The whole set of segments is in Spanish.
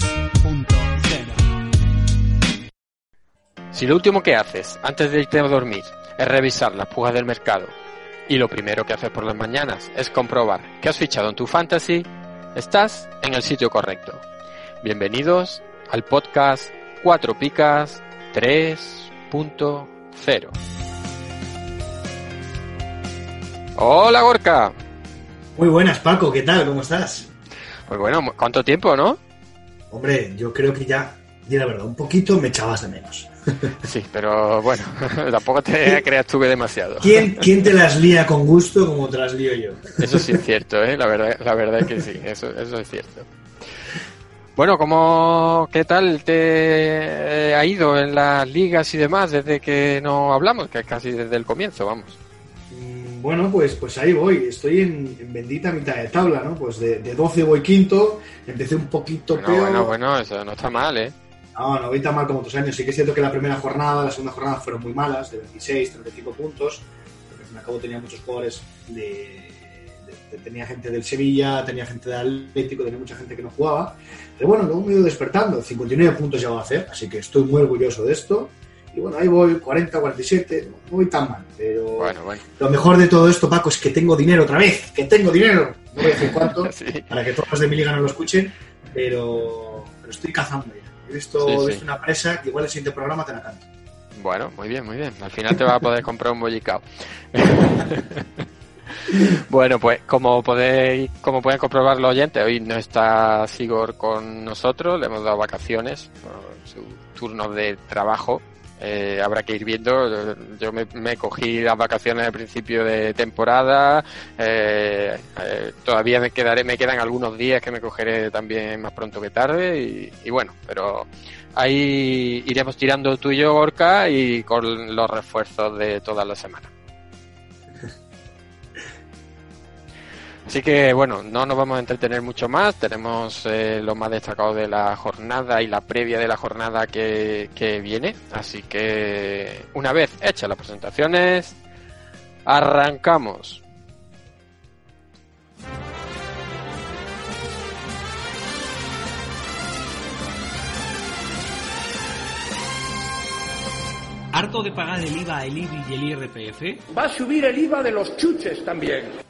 3.0. Si lo último que haces antes de irte a dormir es revisar las pujas del mercado y lo primero que haces por las mañanas es comprobar que has fichado en tu fantasy, estás en el sitio correcto. Bienvenidos al podcast 4 picas 3.0. Hola Gorka. Muy buenas Paco, ¿qué tal? ¿Cómo estás? Pues bueno, ¿cuánto tiempo, no? Hombre, yo creo que ya, y la verdad, un poquito me echabas de menos. Sí, pero bueno, tampoco te creas tú que demasiado. ¿Quién, ¿Quién te las lía con gusto como te las lío yo? Eso sí es cierto, ¿eh? La verdad, la verdad es que sí, eso, eso es cierto. Bueno, ¿cómo, ¿qué tal te ha ido en las ligas y demás desde que no hablamos? Que casi desde el comienzo, vamos. Bueno, pues, pues ahí voy. Estoy en, bendita mitad de tabla, ¿no? Pues de, de 12 voy quinto. Empecé un poquito bueno, peor. Bueno, bueno, eso no está mal, ¿eh? No, no voy tan mal como otros años. Sí que es cierto que la primera jornada, la segunda jornada fueron muy malas, de 26, 35 puntos. Porque al fin y al cabo tenía muchos jugadores de, tenía gente del Sevilla, tenía gente del Atlético, tenía mucha gente que no jugaba. Pero bueno, luego me he ido despertando. 59 puntos ya voy a hacer, así que estoy muy orgulloso de esto. Y bueno, ahí voy, 40, 47, no voy tan mal. Pero bueno, bueno. lo mejor de todo esto, Paco, es que tengo dinero otra vez, que tengo dinero. No voy a decir cuánto, para que todos los de mi liga no lo escuchen, pero, pero estoy cazando ya. He visto, una presa que igual el siguiente programa te la canto. Bueno, muy bien, muy bien. Al final te vas a poder comprar un bollicao. bueno, pues como podéis, como pueden comprobar los oyentes, hoy no está Sigor con nosotros, le hemos dado vacaciones por su turno de trabajo eh, habrá que ir viendo. Yo me, cogí las vacaciones al principio de temporada. Eh, eh, todavía me quedaré, me quedan algunos días que me cogeré también más pronto que tarde. Y, y bueno, pero ahí iremos tirando tú y yo, Orca, y con los refuerzos de toda la semana. Así que bueno, no nos vamos a entretener mucho más. Tenemos eh, lo más destacado de la jornada y la previa de la jornada que, viene. Así que una vez hechas las presentaciones, arrancamos. ¿Harto de pagar el IVA, el IBI y el IRPF? Va a subir el IVA de los chuches también.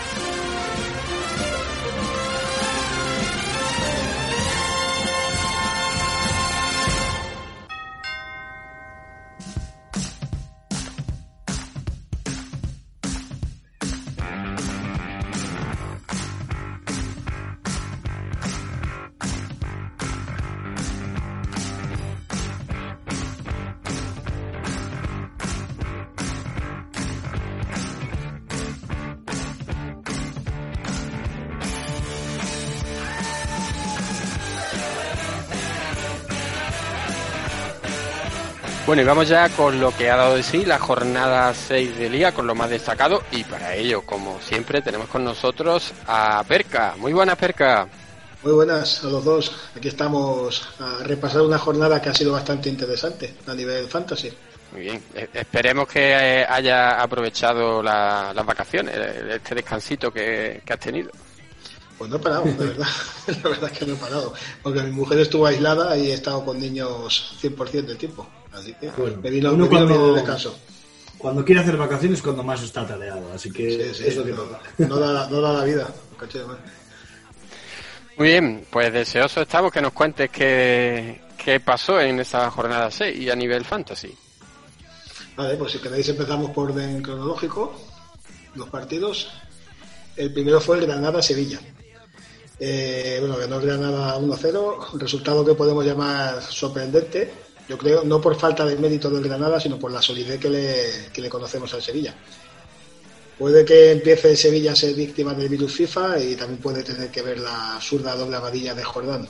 Bueno, y vamos ya con lo que ha dado de sí la jornada 6 de Liga, con lo más destacado. Y para ello, como siempre, tenemos con nosotros a Perca. Muy buenas, Perca. Muy buenas a los dos. Aquí estamos a repasar una jornada que ha sido bastante interesante a nivel fantasy. Muy bien. E-, esperemos que eh, haya aprovechado las vacaciones, este descansito que, has tenido. Pues no he parado, de verdad. la verdad es que no he parado. Porque mi mujer estuvo aislada y he estado con niños 100% del tiempo. Así que Bueno, me vino, uno me vino cuando- el descanso. Cuando quiere hacer vacaciones es cuando más está tareado, así que Sí, sí, es lo que no, no da, no da la vida. caché de. Muy bien, pues deseoso estamos que nos cuentes qué, qué pasó en esa jornada 6 y a nivel fantasy. Vale, pues si queréis empezamos por orden cronológico. Los partidos. El primero fue el Granada-Sevilla. Eh, bueno, ganó el Granada 1-0, resultado que podemos llamar sorprendente. Yo creo, no por falta de mérito del Granada, sino por la solidez que le, que le conocemos al Sevilla. Puede que empiece Sevilla a ser víctima del virus FIFA y también puede tener que ver la absurda doble amarilla de Jordán.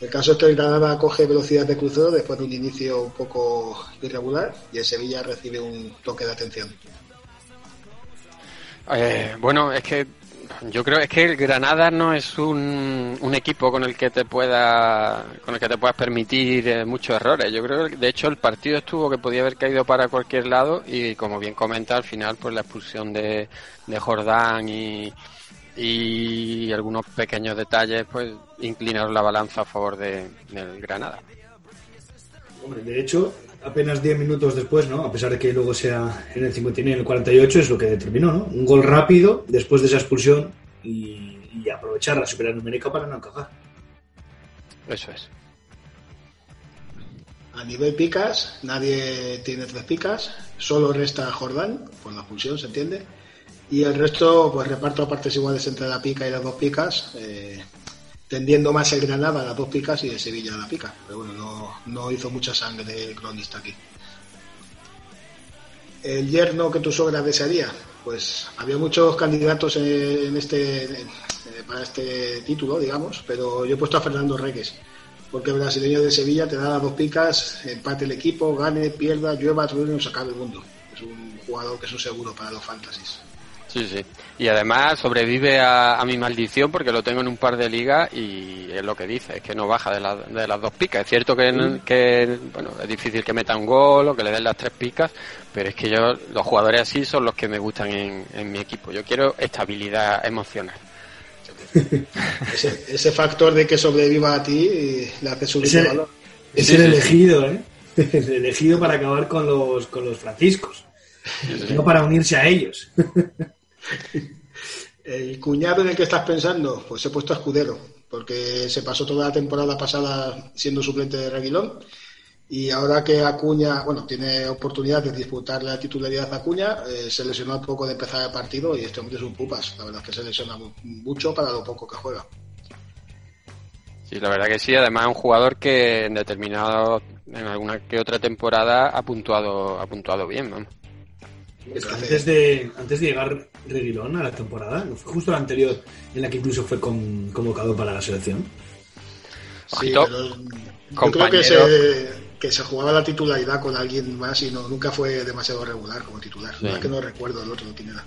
El caso es que el Granada coge velocidad de crucero después de un inicio un poco irregular y el Sevilla recibe un toque de atención. Eh, bueno, es que yo creo es que el Granada no es un, un equipo con el que te pueda con el que te puedas permitir eh, muchos errores. Yo creo que de hecho el partido estuvo que podía haber caído para cualquier lado y como bien comenta al final pues la expulsión de, de Jordán y, y algunos pequeños detalles pues inclinaron la balanza a favor de, del Granada. Hombre, de hecho, apenas 10 minutos después, ¿no? A pesar de que luego sea en el 59 y en el 48, es lo que determinó, ¿no? Un gol rápido después de esa expulsión y, y aprovechar la superioridad numérica para no encajar. Eso es. A nivel picas, nadie tiene tres picas, solo resta Jordán, por la expulsión, se entiende. Y el resto, pues reparto a partes iguales entre la pica y las dos picas, eh, tendiendo más el Granada a las dos picas y el Sevilla a la pica. Pero bueno, no, no hizo mucha sangre el cronista aquí. El yerno que tu sogra desearía, pues había muchos candidatos en, este eh, para este título, digamos, pero yo he puesto a Fernando Reques porque el brasileño de Sevilla te da las dos picas, empate el equipo, gane, pierda, llueva, truene o se acabe el mundo. Es un jugador que es un seguro para los fantasies. Sí, sí. Y además sobrevive a, a mi maldición porque lo tengo en un par de ligas y es lo que dice, es que no baja de, la- de las dos picas. Es cierto que, que, bueno, es difícil que meta un gol o que le den las tres picas, pero es que yo, los jugadores así son los que me gustan en, en mi equipo. Yo quiero estabilidad emocional. Ese, ese factor de que sobreviva a ti eh, le hace subir Es el, valor. es Sí, el sí, sí. elegido, ¿eh? El elegido para acabar con los, con los franciscos. No para unirse a ellos. El cuñado en el que estás pensando, pues he puesto a Escudero, porque se pasó toda la temporada pasada siendo suplente de Reguilón. Y ahora que Acuña, bueno, tiene oportunidad de disputar la titularidad a Acuña, eh, se lesionó al poco de empezar el partido y este hombre es un pupas. La verdad es que se lesiona mu- mucho para lo poco que juega. Sí, la verdad que sí. Además, es un jugador que en determinado, en alguna que otra temporada ha puntuado, ha puntuado bien. vamos. Es que antes de, antes de llegar Reguilón a la temporada, ¿no fue justo la anterior en la que incluso fue con- convocado para la selección. Sí, pero yo creo que se, que se jugaba la titularidad con alguien más y no, nunca fue demasiado regular como titular. Sí. Es que no recuerdo el otro quién era.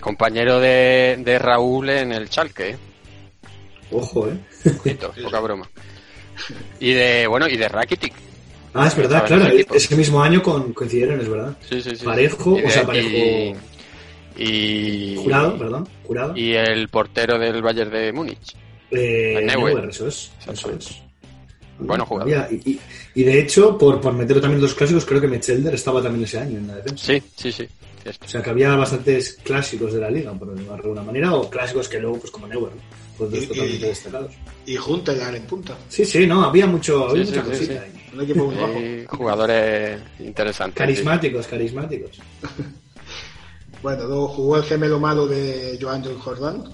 Compañero de, de Raúl en el Chalque, ¿eh? Ojo, ¿eh? Ojito, poca broma. Y de, bueno, y de Rakitic. Ah, es verdad, claro. ese mismo año con, coincidieron, es verdad. Sí, sí, sí. Parejo, de- o sea, parejo. Y, y- Jurado, perdón. Jurado. Y el portero del Bayern de Múnich. Eh, Neuer. Neuer, eso es. Eso es. Bueno jugador. Había- y, y- y de hecho, por, por meterlo también en los clásicos, creo que Metzelder estaba también ese año en la defensa. Sí, sí, sí. cierto. O sea que había bastantes clásicos de la liga, por de alguna manera, o clásicos que luego, pues como Neuer, ¿no? pues dos Y- totalmente y- destacados. Y Juntelar en punta. Sí, sí, no, había mucho, había Sí, mucha sí, cosita sí. ahí. Un equipo muy bajo. Hay jugadores interesantes. Carismáticos, carismáticos. Bueno, luego jugó el gemelo malo de Joan John Jordan,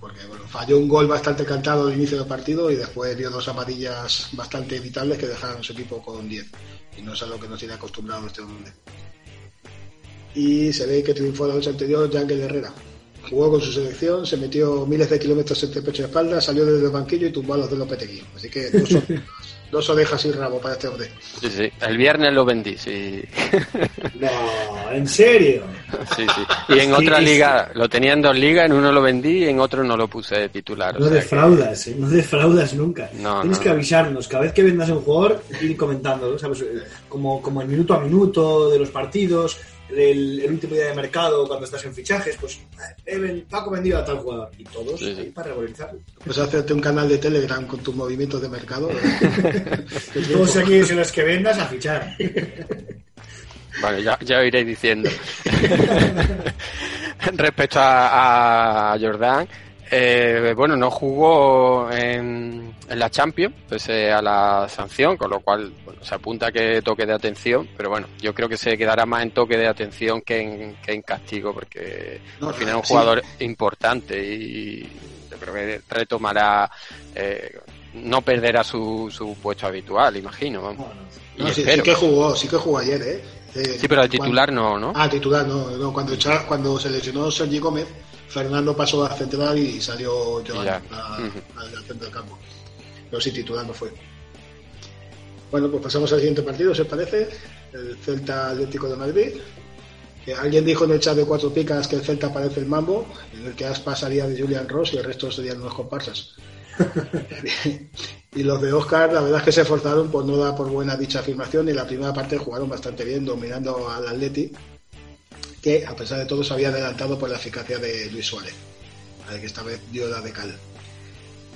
porque bueno, falló un gol bastante cantado al inicio del partido y después dio dos amarillas bastante evitables que dejaron a su equipo con 10. Y no es a lo que nos tiene acostumbrado este hombre. Y se ve que triunfó la noche anterior Yangel Herrera. Jugó con su selección, se metió miles de kilómetros entre pecho y espalda, salió desde el banquillo y tumbó a los de Lopetegui. Así que dos, orejas- dos orejas y rabo para este hombre. Sí, sí. El viernes lo vendí, sí. No, en serio. sí, sí. Y en Sí, otra sí. liga, lo tenía en dos ligas, en uno lo vendí y en otro no lo puse de titular. o No que- defraudas, ¿eh? no defraudas nunca. No, Tienes no, que no. avisarnos cada vez que vendas a un jugador, ir comentándolo, ¿sabes? Eh, Como, como el minuto a minuto de los partidos, el, el último día de mercado, cuando estás en fichajes, pues eh, ven- Paco vendido a tal jugador. Y todos Sí, sí. ahí para revalorizarlo. Pues hacerte un canal de Telegram con tus movimientos de mercado. Y todos aquí son los que vendas a fichar. Vale, ya, ya iréis diciendo. Respecto a, a Jordan, eh, bueno, no jugó en, en la Champions, pese a la sanción, con lo cual bueno, se apunta que toque de atención, pero bueno, yo creo que se quedará más en toque de atención que en, que en castigo, porque No, al final es un sí. jugador importante y yo creo que retomará, eh, no perderá su, su puesto habitual, imagino. vamos. Y No, sí, que jugó, sí que jugó ayer, ¿eh? Eh, Sí, pero de cuando- titular no, ¿no? Ah, titular, no. no cuando, cuando se lesionó Sergi Gómez, Fernando pasó a central y salió Ya. a- al centro del campo. Pero sí, titular no fue. Bueno, pues pasamos al siguiente partido, ¿se parece? El Celta Atlético de Madrid. Alguien dijo en el chat de cuatro picas que el Celta parece el mambo, en el que Aspas salía de Julian Ross y el resto serían unos comparsas. y los de Oscar, la verdad es que se esforzaron por no dar por buena dicha afirmación y la primera parte jugaron bastante bien, dominando al Atleti, que a pesar de todo se había adelantado por la eficacia de Luis Suárez, al que esta vez dio la de cal.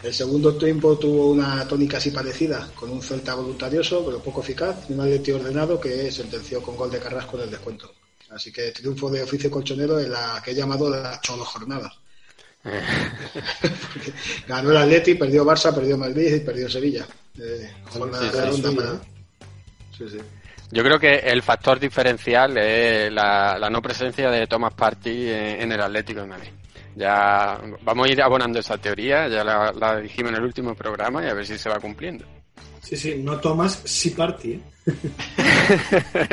El segundo tiempo tuvo una tónica así parecida, con un Celta voluntarioso, pero poco eficaz, y un Atleti ordenado que sentenció con gol de Carrasco en el descuento. Así que triunfo de oficio colchonero en la que he llamado la cholo jornada. Ganó el Atleti, perdió Barça, perdió Madrid y perdió Sevilla. Eh, jornada redonda para... Sí, sí. Yo creo que el factor diferencial es la, la no presencia de Thomas Party en, en el Atlético de Madrid. Ya vamos a ir abonando esa teoría, ya la, la dijimos en el último programa y a ver si se va cumpliendo. Sí, sí, no tomas, sí party. ¿eh?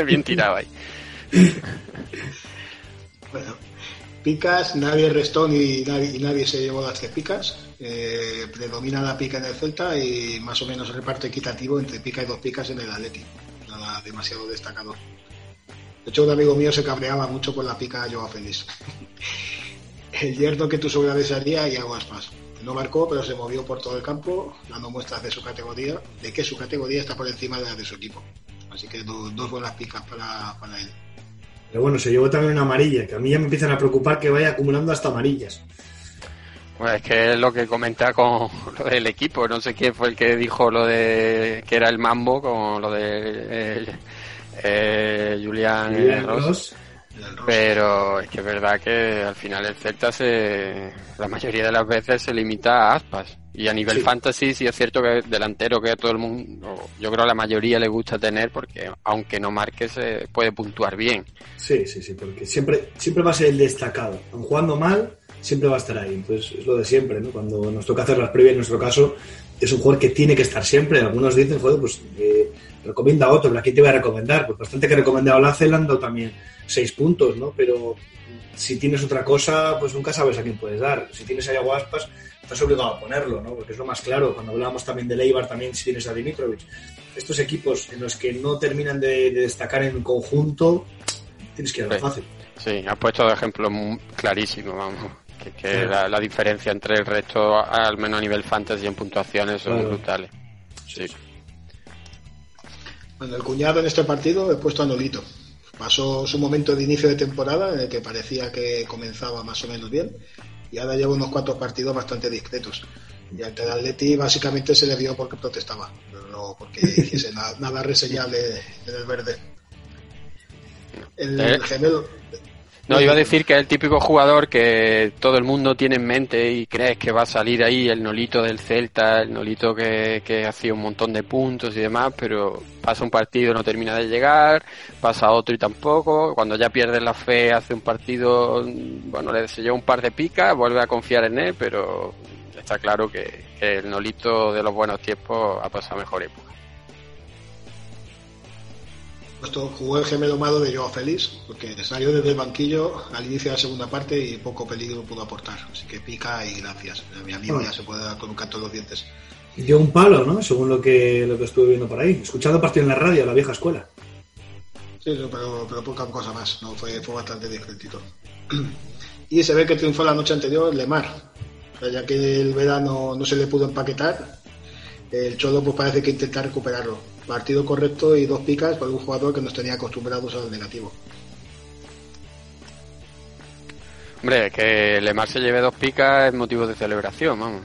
Bien tirado ahí. Bueno, picas, nadie restó ni nadie, y nadie se llevó las tres picas. Eh, predomina la pica en el Celta y más o menos reparto equitativo entre pica y dos picas en el Atleti. Demasiado destacado. De hecho, un amigo mío se cabreaba mucho por la pica a Joao Félix. el yerno que tú sobredesearía y hago aspas. No marcó, pero se movió por todo el campo, dando muestras de su categoría, de que su categoría está por encima de la de su equipo. Así que do- dos buenas picas para, para él. Pero bueno, se llevó también una amarilla, que a mí ya me empiezan a preocupar que vaya acumulando hasta amarillas. Bueno, es que es lo que comenta con lo del equipo. No sé quién fue el que dijo lo de que era el mambo con lo de eh, eh, Julián Ross. Pero es que es verdad que al final el Celta se, la mayoría de las veces se limita a aspas. Y a nivel Sí. fantasy sí es cierto que delantero que a todo el mundo, yo creo a la mayoría le gusta tener porque aunque no marque se puede puntuar bien. Sí, sí, sí, porque siempre, siempre va a ser el destacado. Aun jugando mal, siempre va a estar ahí. Entonces es lo de siempre, ¿no? Cuando nos toca hacer las previas, en nuestro caso, es un jugador que tiene que estar siempre. Algunos dicen, joder, pues eh, recomienda a otro, pero aquí te voy a recomendar. Pues bastante que he recomendado a dado también seis puntos, ¿no? Pero si tienes otra cosa, pues nunca sabes a quién puedes dar. Si tienes a Guaspas, estás obligado a ponerlo, ¿no? Porque es lo más claro. Cuando hablábamos también de Leibar, también si tienes a Dimitrovic. Estos equipos en los que no terminan de, de destacar en conjunto, tienes que ir a lo Sí. fácil. Sí, has puesto dos ejemplos muy clarísimos, vamos. Que, que la, la diferencia entre el resto, al menos a nivel fantasy en puntuaciones, son Claro. brutales. Sí. Bueno, el cuñado en este partido he puesto a Nolito. Pasó su momento de inicio de temporada en el que parecía que comenzaba más o menos bien y ahora lleva unos cuatro partidos bastante discretos. Y ante el Atleti básicamente se le vio porque protestaba, pero no porque hiciese na- nada reseñable en el verde. El Eh. gemelo... No, iba a decir que es el típico jugador que todo el mundo tiene en mente y crees que va a salir ahí el Nolito del Celta, el Nolito que, que hacía un montón de puntos y demás, pero pasa un partido no termina de llegar, pasa otro y tampoco, cuando ya pierde la fe hace un partido, bueno, le lleva un par de picas, vuelve a confiar en él, pero está claro que, que el Nolito de los buenos tiempos ha pasado mejor época. Esto jugó el gemelo malo de Joao Félix, porque salió desde el banquillo al inicio de la segunda parte y poco peligro pudo aportar. Así que pica y gracias. Mi amigo ya se puede dar con un canto en los dientes. Dio un palo, ¿no? Según lo que, lo que estuve viendo por ahí. Escuchando partido en la radio, la vieja escuela. Sí, no, pero, pero poca cosa más, no fue, fue bastante discretito. Y se ve que triunfó la noche anterior Lemar, O sea, ya que el verano no se le pudo empaquetar, el Cholo pues parece que intenta recuperarlo. Partido correcto y dos picas para un jugador que nos tenía acostumbrados al negativo. Hombre, que Lemar se lleve dos picas es motivo de celebración, vamos.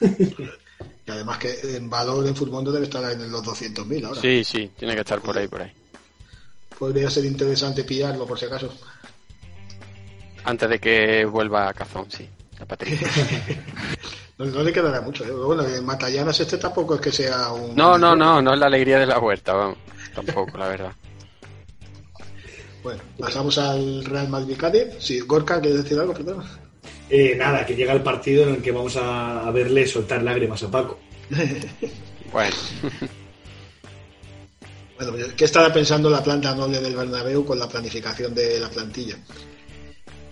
Y además que en valor en fútbol debe estar en los 200.000 ahora. Sí, sí, tiene que estar por ahí, por ahí. Podría ser interesante pillarlo por si acaso. Antes de que vuelva a Cazón, sí, a Patricia. No, no le quedará mucho. ¿eh? Bueno, en Matallanas este tampoco es que sea un... No, no, no, no es la alegría de la huerta, vamos. Tampoco, la verdad. Bueno, pasamos al Real Madrid Cádiz. Sí, Gorka, ¿quieres decir algo? Perdón. Eh, nada, que llega el partido en el que vamos a, a verle soltar lágrimas a Paco. Bueno, Bueno, ¿qué estará pensando la planta noble del Bernabéu con la planificación de la plantilla?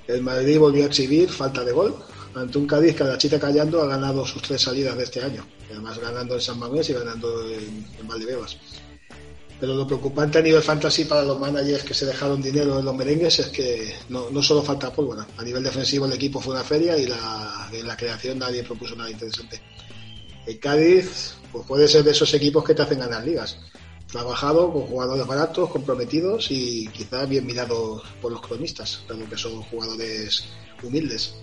El Madrid volvió a exhibir falta de gol ante un Cádiz que a la chita callando ha ganado sus tres salidas de este año. Además ganando en San Mamés y ganando en, Valdebebas. Pero lo preocupante a nivel fantasy para los managers que se dejaron dinero en los merengues es que no, no solo falta pólvora. A nivel defensivo el equipo fue una feria y la, en la creación nadie propuso nada interesante. El Cádiz pues puede ser de esos equipos que te hacen ganar ligas. Trabajado con jugadores baratos, comprometidos y quizás bien mirados por los cronistas, dado que son jugadores humildes.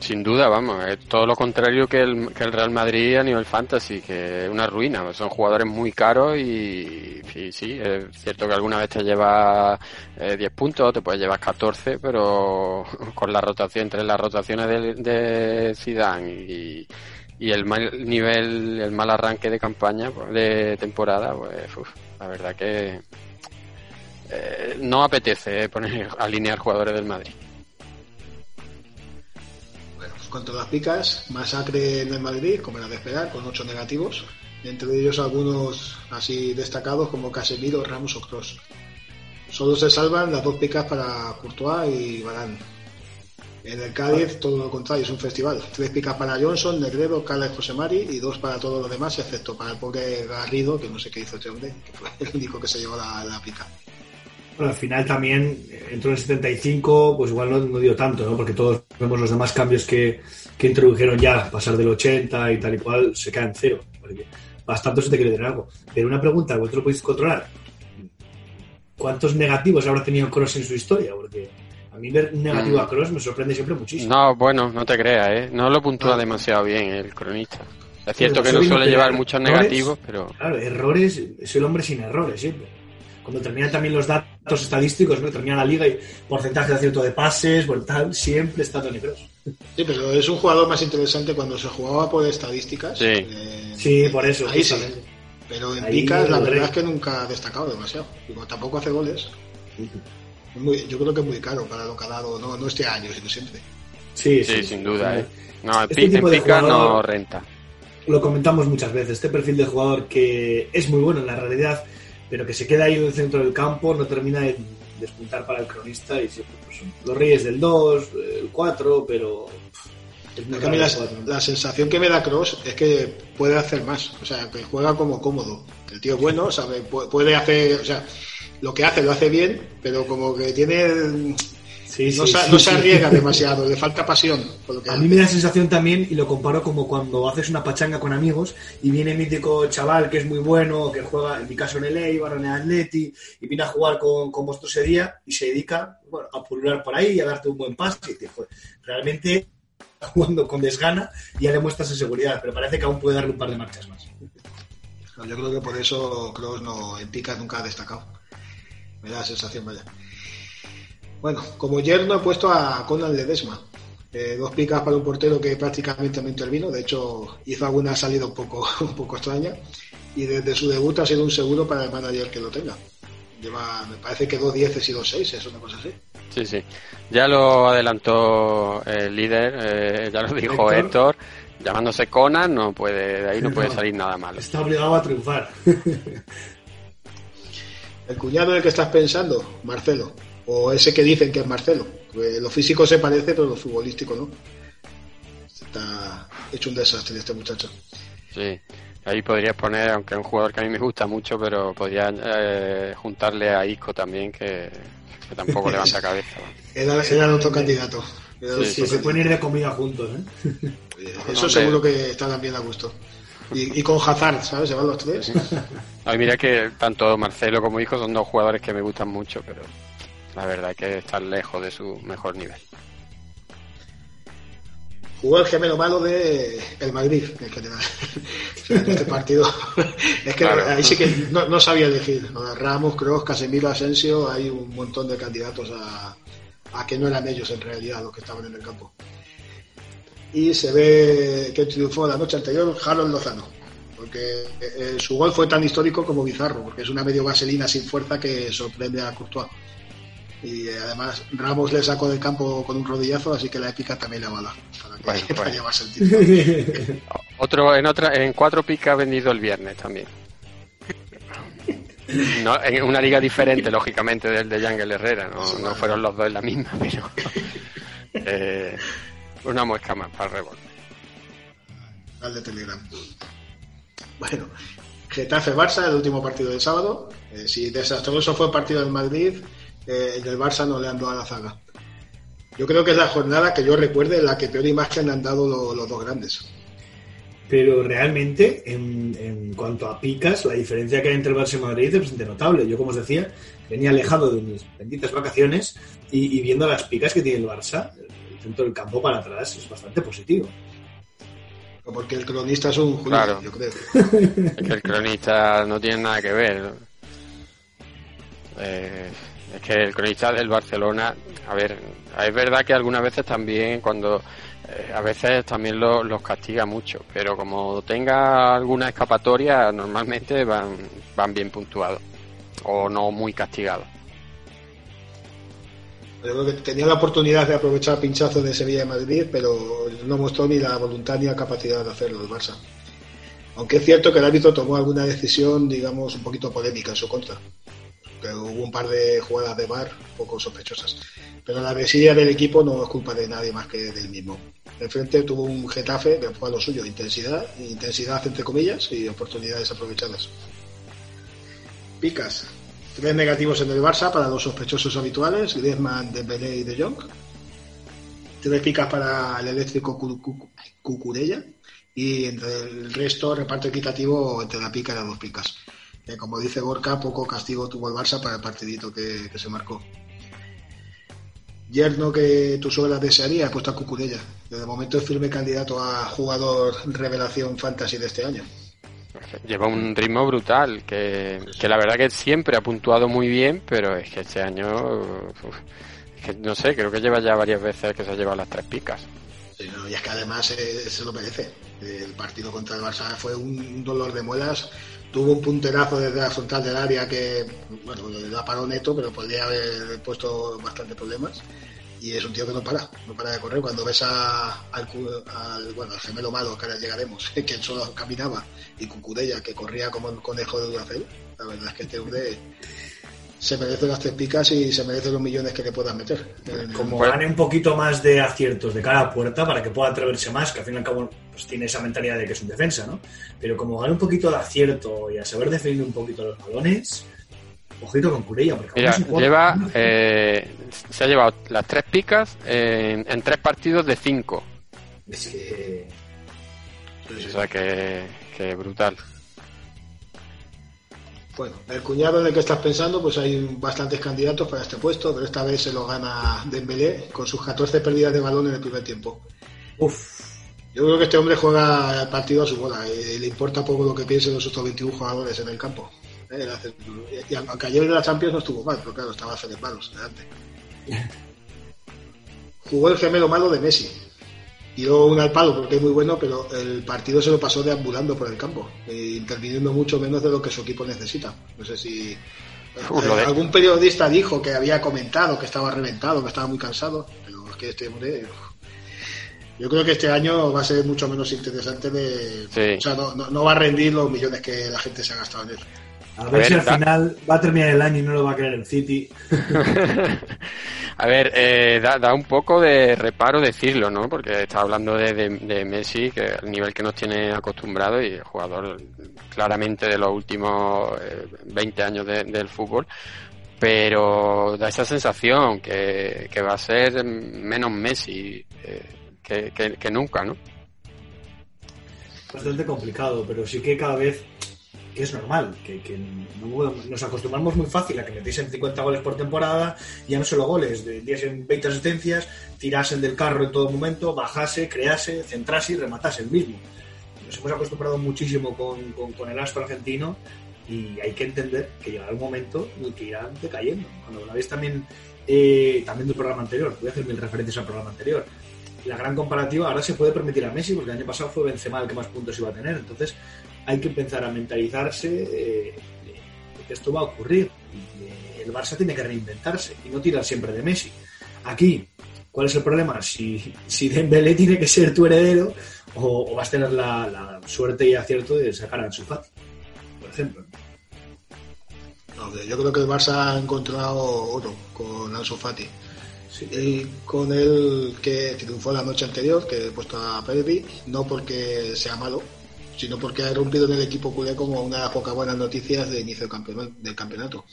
Sin duda, vamos, es todo lo contrario que el, que el Real Madrid a nivel fantasy, que es una ruina. Son jugadores muy caros y, sí, es cierto que alguna vez te llevas eh, 10 puntos, te puedes llevar 14, pero con la rotación, entre las rotaciones de, de Zidane y, y el mal nivel, el mal arranque de campaña, pues, de temporada, pues uf, la verdad que eh, no apetece eh, poner alinear jugadores del Madrid. Contra las picas, masacre en el Madrid, como era de esperar, con ocho negativos, entre ellos algunos así destacados como Casemiro, Ramos o Cross. Solo se salvan las dos picas para Courtois y Barán. En el Cádiz, todo lo contrario, es un festival. Tres picas para Johnson, Negredo, Cala y José Mari y dos para todos los demás, excepto para el pobre Garrido, que no sé qué hizo este hombre, que fue el único que se llevó la, la pica. Bueno, al final también eh, entró en el 75, pues igual no, no dio tanto, ¿no? Porque todos vemos los demás cambios que, que introdujeron ya, pasar del 80 y tal y cual, se caen cero. Bastante se te quiere decir algo. Pero una pregunta, ¿vosotros lo podéis controlar? ¿Cuántos negativos habrá tenido Cross en su historia? Porque a mí ver un negativo Mm. a Cross me sorprende siempre muchísimo. No, bueno, no te creas, ¿eh? No lo puntúa demasiado bien el cronista. Es cierto que no Suele tener llevar muchos errores. negativos, pero Claro, errores, es el hombre sin errores siempre. Cuando terminan también los datos estadísticos, ¿no? termina la liga y porcentaje de acierto de pases, bueno, tal, siempre está Tony Cross. Sí, pero es un jugador más interesante cuando se jugaba por estadísticas. Sí. Eh, Sí, por eso, Ahí sí. Pero en Ahí picas la verdad es que nunca ha destacado demasiado. Digo, tampoco hace goles. Muy- yo creo que es muy caro para lo que ha dado, no, no este año, sino siempre. Sí, sí, sin duda, ¿eh? No, en, Este en tipo de pica no renta. Lo comentamos muchas veces, este perfil de jugador que es muy bueno en la realidad, pero que se queda ahí en el centro del campo, no termina de despuntar para el cronista y siempre pues, son los reyes del 2, el 4, pero... pff, es que la, la sensación que me da Cross es que puede hacer más. O sea, que juega como cómodo. El tío es bueno, sabe, pu- puede hacer, o sea, lo que hace lo hace bien, pero como que tiene. Sí, no sí, se, sí, no se sí. arriesga demasiado, le falta pasión. por lo que A hace. mí me da sensación también, y lo comparo como cuando haces una pachanga con amigos y viene el mítico chaval que es muy bueno, que juega, en mi caso en el Eibar, en el Atleti, y viene a jugar con, con vosotros ese día y se dedica bueno, a pulular por ahí y a darte un buen pase. Y te- joder, realmente está jugando con desgana y ya le muestras seguridad, pero parece que aún puede darle un par de marchas más. No, Yo creo que por eso Cross no, en picas nunca ha destacado. Me da la sensación, vaya. Bueno, como yerno he puesto a Conan Ledesma. Eh, dos picas para un portero que prácticamente no intervino. De hecho, hizo alguna salida un poco, un poco extraña. Y desde su debut ha sido un seguro para el manager que lo tenga. Lleva, me parece que dos dieces y dos seises, una cosa así. Sí, sí. Ya lo adelantó el líder, eh, ya lo dijo Héctor. Héctor. Llamándose Conan, no puede, de ahí no puede salir nada malo. Está obligado a triunfar. El cuñado en el que estás pensando, Marcelo. O ese que dicen que es Marcelo. Lo físico se parece, pero lo futbolístico no. Está hecho un desastre este muchacho. Sí. Ahí podrías poner, aunque es un jugador que a mí me gusta mucho, pero podría eh, juntarle a Isco también, que, que tampoco levanta cabeza. Era, era el otro candidato. Era el Sí, otro Sí, se candidato. pueden ir de comida juntos, ¿eh? Eso Hombre. seguro que estarán bien a gusto. Y, y con Hazard, ¿sabes? Se van los tres. A mí mira que tanto Marcelo como Isco son dos jugadores que me gustan mucho, pero la verdad que está lejos de su mejor nivel. Jugó el gemelo malo de el Madrid en general. O sea, en este partido. es que Claro. ahí sí que no, no sabía elegir. Ramos, Kroos, Casemiro, Asensio, hay un montón de candidatos a, a que no eran ellos en realidad los que estaban en el campo. Y se ve que triunfó la noche anterior Harold Lozano. Porque eh, su gol fue tan histórico como bizarro, porque es una medio vaselina sin fuerza que sorprende a Courtois. Y además Ramos le sacó del campo con un rodillazo, así que la épica también le avala. Para que Bueno, para bueno. llevarse el título. Otro en otra en cuatro picas vendido el viernes también. No, en una liga diferente, lógicamente, del de Yangel Herrera. No, no fueron los dos en la misma, pero eh, una muesca más para el rebote. Al de Telegram. Bueno, Getafe-Barça, el último partido del sábado. Eh, si desastroso fue el partido del Madrid, eh, el del Barça no le andó a la zaga. Yo creo que es la jornada que yo recuerde en la que peor imagen le han dado lo- los dos grandes. Pero realmente, en, en cuanto a picas, la diferencia que hay entre el Barça y Madrid es bastante notable. Yo, como os decía, venía alejado de mis benditas vacaciones y, y viendo las picas que tiene el Barça, el centro del campo para atrás es bastante positivo. Porque el cronista es un Julio, Claro. yo creo. Es que el cronista no tiene nada que ver. Eh, es que el cronista del Barcelona, a ver, es verdad que algunas veces también cuando eh, a veces también lo- los castiga mucho, pero como tenga alguna escapatoria, normalmente van, van bien puntuados o no muy castigados. Yo creo que tenía la oportunidad de aprovechar pinchazos de Sevilla y Madrid, pero no mostró ni la voluntad ni la capacidad de hacerlo el Barça. Aunque es cierto que el árbitro tomó alguna decisión, digamos, un poquito polémica en su contra. Hubo un par de jugadas de bar poco sospechosas. Pero la desidia del equipo no es culpa de nadie más que del mismo. Enfrente tuvo un Getafe que fue a lo suyo, intensidad, intensidad entre comillas y oportunidades aprovechadas. Picas. Tres negativos en el Barça para los sospechosos habituales, Griezmann, Dembélé y De Jong. Tres picas para el eléctrico Cu- Cu- Cucurella y entre el resto reparto equitativo entre la pica y las dos picas. Que como dice Gorka, poco castigo tuvo el Barça para el partidito que, que se marcó. Yerno que tu suegra desearía, puesto a Cucurella. De momento es firme candidato a jugador revelación fantasy de este año. Lleva un ritmo brutal, que, que la verdad que siempre ha puntuado muy bien, pero es que este año, uf, es que no sé, creo que lleva ya varias veces que se ha llevado las tres picas. Sí, no, y es que además eh, se lo merece. El partido contra el Barça fue un dolor de muelas. Tuvo un punterazo desde la frontal del área que, bueno, la paró neto, pero podría haber puesto bastante problemas. Y es un tío que no para, no para de correr. Cuando ves a- al, al- bueno, al gemelo malo, que ahora llegaremos, que solo caminaba, y Cucurella, que corría como un conejo de Duracell, la verdad es que este hombre se merece las tres picas y se merece los millones que le puedas meter. Como gane un poquito más de aciertos de cara a puerta para que pueda atreverse más, que al fin y al cabo pues, tiene esa mentalidad de que es un defensa, ¿no? Pero como gane un poquito de acierto y a saber defender un poquito los balones, ojito con Curella, porque Mira, lleva, eh, se ha llevado las tres picas en, en tres partidos de cinco. Es que... O sea que, que brutal. Bueno, el cuñado en el que estás pensando, pues hay bastantes candidatos para este puesto, pero esta vez se lo gana Dembélé con sus 14 pérdidas de balón en el primer tiempo. Uf, Yo creo que este hombre juega el partido a su bola y le importa poco lo que piensen los otros 21 jugadores en el campo. Eh, Y aunque ayer en la Champions no estuvo mal, pero claro, estaba Fede Palos delante. Jugó el gemelo malo de Messi. Tiró un al palo porque es muy bueno, pero el partido se lo pasó deambulando por el campo, e interviniendo mucho menos de lo que su equipo necesita. No sé si de- algún periodista dijo que había comentado que estaba reventado, que estaba muy cansado, pero es que este hombre yo creo que este año va a ser mucho menos interesante de Sí. o sea, no, no- no va a rendir los millones que la gente se ha gastado en él. A ver, ver, si al da- final va a terminar el año y no lo va a querer el City. A ver, eh, da, da un poco de reparo decirlo, ¿no? Porque está hablando de, de- de Messi, que el nivel que nos tiene acostumbrado y el jugador claramente de los últimos eh, 20 años de- del fútbol, pero da esa sensación que, que va a ser menos Messi eh, que, que- que nunca, ¿no? Bastante complicado, pero sí que cada vez que es normal, que, que no- nos acostumbramos muy fácil a que metiesen 50 goles por temporada, ya no solo goles, de- diesen 20 asistencias, tirasen del carro en todo momento, bajase, crease, centrase y rematase el mismo. Nos hemos acostumbrado muchísimo con, con, con el astro argentino y hay que entender que llegará un momento en el que irán decayendo. Cuando la veis también, eh, también del programa anterior, voy a hacer mil referencias al programa anterior. La gran comparativa ahora se puede permitir a Messi porque el año pasado fue Benzema el que más puntos iba a tener. Entonces hay que empezar a mentalizarse eh, que esto va a ocurrir. Y el Barça tiene que reinventarse y no tirar siempre de Messi. Aquí, ¿cuál es el problema? Si, si Dembélé tiene que ser tu heredero o, o vas a tener la, la suerte y acierto de sacar a Ansu Fati, por ejemplo. No, yo creo que el Barça ha encontrado oro con Ansu Fati. Y con el que triunfó la noche anterior, que he puesto a Pedri, no porque sea malo, sino porque ha rompido en el equipo culé como una de las pocas buenas noticias de inicio del campeonato.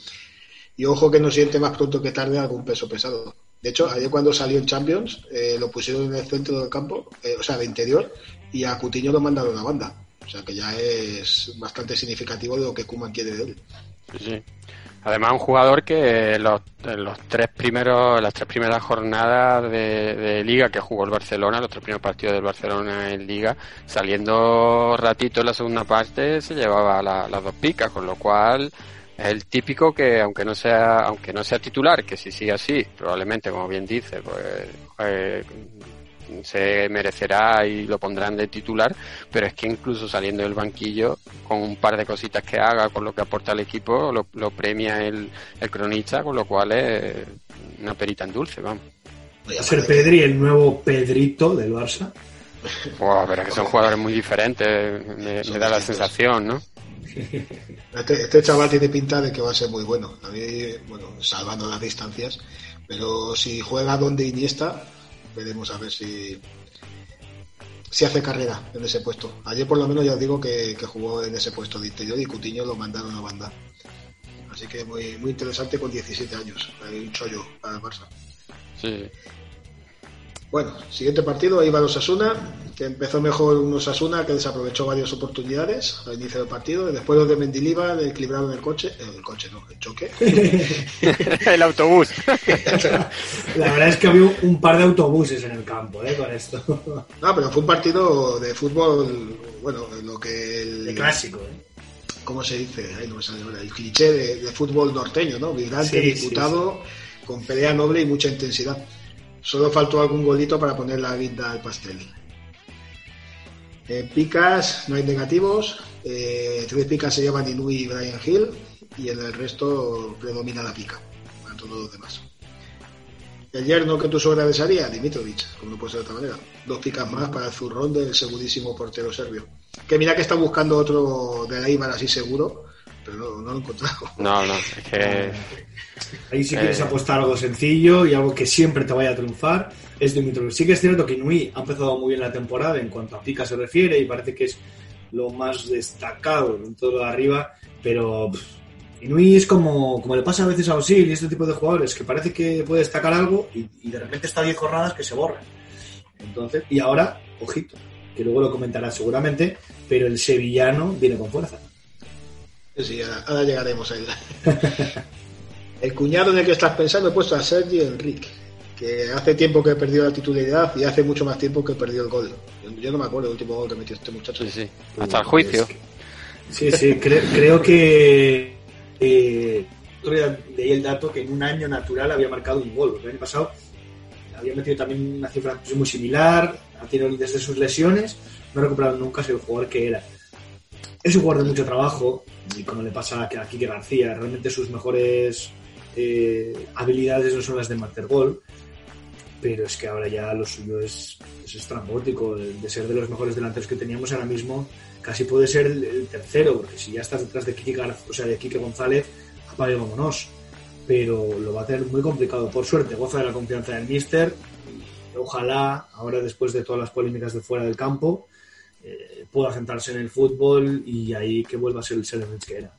Y ojo que no siente más pronto que tarde algún peso pesado. De hecho, ayer cuando salió en Champions, eh, lo pusieron en el centro del campo, eh, o sea, de interior, y a Coutinho lo mandaron a banda. O sea que ya es bastante significativo de lo que Kuman quiere de él. Sí. Además, un jugador que los, los tres primeros, las tres primeras jornadas de, de liga que jugó el Barcelona, los tres primeros partidos del Barcelona en liga, saliendo ratito en la segunda parte, se llevaba la- las dos picas, con lo cual es el típico que aunque no sea, aunque no sea titular, que si sigue así, probablemente, como bien dice, pues eh, se merecerá y lo pondrán de titular, pero es que incluso saliendo del banquillo, con un par de cositas que haga, con lo que aporta al equipo, lo, lo premia el, el cronista, con lo cual es una perita en dulce, vamos. Va a ser Pedri el nuevo Pedrito del Barça. Buah, pero es que son jugadores muy diferentes, me, me da la sensación, ¿no? Este, este chaval tiene pinta de que va a ser muy bueno. A mí, bueno, salvando las distancias, pero si juega donde Iniesta, veremos a ver si si hace carrera en ese puesto. Ayer por lo menos ya os digo que, que jugó en ese puesto de interior y Cutiño lo mandaron a banda. Así que muy, muy interesante con 17 años. Hay un chollo para el Barça. Sí. Bueno, siguiente partido, ahí va los Osasuna, que empezó mejor un Osasuna que desaprovechó varias oportunidades al inicio del partido. Y después los de Mendilibar equilibraron el coche, el coche no, el choque. el autobús. La verdad es que había un par de autobuses en el campo, ¿eh? Con esto. No, pero fue un partido de fútbol, bueno, lo que el... De clásico, ¿eh? ¿Cómo se dice? Ay, no me sale ahora. El cliché de, de fútbol norteño, ¿no? Vibrante, Sí, sí, disputado, con pelea noble y mucha intensidad. Solo faltó algún golito para poner la guinda al pastel. En picas no hay negativos. Eh, tres picas se llevan Inui y Brian Hill. Y en el resto predomina la pica. A todos los demás. El yerno que tu suegra desearía, Dimitrovic, como no puede ser de otra manera. Dos picas más para el zurrón del segurísimo portero serbio. Que mira que está buscando otro de la Ibar así seguro, pero no, no lo he encontrado. No, no, es que... Ahí si quieres Eh. apostar algo sencillo y algo que siempre te vaya a triunfar, es Dimitrovic. Sí que es cierto que Inui ha empezado muy bien la temporada en cuanto a pica se refiere y parece que es lo más destacado en todo lo de arriba, pero pff, Inui es como, como le pasa a veces a Osil y este tipo de jugadores, que parece que puede destacar algo y, y de repente está 10 jornadas que se borran. Entonces, y ahora, ojito, que luego lo comentará seguramente, pero el sevillano viene con fuerza. Sí, ahora, ahora llegaremos a él. El cuñado en el que estás pensando he puesto a Sergi Enrique, que hace tiempo que perdió la titularidad y hace mucho más tiempo que perdió el gol. Yo, no me acuerdo el último gol que metió este muchacho. Sí, sí. Hasta el juicio. Sí, sí, cre- creo que eh, leí el dato que en un año natural había marcado un gol. El año pasado había metido también una cifra muy similar, ha tenido desde sus lesiones, no ha recuperado nunca el jugador que era. Es un jugador de mucho trabajo y como le pasa a Kike García, realmente sus mejores eh, habilidades no son las de marcar gol, pero es que ahora ya lo suyo es, es estrambótico, de ser de los mejores delanteros que teníamos ahora mismo, casi puede ser el, tercero, porque si ya estás detrás de Kike, Gar- o sea, de Quique González, apague vámonos. Pero lo va a tener muy complicado. Por suerte, goza de la confianza del míster. Ojalá, ahora después de todas las polémicas de fuera del campo, eh, pueda centrarse en el fútbol y ahí que vuelva a ser el Selenic que era.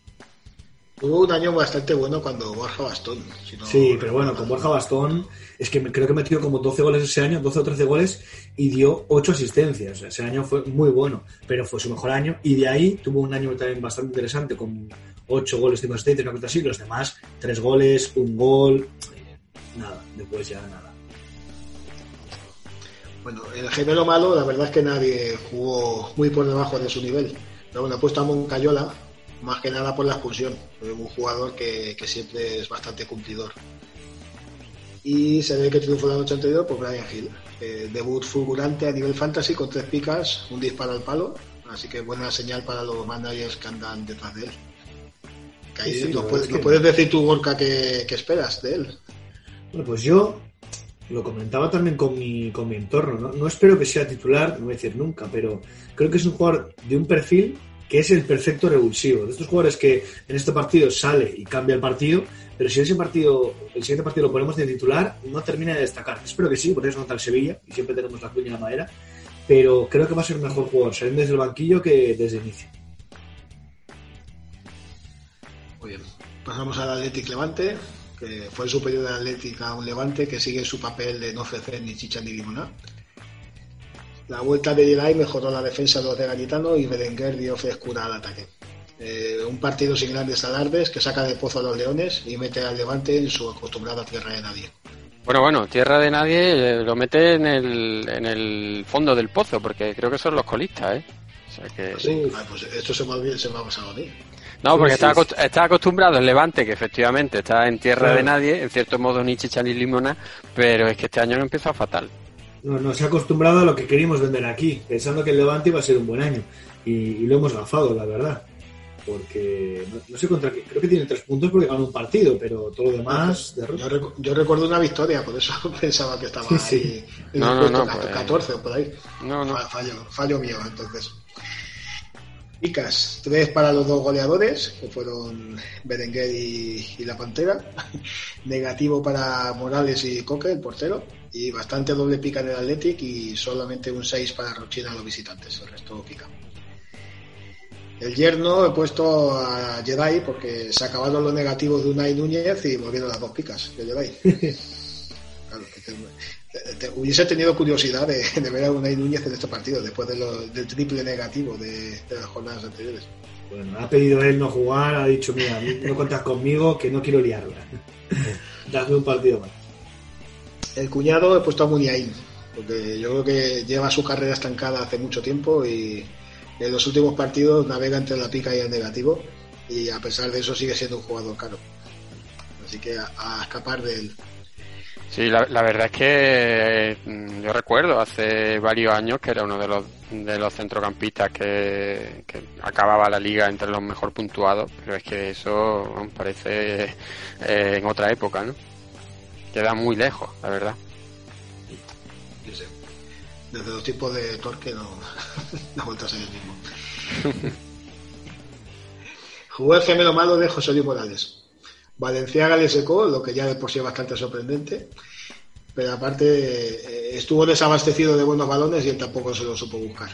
Hubo un año bastante bueno cuando Borja Bastón. si no Sí, pero bueno, con. Borja Bastón es que creo que metió como 12 goles ese año, 12 o 13 goles y dio 8 asistencias. Ese año fue muy bueno, pero fue su mejor año y de ahí tuvo un año también bastante interesante con 8 goles, 5 asistencias, una cosa así. Los demás, 3 goles, un gol, nada, después ya nada. Bueno, el gemelo malo, la verdad es que nadie jugó muy por debajo de su nivel. Pero bueno, he puesto a Moncayola, más que nada por la expulsión. Un jugador que, que siempre es bastante cumplidor. Y se ve que triunfó la noche anterior por Brian Hill. Eh, debut fulgurante a nivel fantasy con tres picas, un disparo al palo. Así que buena señal para los managers que andan detrás de él. Que ahí Sí, sí, puedes, que- decir tú, Gorka, qué, qué esperas de él. Bueno, pues yo lo comentaba también con mi, con mi entorno. ¿no? no espero que sea titular, no voy a decir nunca, pero creo que es un jugador de un perfil que es el perfecto revulsivo. De estos jugadores que en este partido sale y cambia el partido, pero si ese partido, el siguiente partido lo ponemos de titular, no termina de destacar. Espero que sí, porque es contra el Sevilla y siempre tenemos la cuña la madera, pero creo que va a ser un mejor jugador saliendo desde el banquillo que desde el inicio. Muy bien. Pasamos al Athletic Levante, que fue el superior del Athletic a un Levante que sigue su papel de no ofrecer ni chicha ni limonada. La vuelta de Delay mejoró la defensa de los de Garitano y Berenguer dio frescura al ataque. Eh, un partido sin grandes alardes que saca de pozo a los Leones y mete al Levante en su acostumbrada tierra de nadie. Bueno, bueno, tierra de nadie eh, lo mete en el, en el fondo del pozo, porque creo que son los colistas, ¿eh? O sea que... Sí, ah, pues esto se me, ha, olvidado- se me ha pasado a mí. No, porque Sí, está, está acostumbrado el Levante, que efectivamente está en tierra Claro. de nadie, en cierto modo ni chicha ni limona, pero es que este año no empieza fatal. No, no se ha acostumbrado a lo que queríamos vender aquí, pensando que el Levante iba a ser un buen año. Y, y lo hemos gafado, la verdad. Porque no, no sé contra qué, creo que tiene tres puntos porque ganó un partido, pero todo lo demás, Yo, yo recuerdo una victoria, por eso pensaba que estaba Sí, sí. ahí en No, el no, puesto no, pues- 14 o por ahí. No, no. Fa- Fallo, fallo mío, entonces. Picas, tres para los dos goleadores, que fueron Berenguer y, La Pantera. Negativo para Morales y Coque, el portero. Y bastante doble pica en el Athletic y solamente un 6 para Rochina, los visitantes. El resto pica. El yerno he puesto a Jedi porque se acabaron los negativos de Unai Núñez y volvieron las dos picas de Jedi. Te- hubiese tenido curiosidad de, de ver a Unai Núñez en este partido después de lo- del triple negativo de, de las jornadas anteriores. Bueno, ha pedido él no jugar, ha dicho, mira, no cuentas conmigo, que no quiero liarla. Dame un partido más. El cuñado he puesto a Muniain, porque yo creo que lleva su carrera estancada hace mucho tiempo y en los últimos partidos navega entre la pica y el negativo y a pesar de eso sigue siendo un jugador caro. Así que a, a escapar de él. Sí, la, la verdad es que mm, yo recuerdo hace varios años que era uno de los de los centrocampistas que, que acababa la liga entre los mejor puntuados, pero es que eso parece eh, en otra época, ¿no? Queda muy lejos, la verdad. Yo sé. Desde los tipos de torque no, no ha vuelto a ser el mismo. Jugó el gemelo malo de José Luis Morales. Valenciaga le secó, lo que ya de por sí es bastante sorprendente. Pero aparte eh, estuvo desabastecido de buenos balones y él tampoco se lo supo buscar.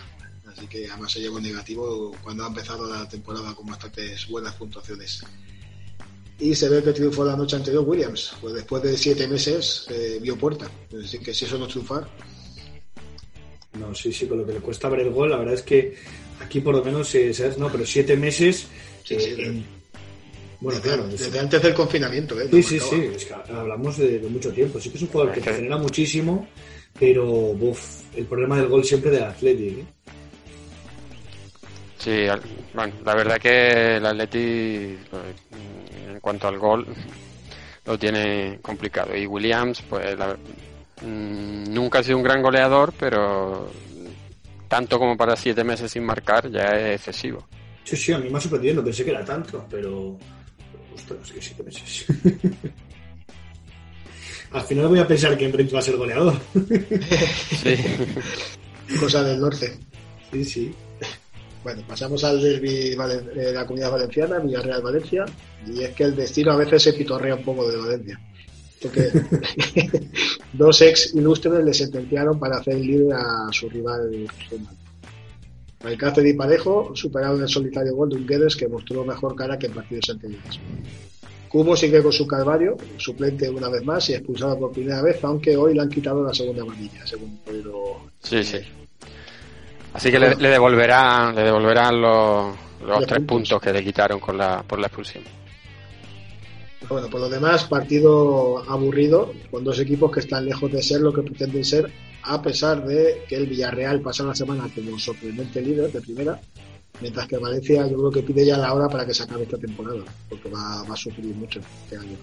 Así que además se llevó negativo cuando ha empezado la temporada con bastantes buenas puntuaciones. Y se ve que triunfó la noche anterior Williams, pues después de siete meses eh, vio puerta. Así que si eso no es triunfar, No, sí, sí, con lo que le cuesta ver el gol, la verdad es que aquí por lo menos, eh, ¿sabes? No, pero siete meses. Eh, sí, Bueno, claro. es- desde antes del confinamiento, ¿eh? Sí, sí, sí, es que hablamos de, de mucho tiempo. Sí que es un jugador que te genera muchísimo, pero buf, el problema del gol siempre del Athletic. ¿eh? Sí, bueno, la verdad que el Atleti pues, en cuanto al gol lo tiene complicado y Williams pues la- mm, nunca ha sido un gran goleador, pero tanto como para siete meses sin marcar ya es excesivo. Sí, sí, a mí me ha sorprendido, no pensé que era tanto, pero. Siete meses. Al final voy a pensar que Enrique va a ser goleador. Sí. Cosa del norte. Sí, sí. Bueno, pasamos al derby de la comunidad valenciana, Villarreal-Valencia, y es que el destino a veces se pitorrea un poco de Valencia. Porque dos ex ilustres le sentenciaron para hacer libre a su rival regional. Alcácer y Parejo superaron el solitario gol de un Guedes que mostró mejor cara que en partidos anteriores. Cubo sigue con su calvario, suplente una vez más y expulsado por primera vez, aunque hoy le han quitado la segunda amarilla, según Sí, sí. Así que le, le devolverán, le devolverán los, los Los tres puntos. puntos que le quitaron con la, por la expulsión. Bueno, por lo demás, partido aburrido, con dos equipos que están lejos de ser lo que pretenden ser, a pesar de que el Villarreal pasa la semana como sorprendente líder de primera, mientras que Valencia yo creo que pide ya la hora para que se acabe esta temporada, porque va, va a sufrir mucho este año.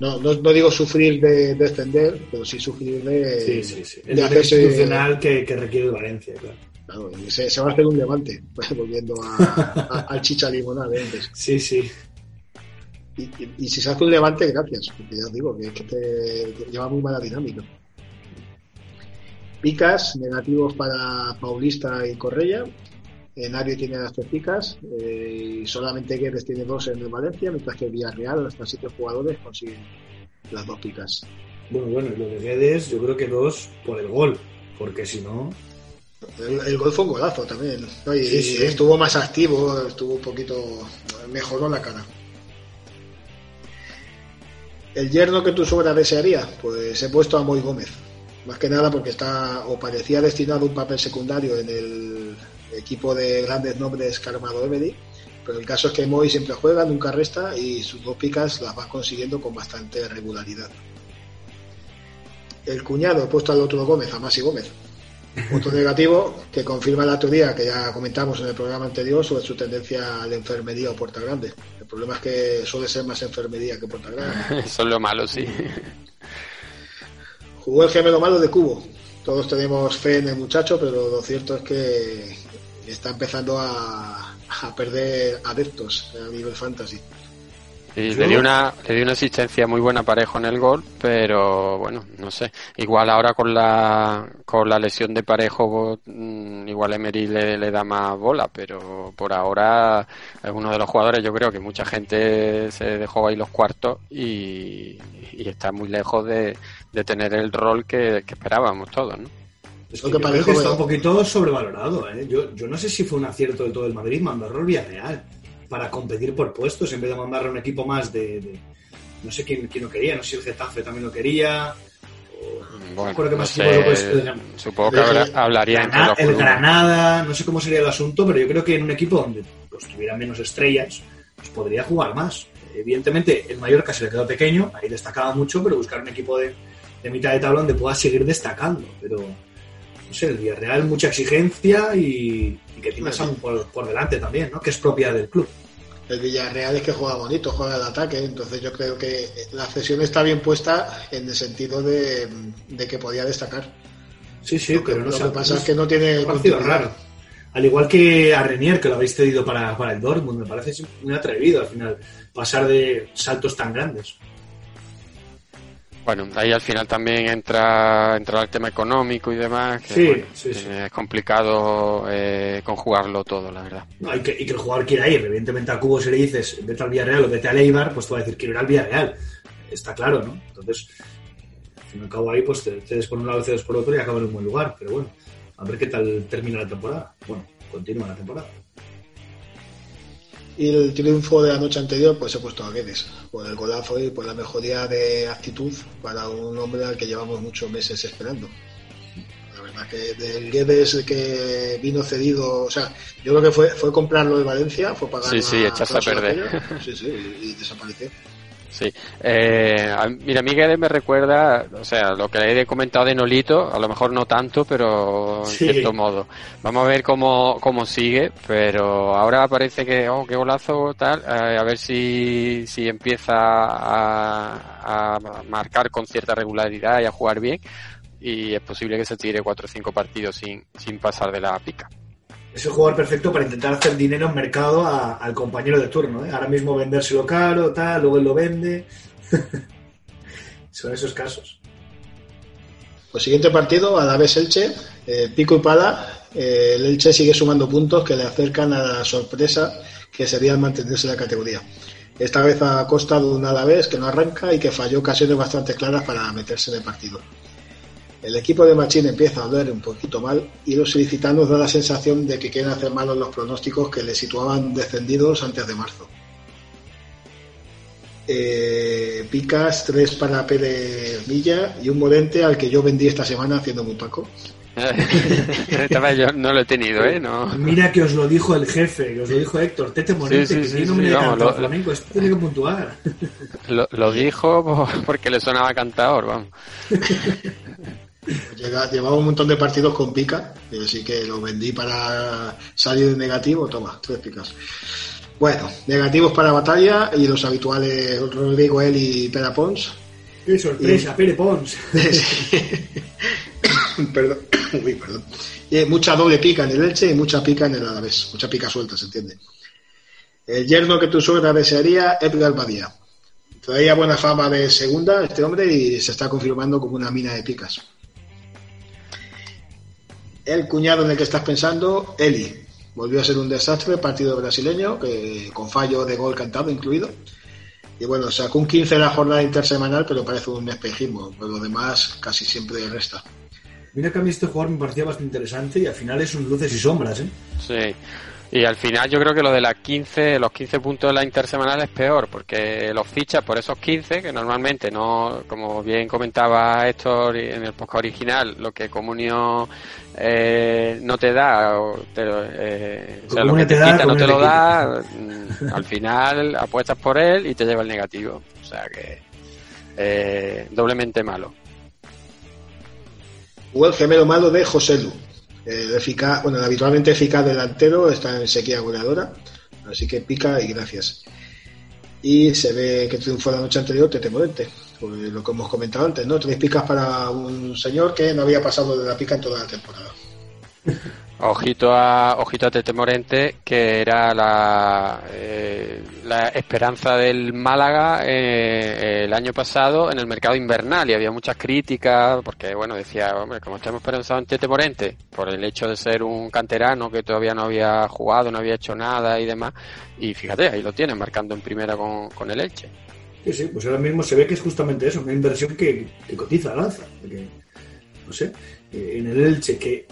No, no, no digo sufrir de descender, pero sí sufrir de, Sí, sí, sí. de hacerse- institucional que, que requiere el Valencia, claro. claro, se, se va a hacer un levante, pues, volviendo a- a- al chicha limonada de antes. Sí, sí. Y, y- y si se hace un levante, gracias, porque ya os digo que, que te, te lleva muy mala dinámica. Picas, negativos para Paulista y Correia. Eh, nadie tiene las tres picas. eh, y solamente Guedes tiene dos en el Valencia, mientras que Villarreal, hasta siete jugadores, consiguen las dos picas. Bueno, bueno, lo de Guedes, yo creo que dos por el gol, porque si no, El, el gol fue un golazo también. ¿no? Y, Sí, sí. estuvo más activo, estuvo un poquito. mejoró la cara. El yerno que tu suegra desearía, pues he puesto a Moy Gómez. Más que nada porque está o parecía destinado a un papel secundario en el equipo de grandes nombres que ha armado Emery. Pero el caso es que Moy siempre juega, nunca resta y sus dos picas las va consiguiendo con bastante regularidad. El cuñado, he puesto al otro Gómez, a Masi Gómez. Otro negativo que confirma la teoría que ya comentamos en el programa anterior sobre su tendencia a la enfermería o puerta grande. El problema es que suele ser más enfermería que puerta grande. Eso es lo malo, sí. Jugó el gemelo malo de Cubo. Todos tenemos fe en el muchacho, pero lo cierto es que está empezando a, a perder adeptos a nivel fantasy. Y Yo- le dio una le dio una asistencia muy buena parejo en el gol, pero bueno, no sé. Igual ahora con la con la lesión de parejo, mm, igual Emery le, le da más bola, pero por ahora es uno de los jugadores. Yo creo que mucha gente se dejó ahí los cuartos y, y está muy lejos de, de tener el rol que, que esperábamos todos, ¿no? es que que Parejo que está un poquito sobrevalorado. ¿eh? Yo, yo no sé si fue un acierto de todo el Madrid mandarlo al Villarreal para competir por puestos en vez de mandarlo a un equipo más de... de- no sé quién, quién lo quería, no sé si el Getafe también lo quería. Bueno, que no más sé, equipos lo puedes- supongo que habrá- hablaría entre Grana- los el. Granada, no sé cómo sería el asunto, pero yo creo que en un equipo donde pues, tuviera menos estrellas, pues podría jugar más. Evidentemente, el Mallorca se le quedó pequeño, ahí destacaba mucho, pero buscar un equipo de, de mitad de tabla donde pueda seguir destacando. Pero, no sé, el Villarreal, mucha exigencia y, y que tiene Samu por, por delante también, ¿no? Que es propia del club. El Villarreal es que juega bonito, juega al ataque, entonces yo creo que la cesión está bien puesta en el sentido de, de que podía destacar. Sí, sí, Lo que, pero no lo que pasa es que no tiene raro. Al igual que a Renier, que lo habéis cedido para, para el Dortmund, me parece muy atrevido al final pasar de saltos tan grandes. Bueno, ahí al final también entra, entra el tema económico y demás, que Sí, bueno, sí, sí. es complicado eh, conjugarlo todo, la verdad. No, y, que, y que el jugador quiera ir. Evidentemente a Cubo si le dices vete al Villarreal o vete al Eibar, pues te va a decir quiero ir al Villarreal. Está claro, ¿no? Entonces, al fin y al cabo ahí, pues te cedes por un lado, cedes por otro y acaba en un buen lugar. Pero bueno, a ver qué tal termina la temporada. Bueno, continúa la temporada. Y el triunfo de la noche anterior, pues he puesto a Guedes, por el golazo y por la mejoría de actitud para un hombre al que llevamos muchos meses esperando. La verdad que del Guedes que vino cedido, o sea, yo creo que fue, fue comprarlo de Valencia, fue pagar Sí, sí, echarse a perder. Sí, sí, y, y desapareció. Sí. Eh, a- mira, Miguel me recuerda, o sea, lo que he comentado de Nolito, a lo mejor no tanto, pero en Sí. cierto modo. Vamos a ver cómo, cómo sigue, pero ahora parece que, oh, qué golazo, tal, eh, a ver si, si empieza a, a marcar con cierta regularidad y a jugar bien, y es posible que se tire cuatro o cinco partidos sin, sin pasar de la pica. Es el jugador perfecto para intentar hacer dinero en mercado al compañero de turno. ¿eh? Ahora mismo vendérselo caro, tal, luego él lo vende. Son esos casos. Pues siguiente partido, Alavés Elche, eh, pico y pala. eh, el Elche sigue sumando puntos que le acercan a la sorpresa que sería el mantenerse en la categoría. Esta vez a costa de un Alavés que no arranca y que falló ocasiones bastante claras para meterse en el partido. El equipo de Machín empieza a oler un poquito mal y los ilicitanos da la sensación de que quieren hacer malos los pronósticos que le situaban descendidos antes de marzo. Eh, Picas, tres para Pérez Villa y un Morente al que yo vendí esta semana haciéndome un paco. Yo no lo he tenido, ¿eh? No. Mira que os lo dijo el jefe, que os lo dijo Héctor, Tete Morente, Sí, sí, que sí, nombre de vamos, lo- flamenco, esto tiene que puntuar. Lo, lo dijo por- porque le sonaba cantador, vamos. Llevaba un montón de partidos con pica, y así que lo vendí para salir en negativo. Toma, tres picas. Bueno, negativos para batalla y los habituales Rodrigo El y Pera Pons. Qué sorpresa, Pere Pons. perdón. Uy, perdón. Y mucha doble pica en el Elche y mucha pica en el Alavés. Mucha pica suelta, se entiende. El yerno que tu suegra desearía, Edgar Badía. Traía buena fama de segunda este hombre y se está confirmando como una mina de picas. El cuñado en el que estás pensando, Eli. Volvió a ser un desastre el partido brasileño, que, con fallo de gol cantado incluido. Y bueno, sacó un 15 en la jornada intersemanal, pero parece un espejismo. Por lo demás, casi siempre resta. Mira que a mí este jugador me parecía bastante interesante y al final es un luces y sombras, ¿eh? Sí. Y al final yo creo que lo de las 15, los 15 puntos de la intersemanal es peor, porque los fichas por esos 15, que normalmente no, como bien comentaba Héctor en el podcast original, lo que Comunio eh, no te da, o te, eh, o sea, lo que te, te da, quita no te lo da, mm, al final apuestas por él y te lleva el negativo. O sea que eh, doblemente malo. O el gemelo malo de José Lu. El, eficaz, bueno, habitualmente eficaz delantero está en sequía goleadora, así que pica y gracias. Y se ve que triunfó la noche anterior Tete Morente, por lo que hemos comentado antes, ¿no? Tres picas para un señor que no había pasado de la pica en toda la temporada. Ojito a, ojito a Tete Morente, que era la, eh, la esperanza del Málaga eh, el año pasado en el mercado invernal y había muchas críticas porque, bueno, decía, hombre, como estamos esperanzados en Tete Morente, por el hecho de ser un canterano que todavía no había jugado, no había hecho nada y demás, y fíjate, ahí lo tienen, marcando en primera con, con el Elche. Sí, sí, pues ahora mismo se ve que es justamente eso, una inversión que, que cotiza al alza. Porque, no sé, eh, en el Elche que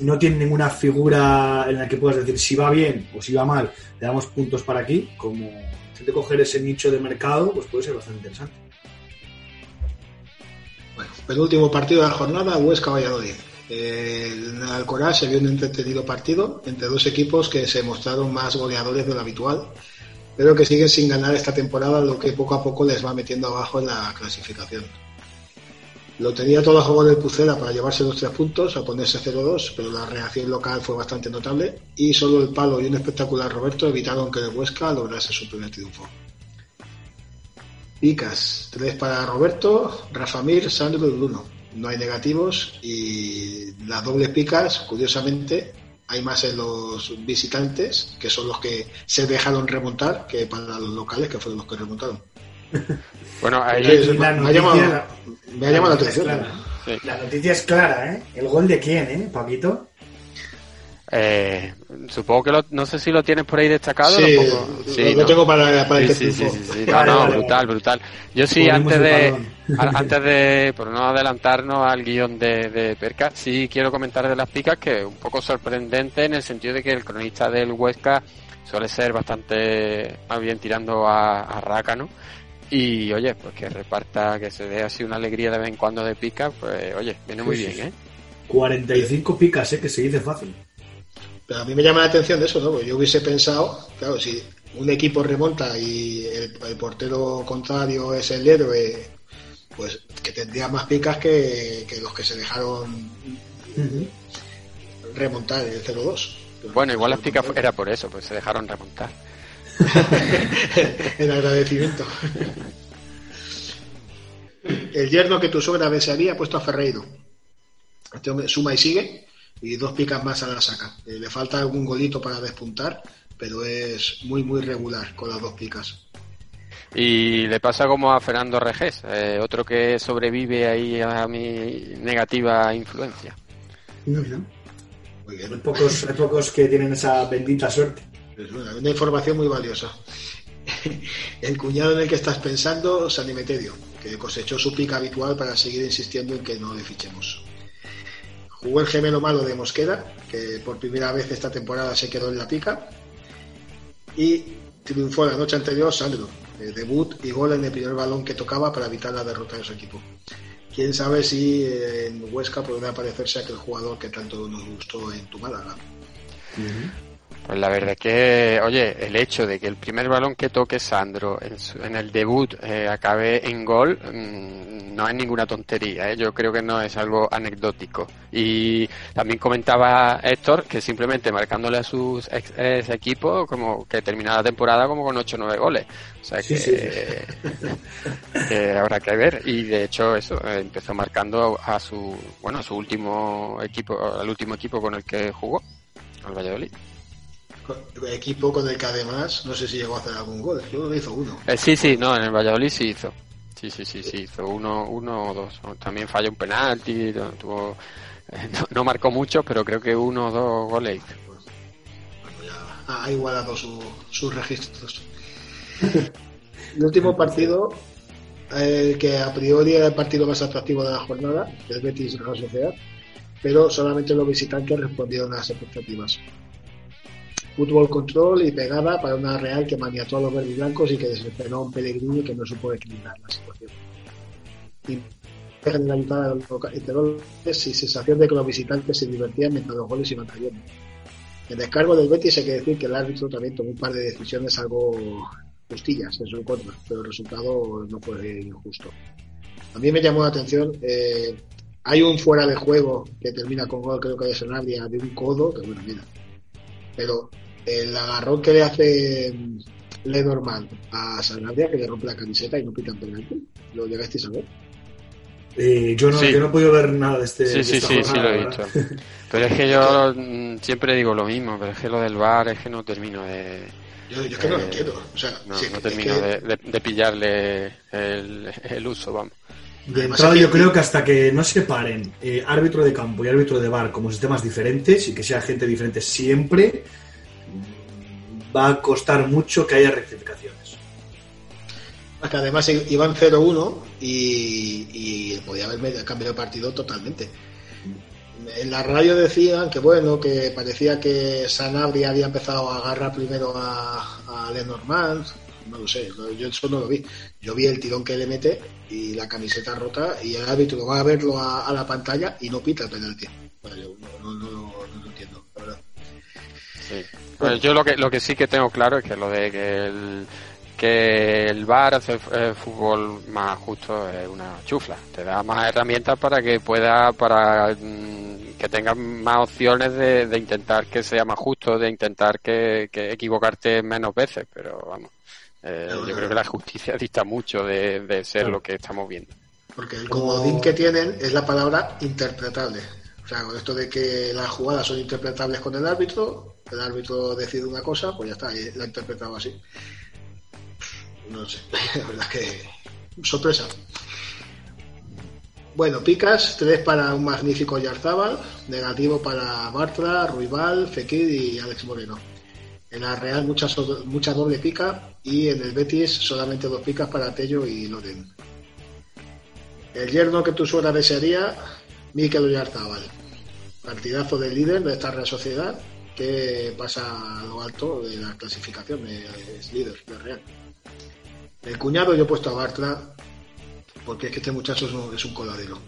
no tiene ninguna figura en la que puedas decir si va bien o si va mal, le damos puntos para aquí, como si te coger ese nicho de mercado, pues puede ser bastante interesante. Bueno, penúltimo partido de la jornada, Huesca Valladolid. En Alcoraz se vio un entretenido partido entre dos equipos que se mostraron más goleadores de lo habitual, pero que siguen sin ganar esta temporada, lo que poco a poco les va metiendo abajo en la clasificación. Lo tenía todo a favor del Pucela para llevarse los tres puntos, a ponerse 0-2, pero la reacción local fue bastante notable y solo el palo y un espectacular Roberto evitaron que el Huesca lograse su primer triunfo. Picas, tres para Roberto, Rafa Mir, Sandro y Bruno. No hay negativos y las dobles picas, curiosamente, hay más en los visitantes, que son los que se dejaron remontar, que para los locales, que fueron los que remontaron. Bueno, ahí, Sí, me ha llamado, noticia- me ha llamado la atención. clara. Sí. La noticia es clara, ¿eh? ¿El gol de quién, eh, Paquito? eh, supongo que lo, no sé si lo tienes por ahí destacado. Sí, lo sí, lo ¿no? tengo para, para Sí, este sí, sí, triunfo. sí, sí. No, no, brutal, brutal. Yo sí, Ponemos antes de, a- antes de, por no adelantarnos al guion de, de Perca, sí quiero comentar de las picas que un poco sorprendente en el sentido de que el cronista del Huesca suele ser bastante, más bien tirando a, a rácano. Y oye, pues que reparta, que se dé así una alegría de vez en cuando de pica, pues oye, viene muy Sí, bien, sí, ¿eh? 45 picas, ¿eh? Que se dice fácil. Pero a mí me llama la atención eso, ¿no? Porque yo hubiese pensado, claro, si un equipo remonta y el, el portero contrario es el héroe, pues que tendría más picas que, que los que se dejaron remontar el 0-2. Pero- Bueno, igual las picas era por eso, pues se dejaron remontar. en agradecimiento. El yerno que tu suegra desearía ha puesto a Ferreiro. Este hombre suma y sigue y dos picas más a la saca. Eh, le falta algún golito para despuntar, pero es muy, muy regular con las dos picas. Y le pasa como a Fernando Regés, eh, otro que sobrevive ahí a mi negativa influencia. Muy Hay bien. pocos, hay pocos que tienen esa bendita suerte. Es una, una información muy valiosa. El cuñado en el que estás pensando, San Emeterio, que cosechó su pica habitual para seguir insistiendo en que no le fichemos. Jugó el gemelo malo de Mosquera, que por primera vez esta temporada se quedó en la pica. Y triunfó la noche anterior Sandro, eh, debut y gol en el primer balón que tocaba para evitar la derrota de su equipo. Quién sabe si eh, en Huesca podrá aparecerse aquel jugador que tanto nos gustó en tu Málaga. Pues la verdad es que, oye, el hecho de que el primer balón que toque Sandro en, su- en el debut eh, acabe en gol mm, no es ninguna tontería, ¿eh? yo creo que no es algo anecdótico. Y también comentaba Héctor que simplemente marcándole a sus ex, ex equipos como que termina la temporada como con 8 o 9 goles. O sea Sí, que, sí, que habrá que ver. Y de hecho eso, eh, empezó marcando a su, bueno, a su último equipo, al último equipo con el que jugó, al Valladolid. Equipo con el que además, no sé si llegó a hacer algún gol, yo creo que hizo uno. Eh, sí, sí, no, en el Valladolid sí hizo. Sí, sí, sí, sí, hizo uno, uno o dos. También falló un penalti, no, tuvo, eh, no, no marcó mucho, pero creo que uno o dos goles hizo. Bueno, ya ha igualado su- sus registros. El último partido, eh, que a priori era el partido más atractivo de la jornada, el Betis Real Sociedad, pero solamente los visitantes respondieron a las expectativas. Fútbol control y pegada para una Real que maniató a los verdiblancos y que desesperó a un Pellegrini que no supo equilibrar la situación. Y generalizada entre goles y sensación de que los visitantes se divertían mientras los goles iban cayendo. En descargo del Betis hay que decir que el árbitro también tomó un par de decisiones algo justillas en su contra, pero el resultado no fue injusto. A mí me llamó la atención, eh, hay un fuera de juego que termina con gol, creo que de Sanabria, de un codo, que bueno, mira. Pero el agarrón que le hace mm, Lenormand a Sanabria, que le rompe la camiseta y no pitan penalti, ¿lo llegasteis a ver? Eh, yo, no, Sí. yo no he podido ver nada de este. Sí, de sí, esta sí, sí lo he visto. Pero es que yo mm, siempre digo lo mismo, pero es que lo del bar es que no termino de... Yo, yo es que no lo Eh, entiendo. O sea, No, si termino que- de, de- de pillarle el, el uso, vamos. De Además, entrada, yo creo que hasta que no separen eh, árbitro de campo y árbitro de bar como sistemas diferentes y que sea gente diferente siempre, mm, va a costar mucho que haya rectificaciones. Que además iban 0-1 y, y podía haber cambiado el partido totalmente. En la radio decían que bueno, que parecía que Sanabria había empezado a agarrar primero a, a Lenormand, no lo sé, yo eso no lo vi. Yo vi el tirón que le mete y la camiseta rota y el árbitro va a verlo a, la pantalla y no pita el penalti. Bueno, yo no, lo entiendo, la verdad. Sí. Pues yo lo que, lo que sí que tengo claro es que lo de que el, que el VAR hace el fútbol más justo es una chufla. Te da más herramientas para que pueda, para mm, que tengas más opciones de, de intentar que sea más justo, de intentar que, que equivocarte menos veces. Pero vamos, eh, yo creo que la justicia dista mucho de, de ser lo que estamos viendo. Porque el comodín que tienen es la palabra interpretable. O sea, con esto de que las jugadas son interpretables con el árbitro, el árbitro decide una cosa, pues ya está, y la ha interpretado así. No sé, la verdad que sorpresa. Bueno, picas, tres para un magnífico Yarzábal, negativo para Bartra, Ruibal, Fekir y Alex Moreno. En la Real mucha, so- mucha doble pica y en el Betis solamente dos picas para Tello y Loren. El yerno que tu suegra desearía, Mikel Oyarzábal. Partidazo del líder de esta Real Sociedad que pasa a lo alto de la clasificación, es líder de Real. El cuñado yo he puesto a Bartra porque es que este muchacho es un, es un coladero.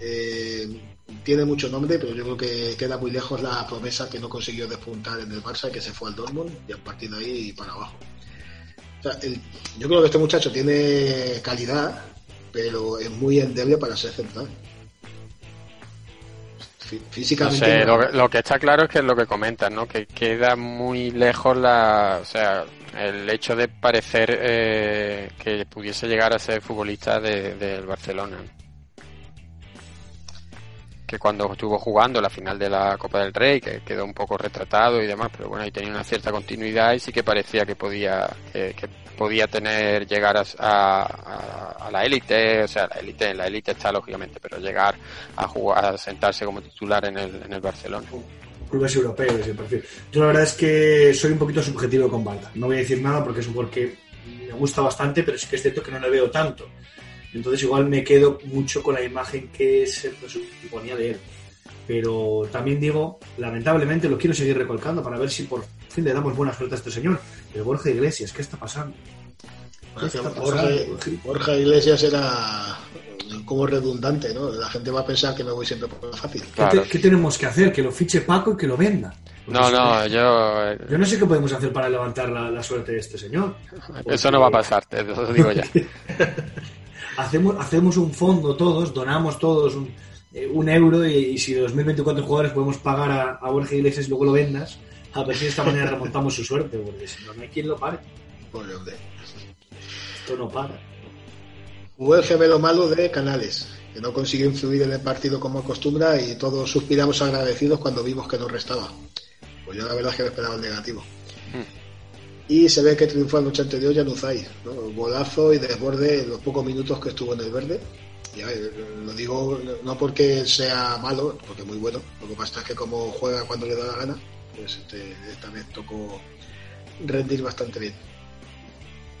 Eh, tiene mucho nombre, pero yo creo que queda muy lejos la promesa que no consiguió despuntar en el Barça, que se fue al Dortmund y a partir de ahí para abajo. O sea, el- yo creo que este muchacho tiene calidad, pero es muy endeble para ser central. Fí- No Físicamente. sé, no. lo, lo que está claro es que es lo que comentas, ¿no? Que queda muy lejos la, o sea, el hecho de parecer eh, que pudiese llegar a ser futbolista de- del Barcelona. Que cuando estuvo jugando la final de la Copa del Rey, que quedó un poco retratado y demás, pero bueno, ahí tenía una cierta continuidad y sí que parecía que podía, que, que podía tener, llegar a, a- a- la élite, o sea, la élite, la élite está lógicamente, pero llegar a jugar, a sentarse como titular en el, en el Barcelona. clubes europeos el perfil. Yo la verdad es que soy un poquito subjetivo con Bartra. No voy a decir nada porque es un que me gusta bastante, pero sí que es cierto que no le veo tanto. Entonces igual me quedo mucho con la imagen que se suponía de él. Pero también digo, lamentablemente lo quiero seguir recolcando para ver si por fin le damos buena suerte a este señor. El Borja Iglesias, ¿qué está pasando? ¿Qué está pasando, Borja, Borja? Iglesias era como redundante, ¿no? La gente va a pensar que me voy siempre por la fácil. ¿Qué, Claro. te- qué tenemos que hacer? Que lo fiche Paco y que lo venda. Porque No, no, yo... Yo no sé qué podemos hacer para levantar la, la suerte de este señor. Eso no va a pasar, te lo digo ya. Hacemos, hacemos un fondo todos, donamos todos un, eh, un euro y, y si de 2024 jugadores podemos pagar a, a Borja Iglesias y luego lo vendas, a ver si de esta manera remontamos su suerte, porque si no, no hay quien lo pare. Esto no para. Jugó el gemelo malo de Canales, que no consiguió influir en el partido como acostumbra y todos suspiramos agradecidos cuando vimos que nos restaba. Pues yo la verdad es que me esperaba el negativo. Y se ve que triunfó la noche anterior Yanuzai, ¿no? Golazo y desborde en los pocos minutos que estuvo en el verde. Y ver, lo digo no porque sea malo, porque es muy bueno. Lo que pasa es que como juega cuando le da la gana, pues este, esta vez tocó rendir bastante bien.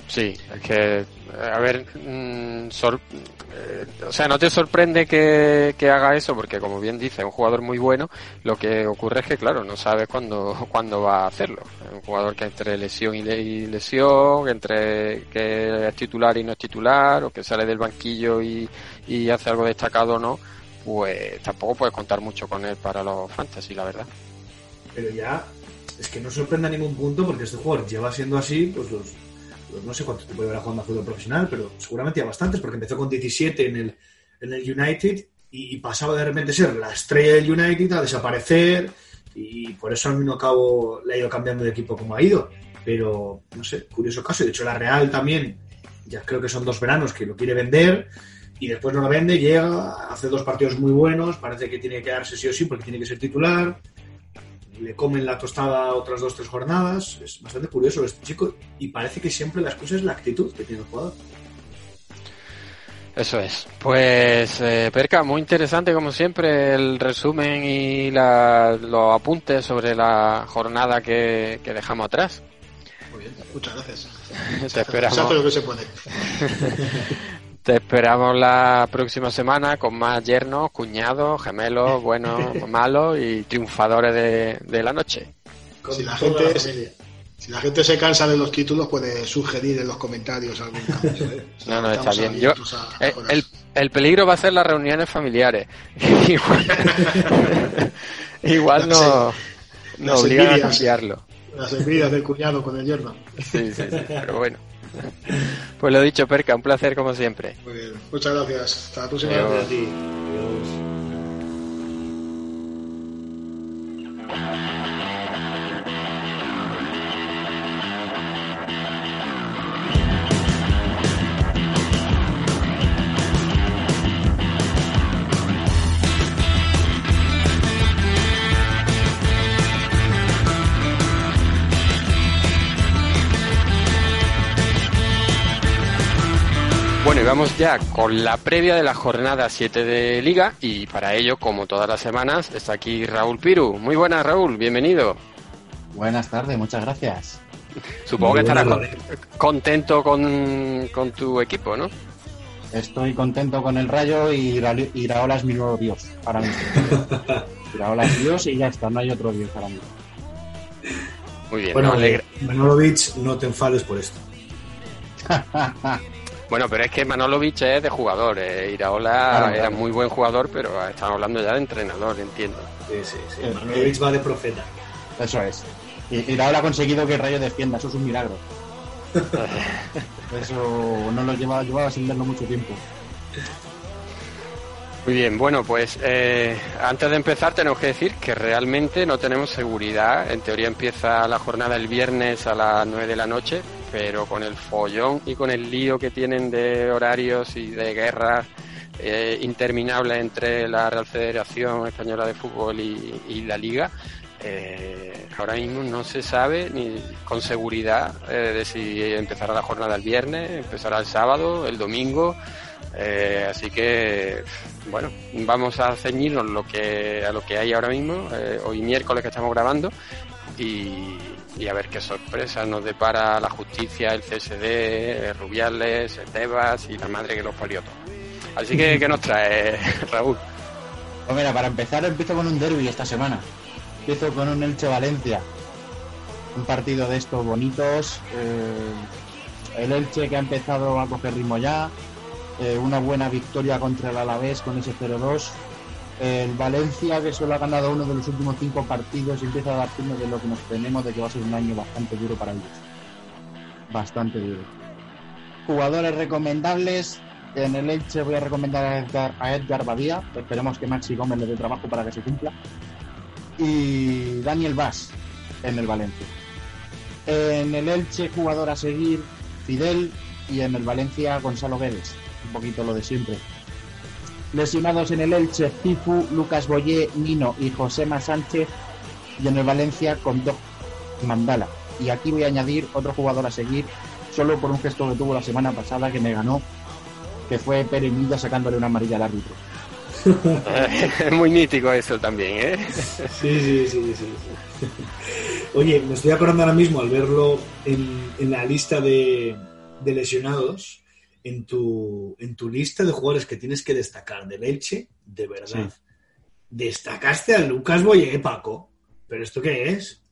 Sí, es que, eh, a ver, mm, eh, o sea, no te sorprende que, que haga eso, porque como bien dice, un jugador muy bueno, lo que ocurre es que, claro, no sabes cuándo, cuándo va a hacerlo. Un jugador que entre lesión y, le- lesión, entre que es titular y no es titular, o que sale del banquillo y, y hace algo destacado o no, pues tampoco puedes contar mucho con él para los fantasy, la verdad. Pero ya es que no sorprende a ningún punto porque este jugador lleva siendo así, pues los- no sé cuánto tiempo llevará jugando a fútbol profesional, pero seguramente ya bastantes, porque empezó con 17 en el, en el United y, pasaba de repente ser la estrella del United a desaparecer y por eso al mismo cabo le ha ido cambiando de equipo como ha ido. Pero, no sé, curioso caso. De hecho la Real también, ya creo que son dos veranos que lo quiere vender y después no lo vende, llega, hace dos partidos muy buenos, parece que tiene que quedarse sí o sí porque tiene que ser titular le comen la tostada otras dos tres jornadas. Es bastante curioso este chico y parece que siempre la excusa es la actitud que tiene el jugador. Eso es. Pues, eh, Perca, muy interesante como siempre el resumen y la- los apuntes sobre la jornada que, que dejamos atrás. Muy bien, muchas gracias. Te Se hace lo esperamos, que se puede. te esperamos la próxima semana con más yernos, cuñados, gemelos, buenos, malos y triunfadores de, de la noche. Si la gente- la. Si la gente se cansa de los títulos, puede sugerir en los comentarios algún cambio. ¿eh? No, no, está bien. Yo, abiertos a eh, el, el peligro va a ser las reuniones familiares. igual igual no, no obligan a cambiarlo. Las envidias del cuñado con el yerno. Sí, sí, sí, pero bueno. Pues lo dicho, Perca, un placer como siempre. Muy bien, muchas gracias. Hasta la próxima. Adiós. A ti. Adiós. Vamos ya con la previa de la jornada 7 de Liga y para ello, como todas las semanas, está aquí Raúl Piru. Muy buenas, Raúl, bienvenido. Buenas tardes, muchas gracias. Supongo que Muy estarás con- contento con, con tu equipo, ¿no? Estoy contento con el rayo y Ira- Iraola es mi nuevo dios ahora mismo. Iraola es dios y ya está, no hay otro dios ahora mismo. Muy bien, Bueno, me alegra. Manolovic, no te enfades por esto. Bueno, pero es que Manolovic es de jugador. eh. Iraola Claro, era claro. muy buen jugador, pero estamos hablando ya de entrenador, entiendo. Sí, sí, sí. Manolovic va de profeta. Eso es. Y Iraola ha conseguido que el rayo defienda, eso es un milagro. Eso no lo lleva, llevaba sin verlo mucho tiempo. Muy bien, bueno, pues eh, antes de empezar tenemos que decir que realmente no tenemos seguridad. En teoría empieza la jornada el viernes a las 9 de la noche, pero con el follón y con el lío que tienen de horarios y de guerras eh, interminables entre la Real Federación Española de Fútbol y, la Liga, eh, ahora mismo no se sabe ni con seguridad eh, de si empezará la jornada el viernes, empezará el sábado, el domingo. Así que, bueno, vamos a ceñirnos lo que, a lo que hay ahora mismo, hoy miércoles que estamos grabando, y, a ver qué sorpresas nos depara la justicia, el CSD, Rubiales, Tebas y la madre que los parió. Así que, ¿qué nos trae, Raúl? Pues mira, para empezar empiezo con un derby esta semana. Empiezo con un Elche Valencia. Un partido de estos bonitos. eh, el Elche que ha empezado a coger ritmo ya. eh, una buena victoria contra el Alavés con ese 0-2. El Valencia que solo ha ganado uno de los últimos cinco partidos empieza a dar de lo que nos tenemos de que va a ser un año bastante duro para ellos. Bastante duro. Jugadores recomendables. En el Elche voy a recomendar a Edgar, a Edgar Badía. Esperemos que Maxi Gómez le dé trabajo para que se cumpla. Y Daniel Vaz en el Valencia. En el Elche, jugador a seguir, Fidel. Y en el Valencia, Gonzalo Guedes. Un poquito lo de siempre. Lesionados en el Elche, Cifu, Lucas Boyé, Nino y Josema Sánchez. Y en el Valencia, con Doc Mandala. Y aquí voy a añadir otro jugador a seguir, solo por un gesto que tuvo la semana pasada que me ganó, que fue Pere Milla sacándole una amarilla al árbitro. Es muy mítico eso también, ¿eh? Sí, sí, sí, sí. sí. Oye, me estoy acordando ahora mismo al verlo en, en la lista de, de lesionados, en tu, en tu lista de jugadores que tienes que destacar del Elche, de verdad. Destacaste a Lucas Boye, Paco. ¿Pero esto qué es?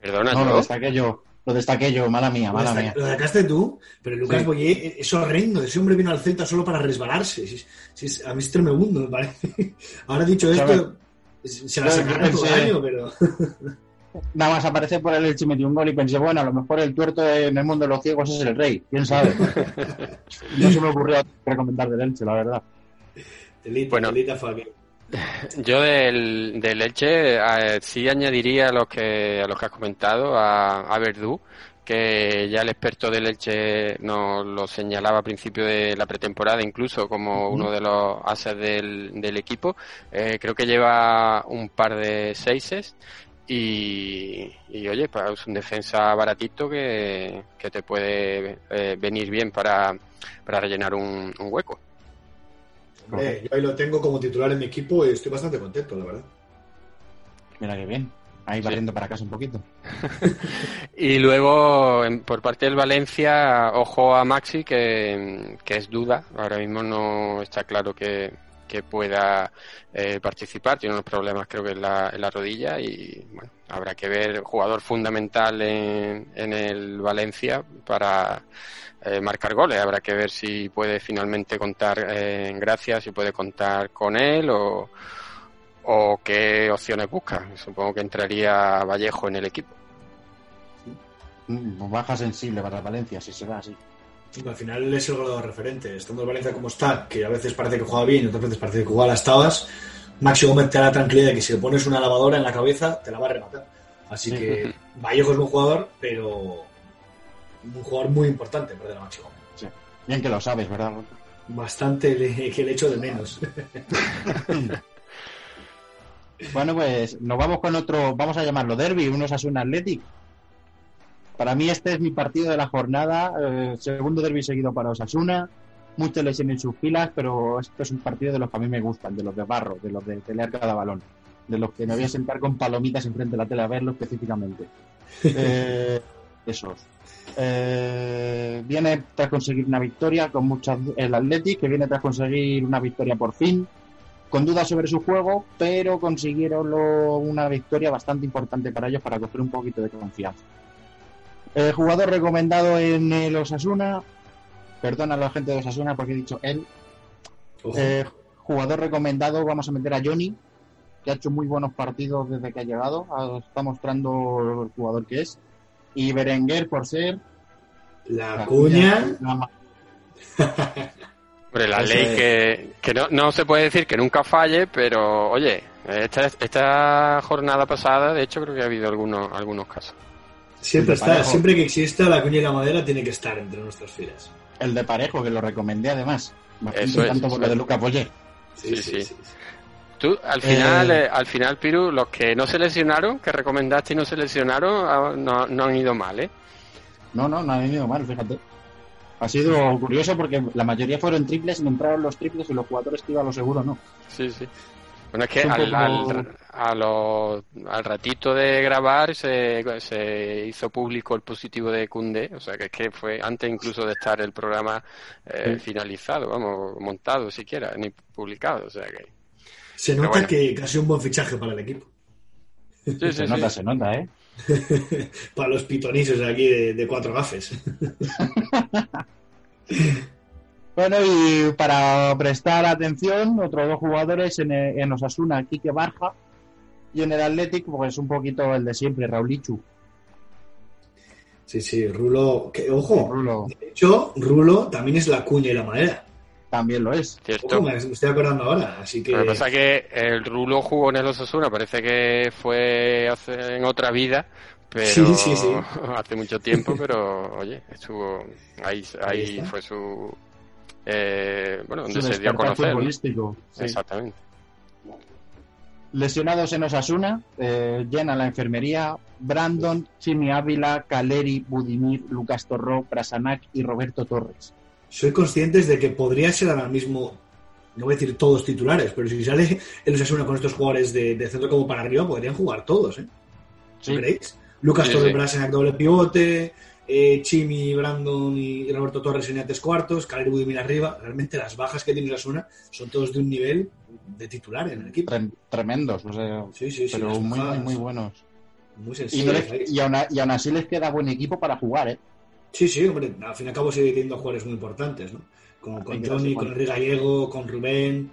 Perdona, No, lo destaqué yo, lo destaqué yo, mala mía, Lo mala destac- mía. Lo destacaste tú, pero Lucas Sí. Boye es horrendo. Ese hombre vino al Celta solo para resbalarse. Si es- si a mí es tremendo, me parece. Ahora dicho esto, se la Yo sacaron todo el año, pero... Nada más aparecer por el Elche metió un gol y pensé, bueno, a lo mejor el tuerto en el mundo de los ciegos es el rey, quién sabe. no se me ocurrió recomendar del Elche, la verdad. Telita, Bueno. Yo del, del Elche eh, sí añadiría a los que a los que has comentado a, a Verdú, que ya el experto del Elche nos lo señalaba a principio de la pretemporada, incluso como uno de los ases del, del equipo. Eh, creo que lleva un par de seises y, y, oye, pa- es un defensa baratito que, que te puede eh, venir bien para, para rellenar un, un hueco. Eh, yo ahí lo tengo como titular en mi equipo y estoy bastante contento, la verdad. Mira qué bien. Ahí barriendo para casa un poquito. Y luego, en- por parte del Valencia, ojo a Maxi, que, que es duda. Ahora mismo no está claro que, que pueda eh, participar. Tiene unos problemas, creo que en la, en la rodilla. Y bueno, habrá que ver. Jugador fundamental en, en el Valencia para eh, marcar goles. Habrá que ver si puede finalmente contar eh, en gracia, si puede contar con él o, o qué opciones busca. Supongo que entraría Vallejo en el equipo. Baja sensible para Valencia, si se da así. Al final es el goleador referente. Estando el Valencia como está, que a veces parece que juega bien y otras veces parece que juega a las tabas, Maxi Gómez te da la tranquilidad de que si le pones una lavadora en la cabeza, te la va a rematar. Así que Vallejo es buen jugador, pero un jugador muy importante perder a Maxi Gómez. Sí. Bien que lo sabes, ¿verdad? Bastante le- que le echo de menos. Bueno, pues nos vamos con otro, vamos a llamarlo derby, unos Asuna Athletic. Para mí este es mi partido de la jornada, eh, segundo derby seguido para Osasuna, muchas lesiones en sus filas, pero esto es un partido de los que a mí me gustan, de los de barro, de los de pelear cada balón, de los que me voy a sentar con palomitas enfrente de la tele a verlo específicamente. Eh, esos. Eh, viene tras conseguir una victoria con muchas el Athletic, que viene tras conseguir una victoria por fin, con dudas sobre su juego, pero consiguieron lo- una victoria bastante importante para ellos para coger un poquito de confianza. El jugador recomendado en el Osasuna, perdona a la gente de Osasuna porque he dicho él, eh, jugador recomendado, vamos a meter a Johnny, que ha hecho muy buenos partidos desde que ha llegado, ah, está mostrando el jugador que es, y Berenguer por ser La cuña. la- Hombre, la ley es. que, que no, no se puede decir que nunca falle, pero oye, esta, esta jornada pasada, de hecho, creo que ha habido algunos, algunos casos. Siempre está, parejo. siempre que exista la cuña y la madera tiene que estar entre nuestras filas. el de Parejo, que lo recomendé además, Eso es, tanto por lo de. Lucas Boyer. Sí, sí. Tú, al final, Eh. eh, al final, Piru, los que no se lesionaron, que recomendaste y no se lesionaron, ah, no, no han ido mal, ¿eh? No, no, no ha venido mal, fíjate. Ha sido curioso porque la mayoría fueron triples y no entraron los triples y los jugadores que iban a lo seguro no. Sí, sí. Bueno, es que Es al, poco- al, a lo- al ratito de grabar se, se hizo público el positivo de Cunde, o sea que es que fue antes incluso de estar el programa eh, Sí. finalizado, vamos, montado siquiera, ni publicado, o sea que... Se nota bueno. que casi un buen fichaje para el equipo. Sí, sí, Se sí. nota, se nota, ¿eh? para los pitonisos aquí de, de cuatro gafes. Bueno, y para prestar atención, otros dos jugadores en, en Osasuna, Quique Barja, y en el Athletic, pues un poquito el de siempre, Raulichu. Sí, sí, Rulo. Que, ojo, Rulo de hecho, Rulo también es la cuña y la madera. también lo es. Cierto. Ojo, me estoy acordando ahora, así que. Lo que pasa es que el Rulo jugó en el Osasuna, parece que fue hace, en otra vida, pero Sí, sí, sí. hace mucho tiempo, pero oye, estuvo ahí, Ahí fue su eh, bueno, donde se dio futbolístico. sí. Exactamente. Lesionados en Osasuna, eh, llena la enfermería, Brandon, Chimi Ávila, Caleri, Budimir, Lucas Torró, Prasanac y Roberto Torres. soy conscientes de que podría ser ahora mismo, no voy a decir todos titulares, pero si sale el Osasuna con estos jugadores de, de centro como para arriba, podrían jugar todos, ¿eh? Sí. ¿Creéis? Lucas Sí, Torres, sí. Brasanac, doble pivote, eh, Chimi, Brandon y Roberto Torres en tres cuartos, Caleri Budimir arriba. Realmente las bajas que tiene Osasuna son todos de un nivel de titular en el equipo. Tre- tremendos, o sea, Sí, sí, sí. pero muy, muy, muy buenos. Muy Y, no les- y, aún, y así les queda buen equipo para jugar, ¿eh? Sí, sí, hombre, al fin y al cabo sigue teniendo jugadores muy importantes, ¿no? Con, con Johnny, con. Enrique Gallego, con Rubén.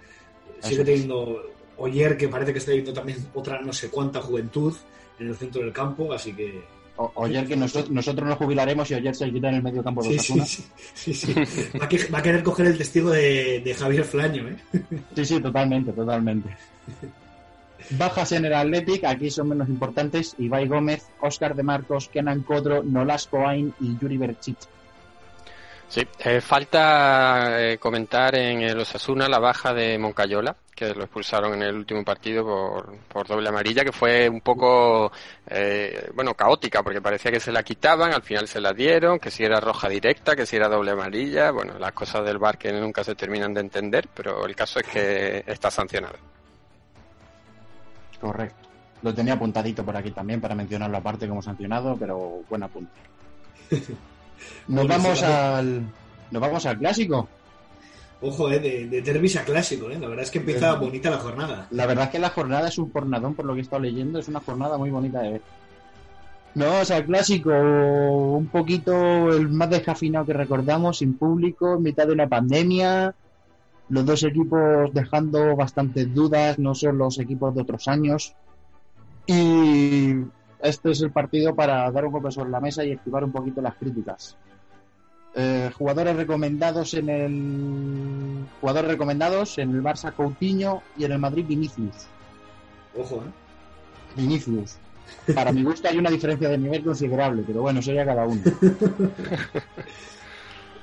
Sigue Eso teniendo Oyer, que parece que está teniendo también otra no sé cuánta juventud en el centro del campo, así que. O, Oyer que nosotros, nosotros nos jubilaremos y Oyer se quita en el medio campo de Sí, Osasuna. sí, sí, sí, sí. Va, a, que- va a querer coger el testigo de, de Javier Flaño, ¿eh? Sí, sí, totalmente, totalmente. Bajas en el Athletic, aquí son menos importantes, Ibai Gómez, Óscar de Marcos, Kenan Codro, Nolasco Ain y Yuri Berchich. Sí, eh, falta eh, comentar en el Osasuna la baja de Moncayola, que lo expulsaron en el último partido por, por doble amarilla, que fue un poco, eh, bueno, caótica, porque parecía que se la quitaban, al final se la dieron, que si era roja directa, que si era doble amarilla, bueno, las cosas del bar que nunca se terminan de entender, pero el caso es que está sancionado. Correcto. Lo tenía apuntadito por aquí también para mencionarlo aparte como sancionado, pero buen apunte. Nos vamos al nos vamos al clásico. Ojo, ¿eh? De, de derbis a clásico, ¿eh? La verdad es que empieza bonita la jornada. La verdad es que la jornada es un jornadón, por lo que he estado leyendo, es una jornada muy bonita de ver. Nos vamos al clásico, un poquito el más descafinado que recordamos, sin público, en mitad de una pandemia, los dos equipos dejando bastantes dudas, no son los equipos de otros años. Y este es el partido para dar un golpe sobre la mesa y activar un poquito las críticas. Eh, jugadores recomendados en el jugadores recomendados en el Barça Coutinho y en el Madrid Vinicius. Ojo, ¿eh? Vinicius. Para mi gusto hay una diferencia de nivel considerable, pero bueno, ya cada uno.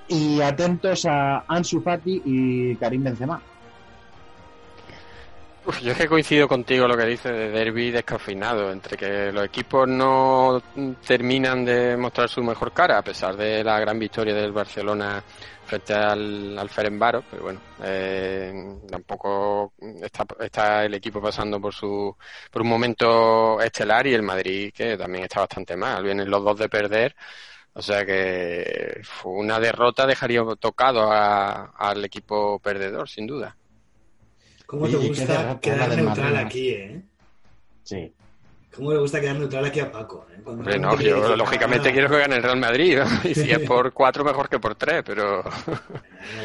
Y atentos a Ansu Fati y Karim Benzema. Yo es que coincido contigo lo que dice de derby descafeinado, entre que los equipos no terminan de mostrar su mejor cara, a pesar de la gran victoria del Barcelona frente al, al Ferenbaro, pero bueno, eh, tampoco está, está el equipo pasando por su por un momento estelar y el Madrid que también está bastante mal, vienen los dos de perder, o sea que una derrota dejaría tocado al equipo perdedor, sin duda. ¿Cómo te gusta quedar del neutral aquí, eh? Sí. ¿Cómo le gusta quedar neutral aquí a Paco? eh? Hombre, no, yo lógicamente "Ah, quiero que gane el Real Madrid, ¿no? y si es por cuatro mejor que por tres, pero,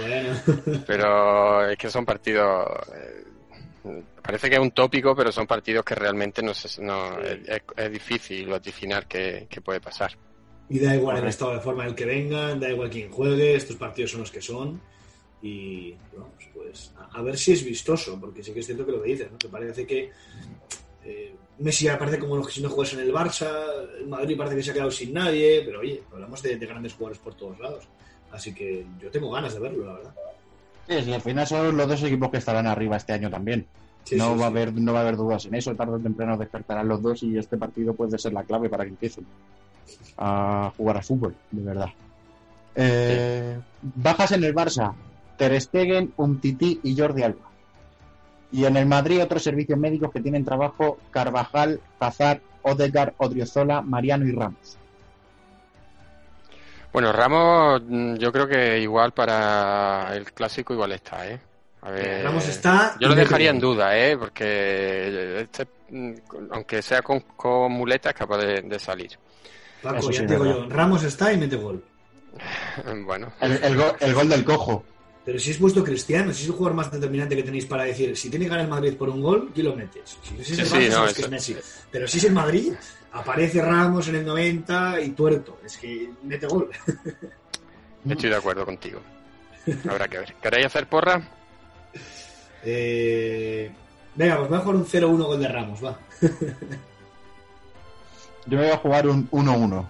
bueno". pero es que son partidos, eh, parece que es un tópico, pero son partidos que realmente no, se, no es, es- es difícil vaticinar qué, qué puede pasar. Y da igual el estado de forma en el que vengan, da igual quién juegue, estos partidos son los que son. Y vamos, pues a, a ver si es vistoso, porque sí que es cierto que lo que dices, ¿no? que parece que eh, Messi ya parece como que si no juegas en el Barça, el Madrid parece que se ha quedado sin nadie, pero oye, hablamos de, de grandes jugadores por todos lados. Así que yo tengo ganas de verlo, la verdad. Sí, sí, al final son los dos equipos que estarán arriba este año también. Sí, no, sí, va sí. A haber, no va a haber dudas en eso. Tarde o temprano despertarán los dos y este partido puede ser la clave para que empiecen a jugar a fútbol, de verdad. Eh, Bajas en el Barça. Ter Stegen, Umtiti y Jordi Alba. Y en el Madrid otros servicios médicos que tienen trabajo Carvajal, Hazard, Odegaard, Odriozola, Mariano y Ramos. Bueno, Ramos, mm, yo creo que igual para el clásico igual está, ¿eh? A ver, Ramos está Yo lo dejaría en duda, ¿eh? Porque este, mm, aunque sea con, con muletas, es capaz de, de salir. Paco, Eso ya sí, te digo verdad. yo, Ramos está y mete gol. Bueno, El, el go- el gol del cojo. Pero si es vuestro Cristiano, si es el jugador más determinante que tenéis para decir, si tiene que ganar el Madrid por un gol, ¿quién lo metes? Si es el Sí, Barça, sí, no, sabes que es Messi. Pero si es el Madrid, aparece Ramos en el 90 y tuerto. Es que mete gol. estoy de acuerdo contigo. Habrá que ver. ¿Queréis hacer porra? Eh, Venga, pues voy a jugar un 0-1 gol de Ramos, va. Yo me voy a jugar un 1-1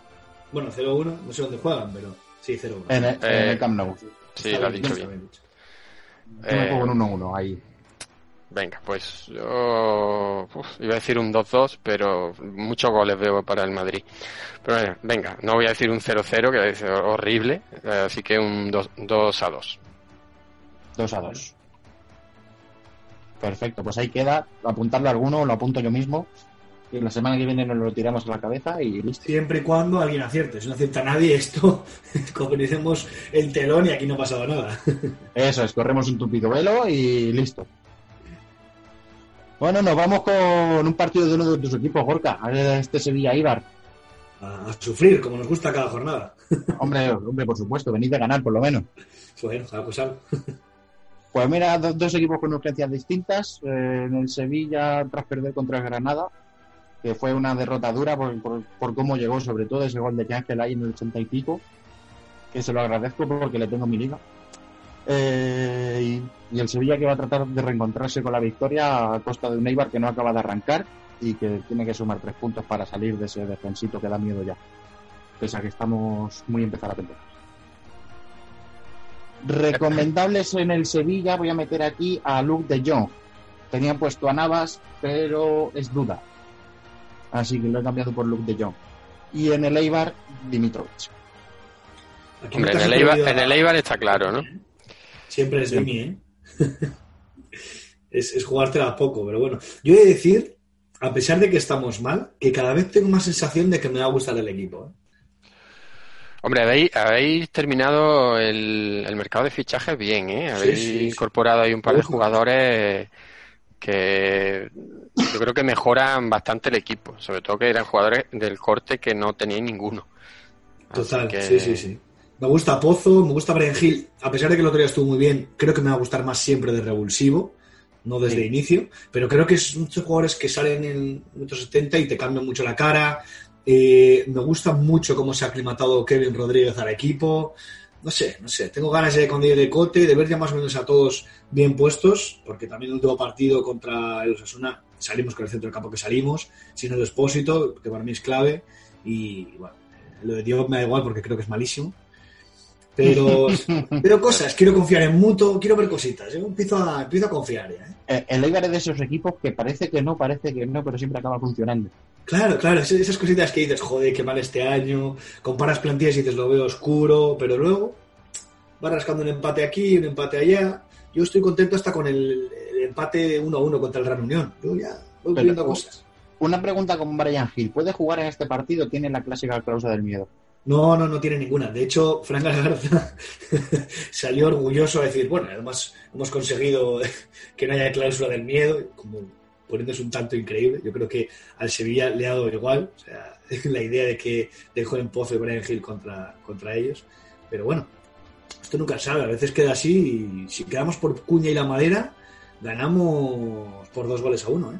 Bueno, 0-1, no sé dónde juegan, pero sí, 0-1. en, el- en Eh, el Camp Nou. Sí, lo has bien, dicho bien. dicho. Yo me Eh, juego un 1-1 ahí. Venga, pues yo uf, iba a decir un 2-2, pero muchos goles veo para el Madrid. Pero bueno, venga, no voy a decir un 0-0, que es horrible, eh, así que un 2 2-2. 2 a 2. Perfecto, pues ahí queda. Apuntarlo a alguno, lo apunto yo mismo. Y la semana que viene nos lo tiramos a la cabeza y listo. Siempre y cuando alguien acierte. Si no acierta nadie, esto cogeremos el telón y aquí no ha pasado nada. Eso es, corremos un tupido velo y listo. Bueno, nos vamos con un partido de uno de tus equipos, Gorka. A Este Sevilla Ibar. A, a sufrir, como nos gusta cada jornada. Hombre, hombre, por supuesto, venid de ganar por lo menos. Bueno, cada cosa. Pues mira, do- dos equipos con urgencias distintas. Eh, en el Sevilla, tras perder contra el Granada, que fue una derrota dura por, por- cómo llegó, sobre todo ese gol de Ángel ahí en el 80 y pico, que se lo agradezco porque le tengo en mi liga. Eh, y, y el Sevilla que va a tratar de reencontrarse con la victoria a costa de un Eibar que no acaba de arrancar y que tiene que sumar tres puntos para salir de ese defensito que da miedo ya. Pese a que estamos muy empezar a temporada. Recomendables en el Sevilla, voy a meter aquí a Luke de Jong. Tenían puesto a Navas, pero es duda. Así que lo he cambiado por Luke de Jong. Y en el Eibar, Dimitrovic. Hombre, en el, Eibar, olvida- en el Eibar está claro, ¿no? Siempre es Dimi, ¿eh? es, es jugártela a poco, pero bueno. Yo he de decir, a pesar de que estamos mal, que cada vez tengo más sensación de que me va a gustar el equipo. ¿eh? Hombre, habéis, habéis terminado el, el mercado de fichajes bien, ¿eh? Habéis sí, sí. incorporado ahí un par de jugadores que yo creo que mejoran bastante el equipo, sobre todo que eran jugadores del corte que no tenían ninguno. Total, que- sí, sí, sí. Me gusta Pozo, me gusta Brian Hill, a pesar de que el otro día estuvo muy bien, creo que me va a gustar más siempre de revulsivo, no desde Sí. inicio, pero creo que es muchos jugadores que salen en minutos 70 y te cambian mucho la cara. Eh, me gusta mucho cómo se ha aclimatado Kevin Rodríguez al equipo. No sé, no sé, tengo ganas de cuando llegue Cote, de ver ya más o menos a todos bien puestos, porque también el último partido contra el Osasuna salimos con el centro del campo que salimos, sin el expósito, que para mí es clave, y bueno, lo de Diop me da igual porque creo que es malísimo. Pero, pero cosas, quiero confiar en Muto, quiero ver cositas. Yo empiezo a, empiezo a confiar ya. ¿eh? Eh, El Eibar es de esos equipos que parece que no, parece que no, pero siempre acaba funcionando. Claro, claro, esas cositas que dices, joder, qué mal este año, comparas plantillas y dices, lo veo oscuro, pero luego va rascando un empate aquí, un empate allá. Yo estoy contento hasta con el, el empate 1-1 contra el Gran Unión. Yo ya voy viendo cosas. Una pregunta con Brian Hill. ¿Puede jugar en este partido? Tiene la clásica cláusula del miedo. No, no, no tiene ninguna. De hecho, Frank Garza salió orgulloso a decir, bueno, además hemos conseguido que no haya cláusula del miedo, como poniéndose un tanto increíble. Yo creo que al Sevilla le ha dado igual, o sea, la idea de que dejó en Pozo y Brian Hill contra, contra ellos. Pero bueno, esto nunca sabe, a veces queda así y si quedamos por cuña y la madera, ganamos por dos goles a uno, ¿eh?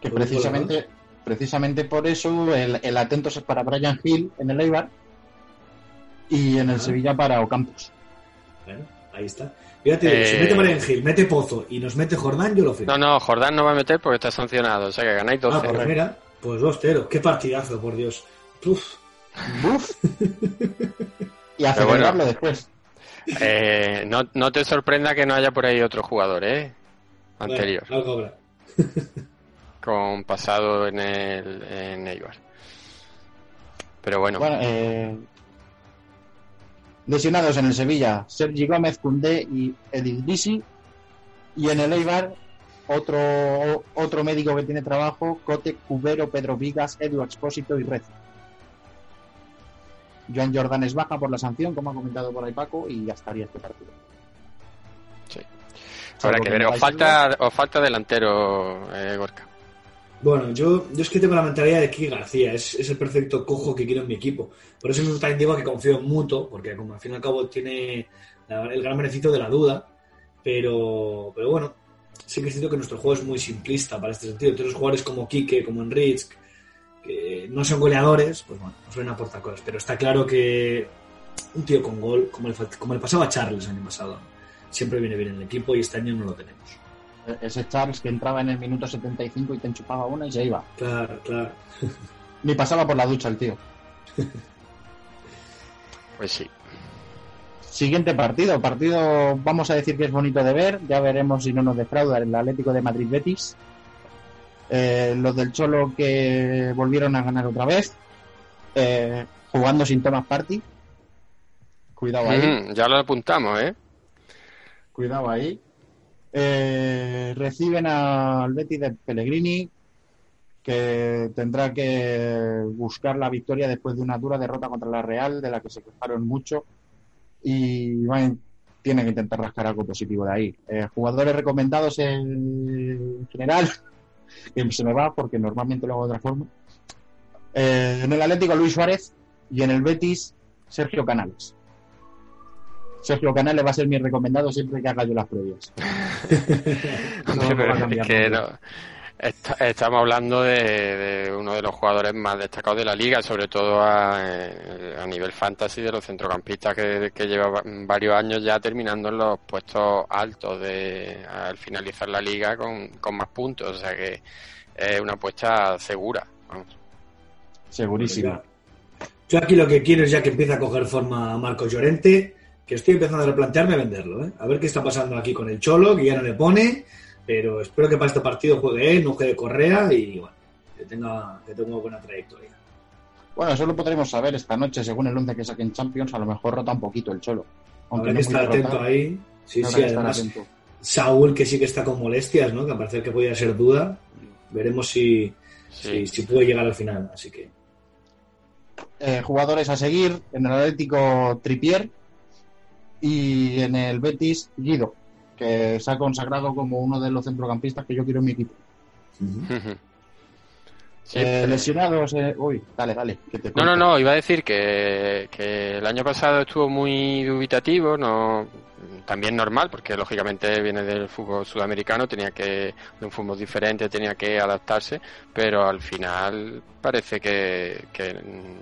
Que Por precisamente, precisamente por eso el, el atento es para Brian Hill en el Eibar y en el Ah. Sevilla para Ocampos. Bueno, ahí está. Fíjate, Eh, si mete Hill, mete Pozo y nos mete Jordán, yo lo firmo. No, no, Jordán no va a meter porque está sancionado, o sea que ganáis Ah, 12. pues mira, pues 2-0. Qué partidazo, por Dios. Uf, ¡Buf! y a bueno. después. Eh, no, no te sorprenda que no haya por ahí otro jugador, ¿eh? Anterior, bueno, algo habrá. con pasado en el en Eibar. Pero bueno, Bueno, eh, lesionados en el Sevilla, Sergi Gómez, Cundé y Edilisi. Y en el Eibar, otro, otro médico que tiene trabajo, Cote, Cubero, Pedro Vigas, Edu Expósito y Red. Joan Jordan es baja por la sanción, como ha comentado por ahí Paco, y ya estaría este partido. Habrá Salvo que ver, os falta, os falta delantero, eh, Gorka. Bueno, yo, yo es que tengo la mentalidad de Kiki García, es, es el perfecto cojo que quiero en mi equipo. Por eso mismo también digo que confío en Muto, porque como al fin y al cabo tiene el gran beneficio de la duda, pero, pero bueno, sí que siento que nuestro juego es muy simplista para este sentido. Otros jugadores como Kike, como Enrich, que no son goleadores, pues bueno, nos suelen aportar cosas. Pero está claro que un tío con gol, como el, como le pasaba Charles el año pasado, siempre viene bien en el equipo y este año no lo tenemos. Ese Charles que entraba en el minuto 75 y te enchufaba una y se iba. Claro, claro. Ni pasaba por la ducha el tío. Pues sí. Siguiente partido. Partido, vamos a decir que es bonito de ver. Ya veremos si no nos defrauda el Atlético de Madrid Betis. Eh, los del Cholo que volvieron a ganar otra vez. Eh, jugando sin Thomas Party. Cuidado ahí. Mm, ya lo apuntamos, ¿eh? Cuidado ahí. Eh, reciben al Betis de Pellegrini, que tendrá que buscar la victoria después de una dura derrota contra la Real, de la que se quejaron mucho. Y bueno, tiene que intentar rascar algo positivo de ahí. Eh, jugadores recomendados en general, que se me va porque normalmente lo hago de otra forma. Eh, en el Atlético Luis Suárez y en el Betis Sergio Canales. Sergio Canales va a ser mi recomendado siempre que haga yo las previas. Hombre, No pero va a cambiar es que nada. no- Esta- estamos hablando de, de uno de los jugadores más destacados de la liga, sobre todo a, eh, a nivel fantasy de los centrocampistas que, que lleva va- varios años ya terminando en los puestos altos de al finalizar la liga con, con más puntos, o sea que es una apuesta segura. vamos. Segurísimo. Yo aquí lo que quiero es ya que empiece a coger forma Marcos Llorente, que estoy empezando a replantearme venderlo. ¿eh? A ver qué está pasando aquí con el Cholo, que ya no le pone, pero espero que para este partido juegue él, no juegue Correa y bueno, que tenga, que tenga buena trayectoria. Bueno, eso lo podremos saber esta noche, según el 11 que saquen Champions, a lo mejor rota un poquito el Cholo. Aunque Habrá que no estar puede atento rotar, ahí. Sí, sí, además atento. Saúl que sí que está con molestias, ¿no? Que parece que podría ser duda. Veremos si, Sí. si, si puede llegar al final. Así que Eh, jugadores a seguir, en el Atlético Tripier y en el Betis Guido, que se ha consagrado como uno de los centrocampistas que yo quiero en mi equipo. Sí, Eh, pero- lesionados, eh, uy, dale, dale, que te No, no, no, iba a decir que, que el año pasado estuvo muy dubitativo, no también normal, porque lógicamente viene del fútbol sudamericano, tenía que, de un fútbol diferente, tenía que adaptarse, pero al final parece que, que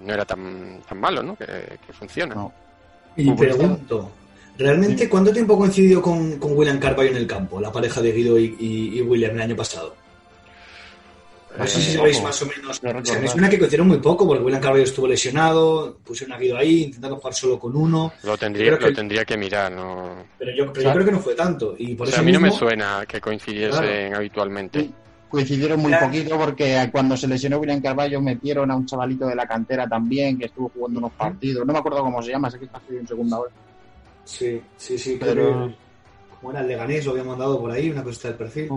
no era tan, tan malo, ¿no? Que, que funciona. No. Y pregunto, ¿realmente cuánto tiempo coincidió con, con William Carvalho en el campo, la pareja de Guido y, y- y William el año pasado? No sé si Eh, sabéis más o menos. Creo O sea, me suena que coincidieron muy poco porque William Carvalho estuvo lesionado, pusieron a Guido ahí, intentando jugar solo con uno, Lo tendría, Creo que- lo tendría que mirar, ¿no? pero yo, pero yo O sea, creo que no fue tanto. Y por O sea, eso a mí no me suena que coincidiesen habitualmente. Sí, Coincidieron muy Claro. poquito porque cuando se lesionó William Carvalho metieron a un chavalito de la cantera también que estuvo jugando unos partidos. No me acuerdo cómo se llama, sé que está en segunda hora. Sí, sí, sí, Pero-. Como era el Leganés, lo había mandado por ahí, una cosa del perfil.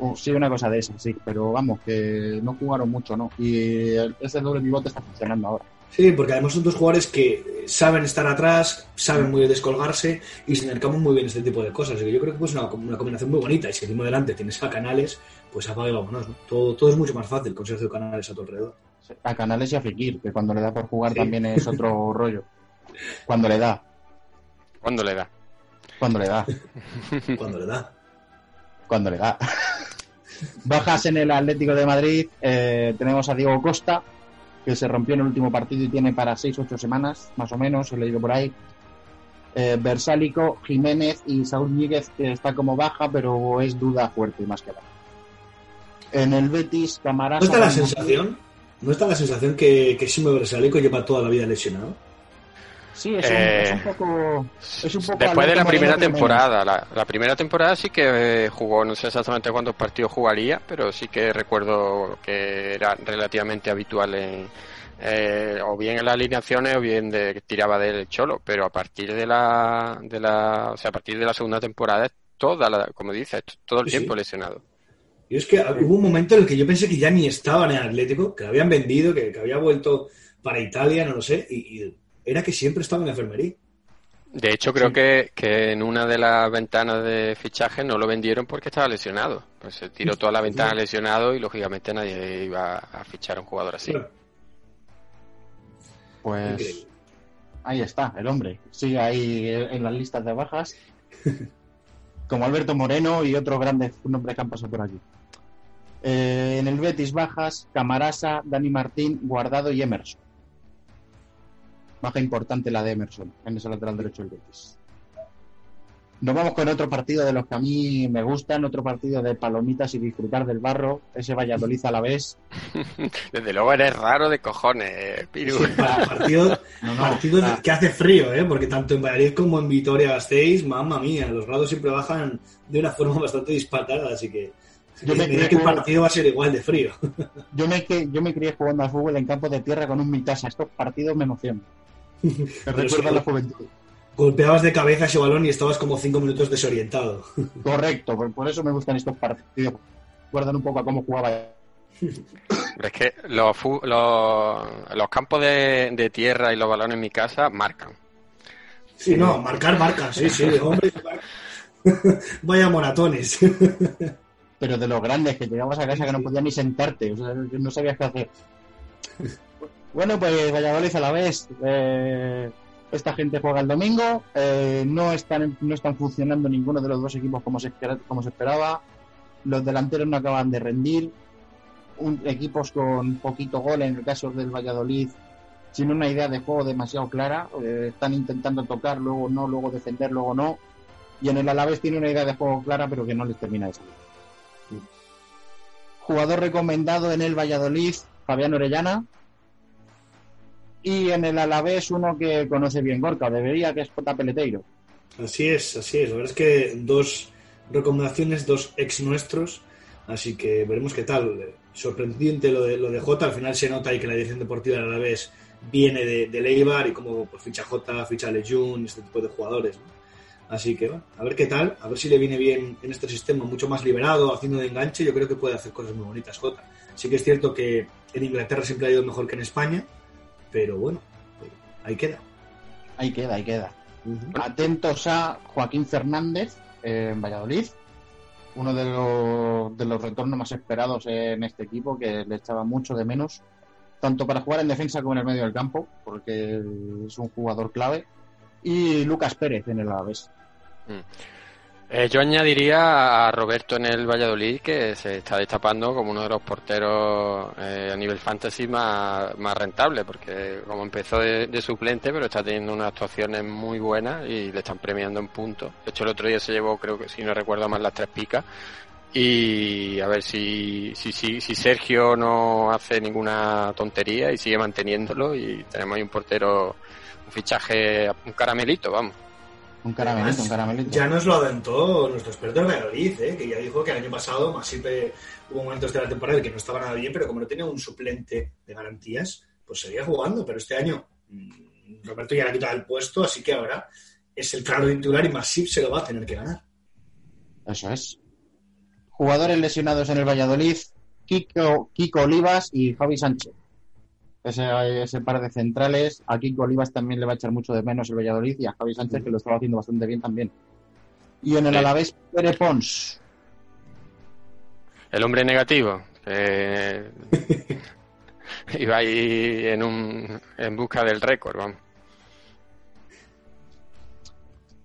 Oh, sí, una cosa de esa, sí. Pero vamos, que no jugaron mucho, ¿no? Y ese doble pivote está funcionando ahora. Sí, porque además son dos jugadores que saben estar atrás, saben muy bien descolgarse y se intercaman muy bien este tipo de cosas. Así que yo creo que pues una, una combinación muy bonita. Y si encima delante tienes a Canales, pues apaga y vámonos. ¿no? Todo, todo es mucho más fácil con Sergio Canales a tu alrededor. A Canales y a Fekir, que cuando le da por jugar Sí. también es otro rollo. Cuando le da, ¿Cuándo le da? cuando le da, Cuando le da. cuando le da. Bajas en el Atlético de Madrid, eh, tenemos a Diego Costa, que se rompió en el último partido y tiene para 6-8 semanas, más o menos, he leído por ahí. Eh, Versálico, Jiménez y Saúl Níguez, que está como baja, pero es duda fuerte más que nada. En el Betis, Camarasa... ¿No está la sensación? ¿No está la sensación que, que Simo Bersálico lleva toda la vida lesionado? Sí, es un, Eh, es un poco... Es un poco Después de la primera temporada, la, la primera temporada sí que eh, jugó, no sé exactamente cuántos partidos jugaría, pero sí que recuerdo que era relativamente habitual en, eh, o bien en las alineaciones o bien de que tiraba del cholo, pero a partir de la, de la, o sea, a partir de la segunda temporada es toda la, como dices, todo el sí. tiempo lesionado. Y es que hubo un momento en el que yo pensé que ya ni estaba en el Atlético, que lo habían vendido, que, que había vuelto para Italia, no lo sé, y, y era que siempre estaba en la enfermería. De hecho, creo que, que en una de las ventanas de fichaje no lo vendieron porque estaba lesionado. Pues se tiró toda la ventana lesionado y lógicamente nadie iba a fichar a un jugador así. Pues Increíble. ahí está, el hombre. Sigue ahí en las listas de bajas. Como Alberto Moreno y otros grandes nombres que han pasado por aquí. Eh, en el Betis bajas, Camarasa, Dani Martín, Guardado y Emerson. Baja importante la de Emerson en ese lateral derecho del Betis. Nos vamos con otro partido de los que a mí me gustan, otro partido de palomitas y disfrutar del barro, ese Valladolid a la vez. Desde luego eres raro de cojones, Piru. Sí, pa- partido No, no, partido ah. que hace frío, ¿eh? porque tanto en Valladolid como en Vitoria-Gasteiz, mamma mía, los grados siempre bajan de una forma bastante disparada, así que Yo me creo que el partido va a ser igual de frío. Yo me, que, yo me crié jugando al fútbol en campo de tierra con un mitasa. Estos partidos me emocionan. Me sí. la juventud. Golpeabas de cabeza ese balón y estabas como cinco minutos desorientado. Correcto, por, por eso me gustan estos partidos. Recuerdan un poco a cómo jugaba. Es que los, los, los campos de, de tierra y los balones en mi casa marcan. Sí, no, marcar marca, sí, sí, hombre. Vaya moratones. Pero de los grandes, que llegabas a casa que no podías ni sentarte. O sea, no sabías qué hacer. Bueno, pues Valladolid a la vez. eh, esta gente juega el domingo. eh, no, están, no están funcionando ninguno de los dos equipos como se, espera- como se esperaba. Los delanteros no acaban de rendir. Un- equipos con poquito gol, en el caso del Valladolid, sin una idea de juego demasiado clara. eh, están intentando tocar, luego no, luego defender, luego no. Y en el Alavés tiene una idea de juego clara, pero que no les termina de salir. Jugador recomendado en el Valladolid, Fabián Orellana. Y en el Alavés uno que conoce bien Gorka, debería que es J. Peleteiro. Así es, así es. La verdad es que dos recomendaciones, dos ex nuestros. Así que veremos qué tal. Sorprendente lo de, lo de Jota. Al final se nota ahí que la dirección deportiva de Alavés viene de, de Leibar y como pues, ficha Jota, ficha Lejun, este tipo de jugadores. Así que a ver qué tal, a ver si le viene bien en este sistema mucho más liberado, haciendo de enganche. Yo creo que puede hacer cosas muy bonitas Jota. Sí que es cierto que en Inglaterra siempre ha ido mejor que en España, pero bueno, ahí queda. Ahí queda, ahí queda. Atentos a Joaquín Fernández eh, en Valladolid, uno de los, de los retornos más esperados en este equipo, que le echaba mucho de menos, tanto para jugar en defensa como en el medio del campo, porque es un jugador clave. Y Lucas Pérez en el Alavés. Eh, yo añadiría a Roberto en el Valladolid que se está destapando como uno de los porteros eh, a nivel fantasy más, más rentable, porque como empezó de, suplente, pero está teniendo unas actuaciones muy buenas y le están premiando en puntos. De hecho, el otro día se llevó, creo que si no recuerdo mal, las tres picas. Y a ver si, si, si, si Sergio no hace ninguna tontería y sigue manteniéndolo y tenemos ahí un portero, un fichaje, un caramelito, vamos. Un caramelito, un caramelito. Ya nos lo aventó nuestro experto en Valladolid, ¿eh? que ya dijo que el año pasado, más siempre hubo momentos de la temporada en que no estaba nada bien, pero como no tenía un suplente de garantías, pues seguía jugando. Pero este año mm, Roberto ya le ha quitado el puesto, así que ahora es el claro titular y Masip se lo va a tener que ganar. Eso es. Jugadores lesionados en el Valladolid, Kiko, Kiko Olivas y Javi Sánchez. Ese, ese par de centrales, a Kiko Olivas también le va a echar mucho de menos el Valladolid y a Javi Sánchez que lo estaba haciendo bastante bien también. Y en el. Alavés, Pere Pons. El hombre negativo. eh, iba ahí en, un, en busca del récord, vamos.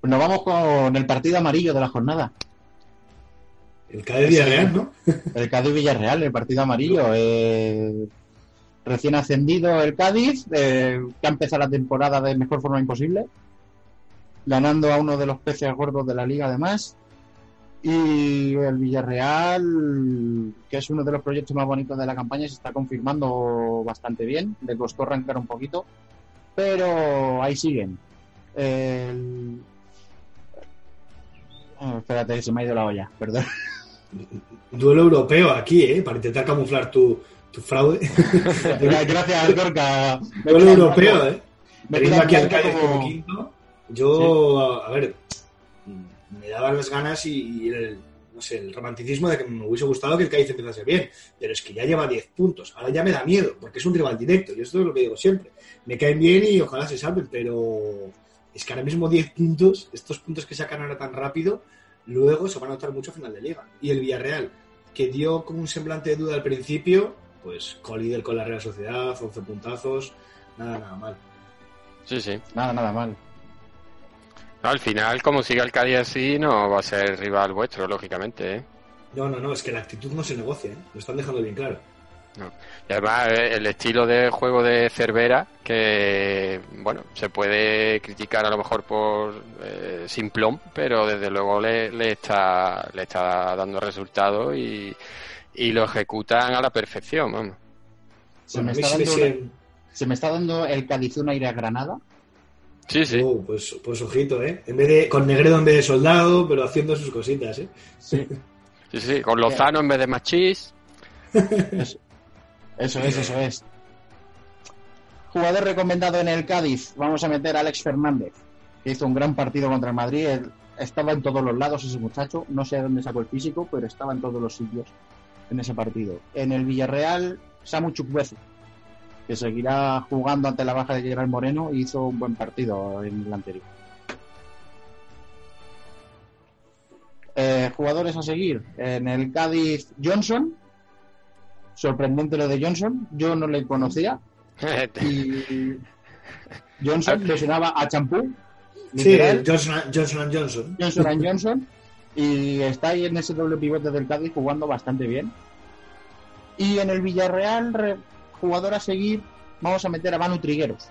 Nos vamos con el partido amarillo de la jornada. El Cádiz Villarreal, ¿no? El Cádiz Villarreal, el partido amarillo. eh, recién ascendido el Cádiz, eh, que ha empezado la temporada de mejor forma imposible, ganando a uno de los peces gordos de la liga además. Y el Villarreal, que es uno de los proyectos más bonitos de la campaña, se está confirmando bastante bien. Le costó arrancar un poquito, pero ahí siguen. Ah, espérate, se me ha ido la olla, perdón. Duelo europeo aquí, ¿eh? Para intentar camuflar tu, tu fraude. Gracias, Gorka. Me Duelo queda europeo. ¿eh? Teniendo aquí al Cádiz como- como quinto, yo, a ver, me daban las ganas y, y el, no sé, el romanticismo de que me hubiese gustado que el Cádiz empezase bien, pero es que ya lleva 10 puntos, ahora ya me da miedo, porque es un rival directo, y esto es lo que digo siempre, me caen bien y ojalá se salven, pero Es que ahora mismo 10 puntos, estos puntos que sacan ahora tan rápido, luego se van a notar mucho a final de liga. Y el Villarreal, que dio como un semblante de duda al principio, pues colíder con la Real Sociedad, 11 puntazos, nada, nada mal. Sí, sí. Nada, nada mal. No, al final, como siga el Cádiz así, no va a ser rival vuestro, lógicamente, ¿eh? No, no, no, es que la actitud no se negocia, ¿eh? lo están dejando bien claro. No. Y además eh, el estilo de juego de Cervera, que bueno, se puede criticar a lo mejor por eh, simplón, pero desde luego le, le está le está dando resultados y, y lo ejecutan a la perfección, vamos. Se, Bueno, me a está dando una- se me está dando el Cádiz un aire a Granada. Sí, sí. Oh, pues, pues ojito, ¿eh? En vez de, con Negredo en vez de soldado, pero haciendo sus cositas, ¿eh? Sí. Sí, sí, con Lozano en vez de Machís. Eso, eso es, eso es. Jugador recomendado en el Cádiz. Vamos a meter a Alex Fernández, que hizo un gran partido contra el Madrid. Él estaba en todos los lados ese muchacho. No sé de dónde sacó el físico, pero estaba en todos los sitios en ese partido. En el Villarreal, Samu Chukwueze, que seguirá jugando ante la baja de Gerard Moreno y hizo un buen partido en el anterior. Eh, jugadores a seguir. En el Cádiz, Johnson. Sorprendente lo de Johnson. Yo no le conocía. Y Johnson lesionaba a Champú. Sí, Johnson, Johnson Johnson. Johnson Johnson. Y está ahí en ese doble pivote del Cádiz jugando bastante bien. Y en el Villarreal, re- jugador a seguir, vamos a meter a Manu Trigueros.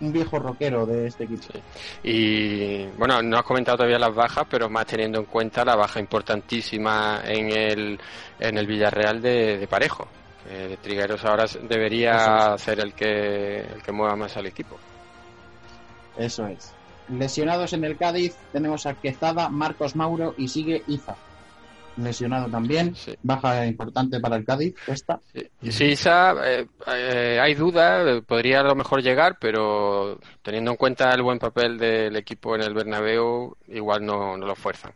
Un viejo rockero de este equipo. Y bueno, no has comentado todavía las bajas, pero más teniendo en cuenta la baja importantísima en el, en el Villarreal de, de Parejo. Eh, Trigueros ahora debería ser el que, el que mueva más al equipo. Eso es. Lesionados en el Cádiz tenemos a Quezada, Marcos Mauro y sigue Iza. Lesionado también. Sí. Baja importante para el Cádiz. Esta. Y sí, Isa, eh, eh, hay duda, podría a lo mejor llegar, pero teniendo en cuenta el buen papel del equipo en el Bernabéu, igual no, no lo fuerzan.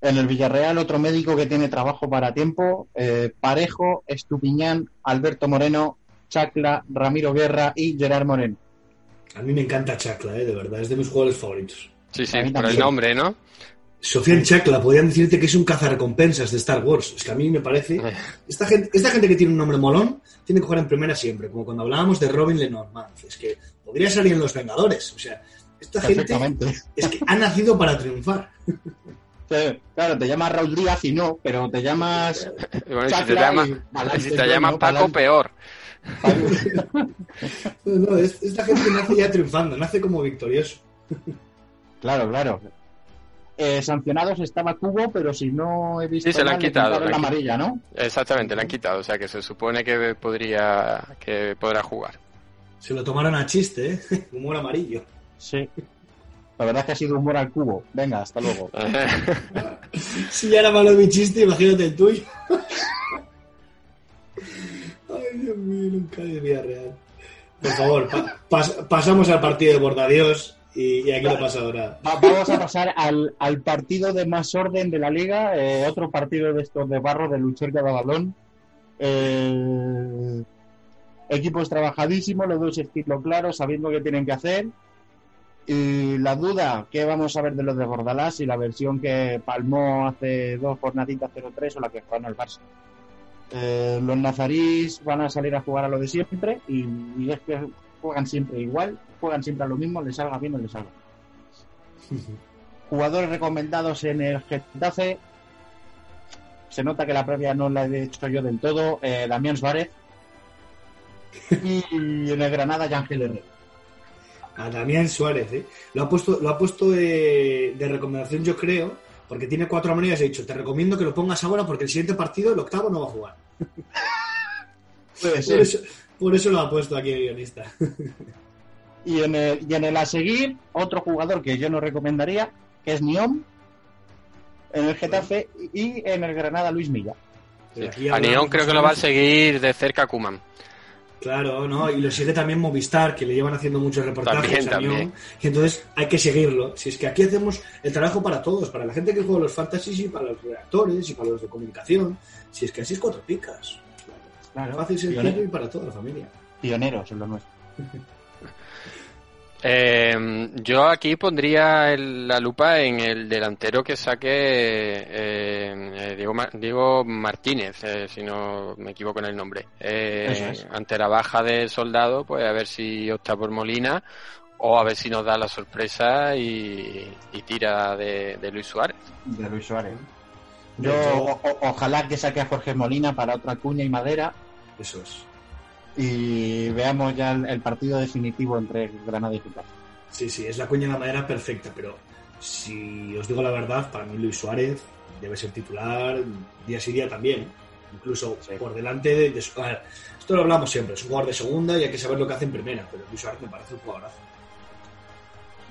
En el Villarreal, otro médico que tiene trabajo para tiempo. eh, Parejo, Estupiñán, Alberto Moreno, Chacla, Ramiro Guerra y Gerard Moreno. A mí me encanta Chacla, ¿eh? De verdad, es de mis jugadores favoritos. Sí, sí, por el nombre, ¿no? Sofian Chacla, podrían decirte que es un cazarrecompensas de Star Wars. Es que a mí me parece... Esta gente, esta gente que tiene un nombre molón tiene que jugar en primera siempre, como cuando hablábamos de Robin Lenormand. Es que podría salir en Los Vengadores. O sea, esta gente es que ha nacido para triunfar. Sí, Claro, te llamas Raúl Díaz y no, pero te llamas. Bueno, si te y si te llamas Paco, peor. No, no, es- esta gente nace ya triunfando, nace como victorioso. Claro, claro. Eh, sancionados estaba Cubo, pero si no he visto Sí, se la han mal, le quitado, le la amarilla, ¿no? Exactamente, le han quitado, o sea que se supone que podría que podrá jugar. Se lo tomaron a chiste, ¿eh? Humor amarillo. Sí. La verdad es que ha sido humor al cubo. Venga, hasta luego. Si ya era malo mi chiste, imagínate el tuyo. Ay, Dios mío, nunca de Villarreal. Por favor, pa- pas- pasamos al partido de Bordadios y, y aquí no pasa ahora. Va- Vamos a pasar al, al partido de más orden de la liga, eh, otro partido de estos de barro, de luchar cada balón. Eh, equipos trabajadísimos, los dos estilos claros, sabiendo qué tienen que hacer. Y la duda, ¿qué vamos a ver de los de Bordalás y la versión que palmó hace dos jornaditas 0-3 o la que ganó el Barça? Eh, los nazarís van a salir a jugar a lo de siempre y, es que juegan siempre igual, juegan siempre a lo mismo, les salga bien o les salga. Jugadores recomendados en el Getafe. Se nota que la previa no la he hecho yo del todo. Eh, Damián Suárez. Y en el Granada, Yangel Herrera. A Damián Suárez, ¿eh? Lo ha puesto, lo ha puesto de, de recomendación, yo creo, porque tiene cuatro amarillas. He dicho, te recomiendo que lo pongas ahora porque el siguiente partido, el octavo, no va a jugar. Puede Por ser. eso, por eso lo ha puesto aquí el guionista. Y en el, y en el a seguir, otro jugador que yo no recomendaría, que es Niom. En el Getafe y en el Granada, Luis Milla. A Nión creo que lo va a seguir de cerca Kuman. Claro, ¿no? Y lo sigue también Movistar, que le llevan haciendo muchos reportajes También, a Nión. también. Y entonces hay que seguirlo. Si es que aquí hacemos el trabajo para todos, para la gente que juega los fantasies y para los redactores y para los de comunicación. Si es que así es cuatro picas. Claro. Fácil, sencillo Pionero. y para toda la familia. Pioneros en lo nuestro. Eh, yo aquí pondría el- la lupa en el delantero que saque eh, eh, Diego, Diego Martínez, eh, si no me equivoco en el nombre. Eh, es. Ante la baja de Soldado, pues a ver si opta por Molina o a ver si nos da la sorpresa y, y tira de, de Luis Suárez. de Luis Suárez. Yo o- ojalá que saque a Jorge Molina para otra cuña y madera Eso es. Y veamos ya el, el partido definitivo entre Granada y Getafe. Sí, sí, es la cuña de la madera perfecta, pero si os digo la verdad, para mí Luis Suárez debe ser titular día sí día también. Incluso Sí. por delante de, de su- ver, esto lo hablamos siempre, es un jugador de segunda y hay que saber lo que hace en primera, pero Luis Suárez me parece un jugadorazo.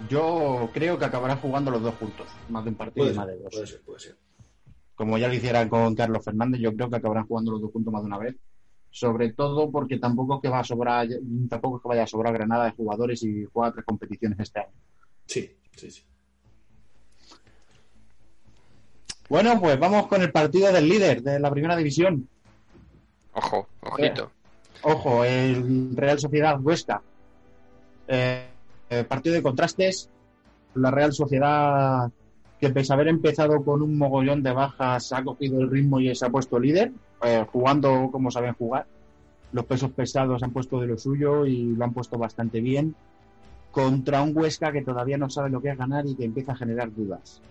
Yo creo que acabarán jugando los dos juntos, más de un partido Puede y más de dos. puede ser, puede ser. Como ya lo hicieran con Carlos Fernández, yo creo que acabarán jugando los dos juntos más de una vez. Sobre todo porque tampoco es que va a sobrar, tampoco es que vaya a sobrar Granada de jugadores y juega tres competiciones este año. Sí, sí, sí. Bueno, pues vamos con el partido del líder de la primera división. Ojo, ojito. Ojo, el Real Sociedad Huesca. Eh, eh, partido de contrastes. La Real Sociedad, que pese a haber empezado con un mogollón de bajas, ha cogido el ritmo y se ha puesto líder, eh, jugando como saben jugar. Los pesos pesados han puesto de lo suyo y lo han puesto bastante bien. Contra un Huesca que todavía no sabe lo que es ganar y que empieza a generar dudas.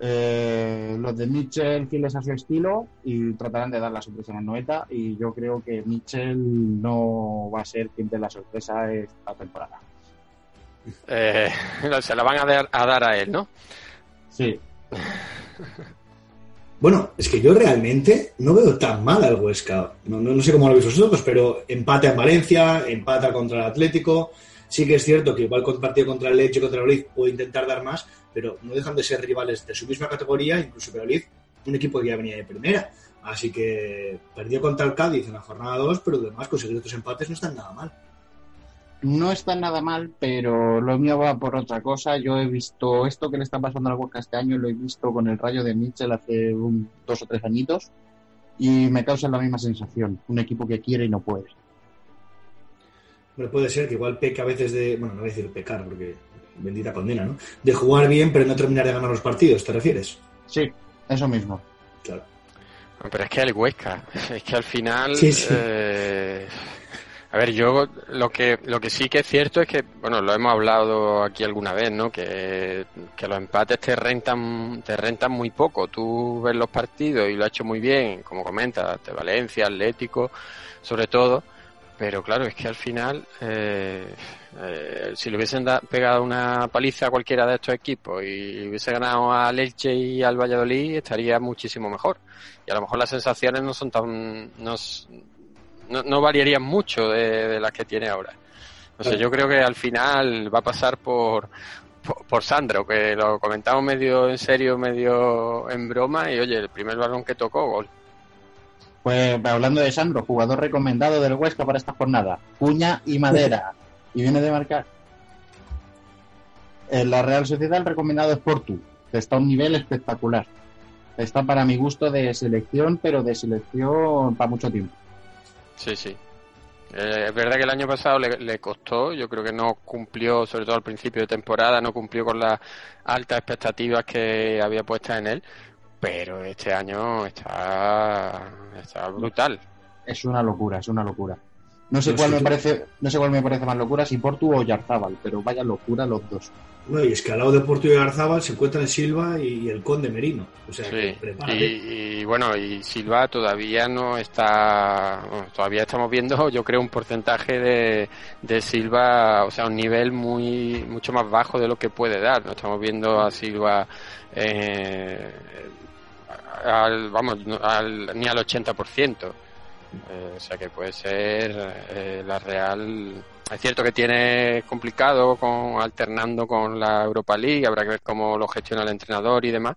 Eh, los de Mitchell fieles a su estilo y tratarán de dar la sorpresa el Noeta y yo creo que Mitchell no va a ser quien dé la sorpresa esta temporada. Eh, se la van a dar, a dar a él, ¿no? Sí, Bueno, es que yo realmente no veo tan mal al Huesca. No, no, no sé cómo lo veis vosotros, pero empata en Valencia, empata contra el Atlético. Sí que es cierto que igual con el partido contra el Leche contra el Valladolid puede intentar dar más, pero no dejan de ser rivales de su misma categoría, incluso Valladolid, un equipo que ya venía de primera. Así que perdió contra el Cádiz en la jornada 2, pero además conseguir otros empates no están nada mal. No está nada mal, pero lo mío va por otra cosa. Yo he visto esto que le está pasando al Huesca este año, lo he visto con el rayo de Mitchell hace un- dos o tres añitos y me causa la misma sensación. Un equipo que quiere y no puede. Puede ser que igual peca a veces de, bueno, no voy a decir pecar porque bendita condena, ¿no? De jugar bien pero no terminar de ganar los partidos, ¿te refieres? Sí, eso mismo. Claro. Pero es que el Huesca, es que al final... Sí, sí. eh, a ver, yo lo que lo que sí que es cierto es que, bueno, lo hemos hablado aquí alguna vez, ¿no? Que, que los empates te rentan te rentan muy poco. Tú ves los partidos y lo ha hecho muy bien, como comentas, de Valencia, Atlético, sobre todo. Pero claro, es que al final, eh, eh, si le hubiesen da- pegado una paliza a cualquiera de estos equipos y hubiese ganado al Elche y al Valladolid, estaría muchísimo mejor. Y a lo mejor las sensaciones no son tan, no, no, no variarían mucho de, de las que tiene ahora. Claro. yo creo que al final va a pasar por, por, por Sandro, que lo comentamos medio en serio, medio en broma, y oye, el primer balón que tocó, gol. Pues hablando de Sandro, jugador recomendado del Huesca para esta jornada. Cuña y Madera. y viene de marcar. En la Real Sociedad el recomendado es Portu, que está a un nivel espectacular. Está para mi gusto de selección, pero de selección para mucho tiempo. Sí, sí. Eh, es verdad que el año pasado le, le costó, yo creo que no cumplió, sobre todo al principio de temporada, no cumplió con las altas expectativas que había puestas en él, pero este año está, está brutal. Es una locura, es una locura. No sé cuál me parece, no sé cuál me parece más locura, si Portu o Yarzábal, pero vaya locura los dos. No, y es que al lado de Porto y Garzábal se encuentran Silva y el Conde Merino. O sea, Sí, y, y bueno, y Silva todavía no está, bueno, todavía estamos viendo, yo creo, un porcentaje de, de Silva, o sea, un nivel muy mucho más bajo de lo que puede dar. No estamos viendo a Silva, eh, al, vamos, al- ni al 80%. Eh, o sea que puede ser eh, la Real. Es cierto que tiene complicado con alternando con la Europa League, habrá que ver cómo lo gestiona el entrenador y demás,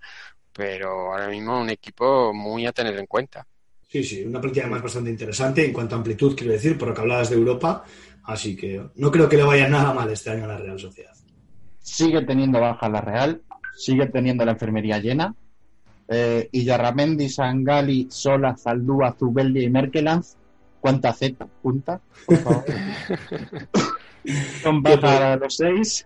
pero ahora mismo un equipo muy a tener en cuenta. Sí, sí, una plantilla además bastante interesante en cuanto a amplitud, quiero decir, por lo que hablabas de Europa. Así que no creo que le vaya nada mal este año a la Real Sociedad. Sigue teniendo baja la Real, sigue teniendo la enfermería llena. Eh, y Yarramendi, Sangali, Sola, Zaldúa, Zubeldia y Merkelanz. ¿Cuánta Z junta? Por favor. Baja a los seis.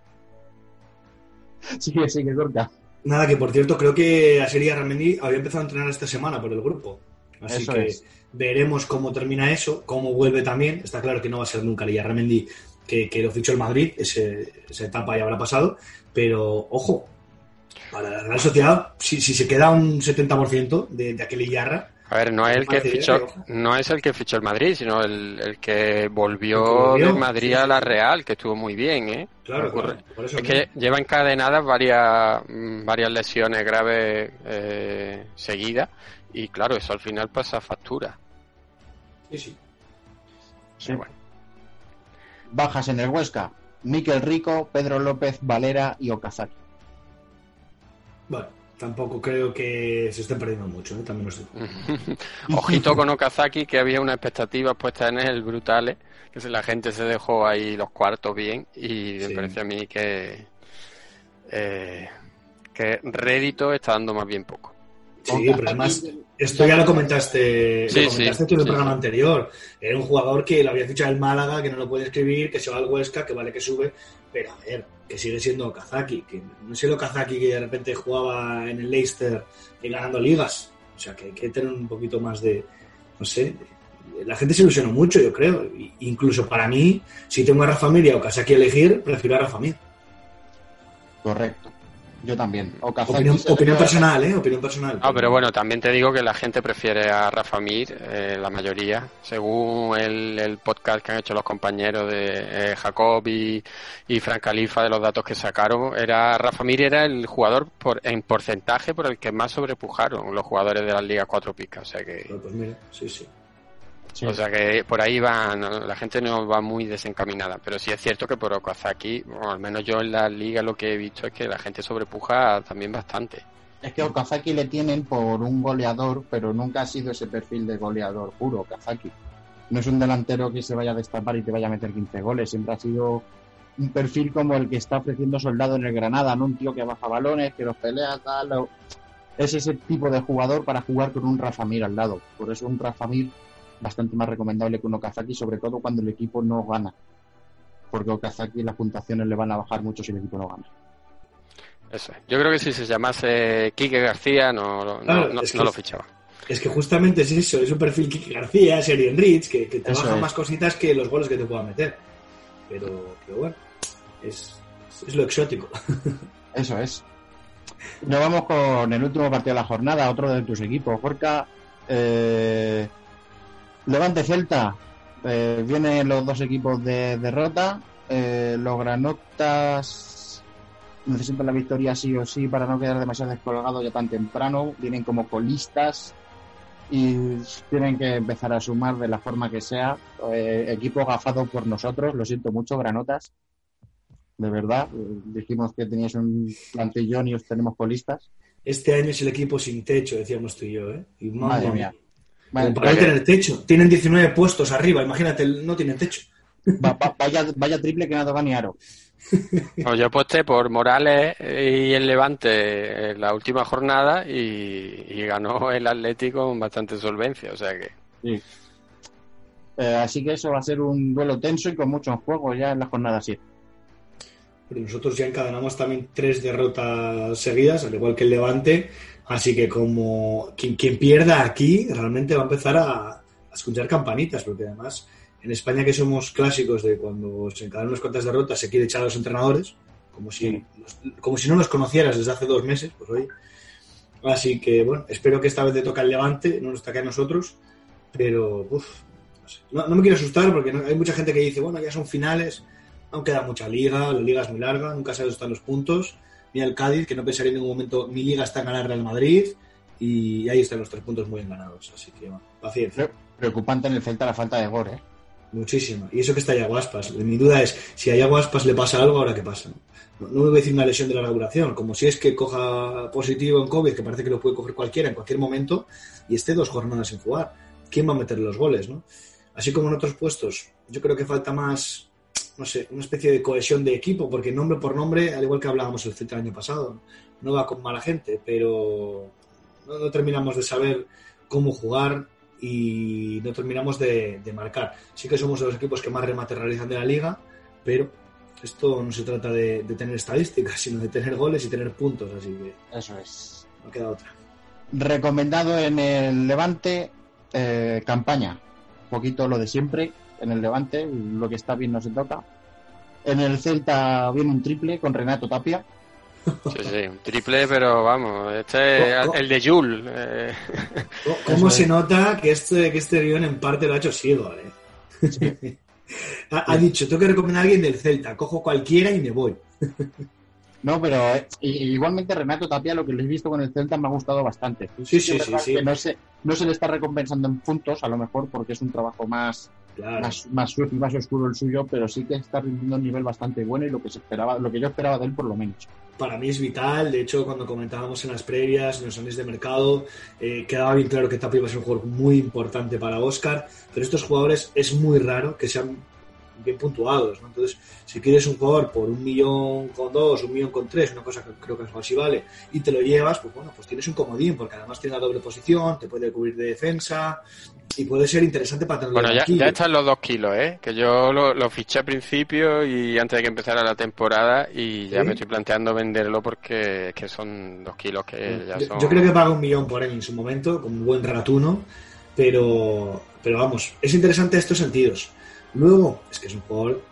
Sigue, sigue, corta. Nada, que por cierto, creo que a Serie Ramendi había empezado a entrenar esta semana por el grupo. Así Eso que es. veremos cómo termina eso, cómo vuelve también. Está claro que no va a ser nunca Lilla Ramendi que, que lo fichó el Madrid, ese- esa etapa ya habrá pasado. Pero, ojo, para la Real Sociedad, si, si se queda un 70% de, de aquel Illarra, A ver, no es el que fichó, no es el que fichó el Madrid, sino el, el que volvió, de Madrid sí, a la Real, que estuvo muy bien, ¿eh? claro, Ocurre. claro, por eso Es que lleva encadenadas varias, mm, varias lesiones graves eh, seguidas y claro, eso al final pasa factura. Sí, sí. Sí. Bueno. Bajas en el Huesca. Miquel Rico, Pedro López, Valera y Okazaki. Bueno, tampoco creo que se estén perdiendo mucho, ¿eh? también os digo. Ojito con Okazaki, que había unas expectativas puestas en él brutales, que la gente se dejó ahí los cuartos bien y me Sí. parece a mí que eh, que rédito está dando más bien poco. Sí, pero además, esto ya lo comentaste, Sí, lo comentaste sí, tú en el sí, programa sí. anterior. Era un jugador que lo había fichado el Málaga, que no lo puede escribir, que se va al Huesca, que vale que sube, pero a ver, que sigue siendo Okazaki, que no es el Okazaki que de repente jugaba en el Leicester y ganando ligas. O sea, que hay que tener un poquito más de, no sé, la gente se ilusionó mucho, yo creo. Incluso para mí, si tengo a Rafa Mir y a Okazaki a elegir, prefiero a Rafa Mir. Correcto. Yo también. Okazaki Opinión, opinión personal, ¿eh? Opinión personal. No, pero bueno, también te digo que la gente prefiere a Rafa Mir, eh, la mayoría, según el, el podcast que han hecho los compañeros de eh, Jacob y, y Fran Califa de los datos que sacaron, era Rafa Mir era el jugador por, en porcentaje por el que más sobrepujaron los jugadores de las ligas cuatro picas, o sea que Bueno, Pues mira, sí, sí. Sí. o sea que por ahí van, la gente no va muy desencaminada, pero sí es cierto que por Okazaki, bueno, al menos yo en la liga lo que he visto es que la gente sobrepuja también bastante. Es que Okazaki le tienen por un goleador, pero nunca ha sido ese perfil de goleador puro, Okazaki. No es un delantero que se vaya a destapar y te vaya a meter 15 goles, siempre ha sido un perfil como el que está ofreciendo Soldado en el Granada, no un tío que baja balones, que los pelea, tal. o- Es ese tipo de jugador para jugar con un Rafa Mir al lado. Por eso un Rafa Mir bastante más recomendable que un Okazaki, sobre todo cuando el equipo no gana. Porque Okazaki las puntuaciones le van a bajar mucho si el equipo no gana. Eso es. Yo creo que si se llamase Quique García no, no, Claro, no- es que no lo fichaba. Es que justamente es eso, es un perfil Kiki García, Serien Rich, que, que te Eso baja es. más cositas que los goles que te puedan meter. Pero, pero bueno, es, es lo exótico. Eso es. Nos vamos con el último partido de la jornada, otro de tus equipos, Gorka. Eh, Levante Celta. Eh, vienen los dos equipos de derrota. Eh, los granotas necesitan la victoria sí o sí para no quedar demasiado descolgados ya tan temprano. Vienen como colistas y tienen que empezar a sumar de la forma que sea. Eh, equipo gafado por nosotros, lo siento mucho, granotas de verdad. Dijimos que teníais un plantillón y os tenemos colistas. Este año es el equipo sin techo, decíamos tú y yo, ¿eh? Y Madre mía. mía. Vale, Para no tener techo. Tienen 19 puestos arriba, imagínate, no tienen techo. va- va- vaya, vaya triple que tocado ni aro. No, yo aposté por Morales y el Levante en la última jornada y, y ganó el Atlético con bastante solvencia, o sea que Sí. Eh, así que eso va a ser un duelo tenso y con muchos juegos ya en la jornada 7. Pero nosotros ya encadenamos también tres derrotas seguidas, al igual que el Levante. Así que como quien, quien pierda aquí realmente va a empezar a, a escuchar campanitas, porque además en España que somos clásicos de cuando se encadenan unas cuantas derrotas se quiere echar a los entrenadores, como si, como si no los conocieras desde hace dos meses, pues oye. Así que bueno, espero que esta vez le toca el Levante, no nos toque a nosotros, pero uf, no, sé. No- no me quiero asustar porque no- hay mucha gente que dice, bueno, ya son finales, aún queda mucha liga, la liga es muy larga, nunca sabes dónde están los puntos. Mira el Cádiz, que no pensaría en ningún momento, mi liga está en ganar Real Madrid, y ahí están los tres puntos muy bien ganados. Así que, bueno, paciencia. Preocupante en el Celta la falta de gol, ¿eh? Muchísimo. Y eso que está Yaguaspas. Mi duda es, si a Yaguaspas le pasa algo, ¿ahora qué pasa? No, no me voy a decir una lesión de larga duración, como si es que coja positivo en COVID, que parece que lo puede coger cualquiera en cualquier momento, y esté dos jornadas sin jugar. ¿Quién va a meter los goles, no? Así como en otros puestos, yo creo que falta más, no sé, una especie de cohesión de equipo, porque nombre por nombre, al igual que hablábamos el Celta el año pasado, no va con mala gente, pero no, no terminamos de saber cómo jugar y no terminamos de, de marcar. Sí que somos de los equipos que más remates realizan de la liga, pero esto no se trata de, de tener estadísticas, sino de tener goles y tener puntos, así que Eso es. no queda otra. Recomendado en el Levante, eh, campaña. Un poquito lo de siempre. En el Levante, lo que está bien no se toca. En el Celta viene un triple con Renato Tapia. Sí, sí, un triple, pero vamos, este es Oh, oh. el de Jul. eh, ¿Cómo- ¿Cómo se nota que este, que este guion en parte lo ha hecho Sigor? eh? ha, ha dicho, tengo que recomendar a alguien del Celta, cojo cualquiera y me voy. No, pero eh, igualmente Renato Tapia, lo que le he visto con el Celta me ha gustado bastante. Sí, sí, sí, sí. que no se, no se le está recompensando en puntos, a lo mejor porque es un trabajo más, Claro. más, más oscuro el suyo, pero sí que está rindiendo un nivel bastante bueno y lo que se esperaba, lo que yo esperaba de él por lo menos. Para mí es vital, de hecho cuando comentábamos en las previas, en los análisis de mercado, eh, quedaba bien claro que Tapia iba a ser un jugador muy importante para Oscar, pero estos jugadores es muy raro que sean bien puntuados, ¿no? Entonces, si quieres un jugador por un millón con dos, un millón con tres, una cosa que creo que es así vale, y te lo llevas, pues bueno, pues tienes un comodín, porque además tiene la doble posición, te puede cubrir de defensa, y puede ser interesante para tenerlo Bueno, ya, están los dos kilos, ¿eh? Que yo lo, lo fiché al principio y antes de que empezara la temporada y ya ¿Sí? me estoy planteando venderlo porque es que son dos kilos que ya Yo, son... yo creo que paga un millón por él en su momento, como un buen ratuno, pero, pero vamos, es interesante estos sentidos. Luego, es que es un jugador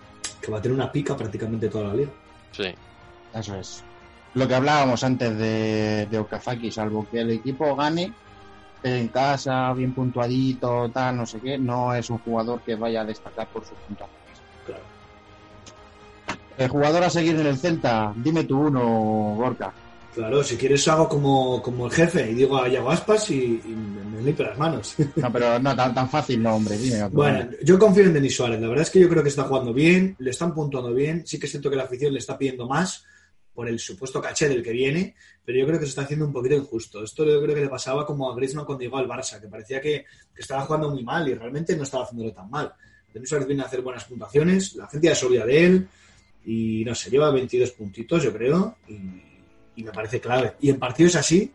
que va a tener una pica prácticamente toda la liga. Sí. Eso es. Lo que hablábamos antes de, de Okazaki, salvo que el equipo gane en casa, bien puntuadito, tal, no sé qué, no es un jugador que vaya a destacar por sus puntuaciones. Claro. El jugador a seguir en el Celta, dime tú uno, Gorka. Claro, si quieres hago como, como el jefe y digo a Yago Aspas y, y me, me limpio las manos. No, pero no tan, tan fácil, no, hombre, dime otro. Bueno, yo confío en Denis Suárez. La verdad es que yo creo que está jugando bien, le están puntuando bien. Sí que siento que la afición le está pidiendo más por el supuesto caché del que viene, pero yo creo que se está haciendo un poquito injusto. Esto yo creo que le pasaba como a Griezmann cuando llegó al Barça, que parecía que, que estaba jugando muy mal y realmente no estaba haciéndolo tan mal. Denis Suárez viene a hacer buenas puntuaciones, la gente ya se olvida de él y no sé, lleva 22 puntitos, yo creo, y, y me parece clave. Y en partidos así,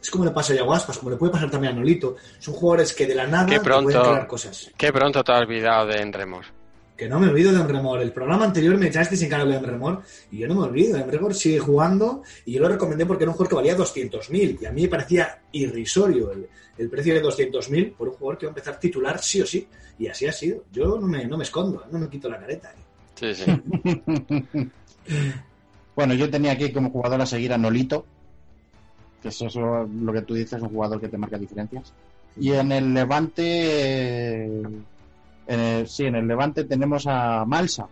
es como le pasa a Yago Aspas, como le puede pasar también a Nolito. Son jugadores que de la nada Qué pueden crear cosas. qué pronto te has olvidado de Enremor. Que no me olvido de Emremor. El programa anterior me echaste sin cara de Emremor y yo no me olvido. Emremor sigue jugando y yo lo recomendé porque era un jugador que valía 200.000 y a mí me parecía irrisorio el, el precio de 200.000 por un jugador que va a empezar titular sí o sí. Y así ha sido. Yo no me, no me escondo, no me quito la careta. Sí, sí. Bueno, yo tenía aquí como jugador a seguir a Nolito, que eso es lo, lo que tú dices, un jugador que te marca diferencias. Y en el Levante, eh, en el- sí, en el Levante tenemos a Malsa.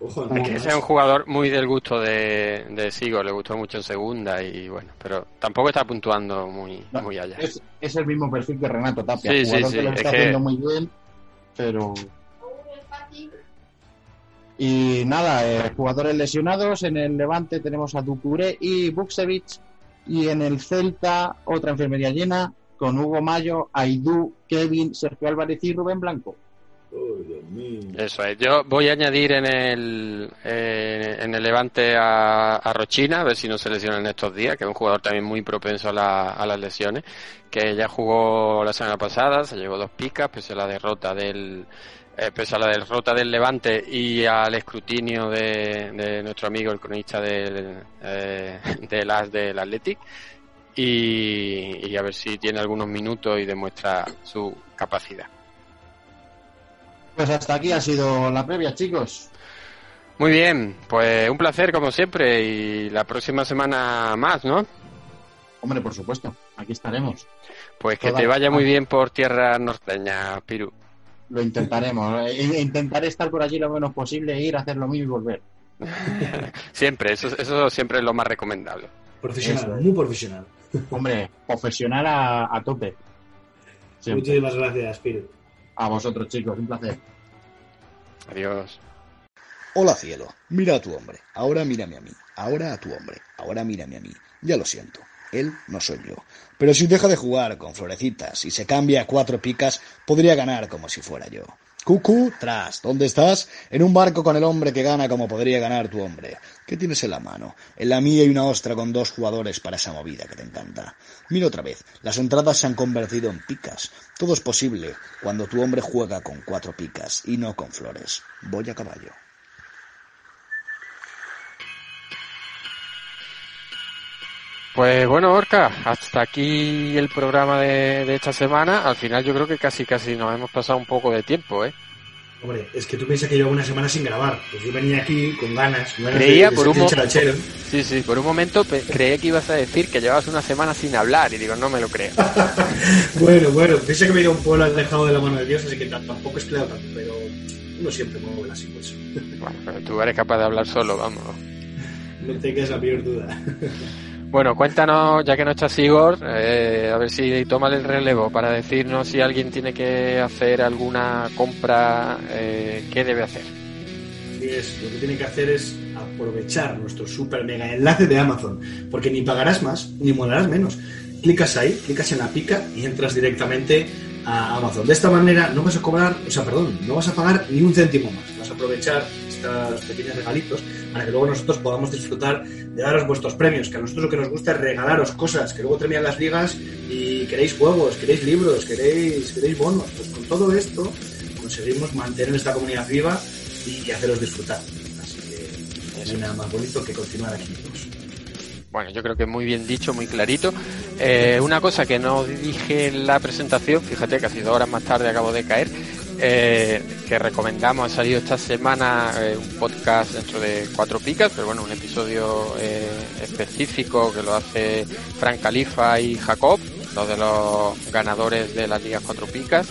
Ojo, Es que ese es un jugador muy del gusto de, de Sigo, le gustó mucho en segunda y bueno, pero tampoco está puntuando muy, No, muy allá. Es, es el mismo perfil que Renato Tapia, Sí, jugador sí, que lo es está que- haciendo muy bien, pero... Y nada, eh, jugadores lesionados, en el Levante tenemos a Ducuré y Buksevich, y en el Celta otra enfermería llena, con Hugo Mayo, Aidú, Kevin, Sergio Álvarez y Rubén Blanco. Eso es. Yo voy a añadir en el, eh, en el Levante a, a Rochina, a ver si no se lesiona en estos días, que es un jugador también muy propenso a, la- a las lesiones, que ya jugó la semana pasada, se llevó dos picas, pese a la derrota del, eh, pese a la derrota del Levante y al escrutinio de, de nuestro amigo, el cronista del, eh, del AS del Athletic. Y, y a ver si tiene algunos minutos y demuestra su capacidad. Pues hasta aquí ha sido la previa, chicos. Muy bien, pues un placer como siempre y la próxima semana más, ¿no? Hombre, por supuesto, aquí estaremos. Pues que Toda- te vaya muy bien por tierra norteña, Piru. Lo intentaremos. eh, Intentaré estar por allí lo menos posible, ir a hacer lo mismo y volver. Siempre, eso, eso siempre es lo más recomendable. Profesional, Eso muy profesional. Hombre, profesional a, a tope. Siempre. Muchísimas gracias, Spirit. A vosotros, chicos, un placer. Adiós. Hola cielo, mira a tu hombre, ahora mírame a mí, ahora a tu hombre, ahora mírame a mí. Ya lo siento, él no soy yo. Pero si deja de jugar con florecitas y se cambia a cuatro picas, podría ganar como si fuera yo. Cucú, tras, ¿dónde estás? En un barco con el hombre que gana como podría ganar tu hombre. ¿Qué tienes en la mano? En la mía hay una ostra con dos jugadores para esa movida que te encanta. Mira otra vez, las entradas se han convertido en picas. Todo es posible cuando tu hombre juega con cuatro picas y no con flores. Voy a caballo. Pues bueno, Orca, hasta aquí el programa de, de esta semana. Al final yo creo que casi casi nos hemos pasado un poco de tiempo, ¿eh? Hombre, es que tú piensas que llevo una semana sin grabar. Pues yo venía aquí con ganas. Con ganas Creía de, de por un momento, sí, sí, por un momento creía que ibas a decir que llevabas una semana sin hablar y digo, no me lo creo. Bueno, bueno, piensa que me he ido a un pueblo alejado de la mano de Dios, así que tampoco es claro pero uno siempre mueve las pues. Bueno, pero tú eres capaz de hablar solo, vamos. No tengas la peor duda. Bueno, cuéntanos, ya que no está Sigor, eh, a ver si toma el relevo para decirnos si alguien tiene que hacer alguna compra, eh, ¿qué debe hacer? Es, lo que tiene que hacer es aprovechar nuestro super mega enlace de Amazon, porque ni pagarás más, ni molarás menos. Clicas ahí, clicas en la pica y entras directamente a Amazon. De esta manera no vas a cobrar, o sea, perdón, no vas a pagar ni un céntimo más. Vas a aprovechar estos pequeños regalitos para que luego nosotros podamos disfrutar de daros vuestros premios, que a nosotros lo que nos gusta es regalaros cosas, que luego terminan las ligas y queréis juegos, queréis libros, queréis, queréis bonos. Pues con todo esto conseguimos mantener esta comunidad viva y haceros disfrutar. Así que no nada más bonito que continuar aquí. pues. Bueno, yo creo que muy bien dicho, muy clarito. Eh, una cosa que no dije en la presentación, fíjate, casi dos horas más tarde acabo de caer, eh, que recomendamos, ha salido esta semana eh, un podcast dentro de Cuatro Picas, pero bueno, un episodio eh, específico que lo hace Frank Califa y Jacob, dos de los ganadores de las ligas Cuatro Picas.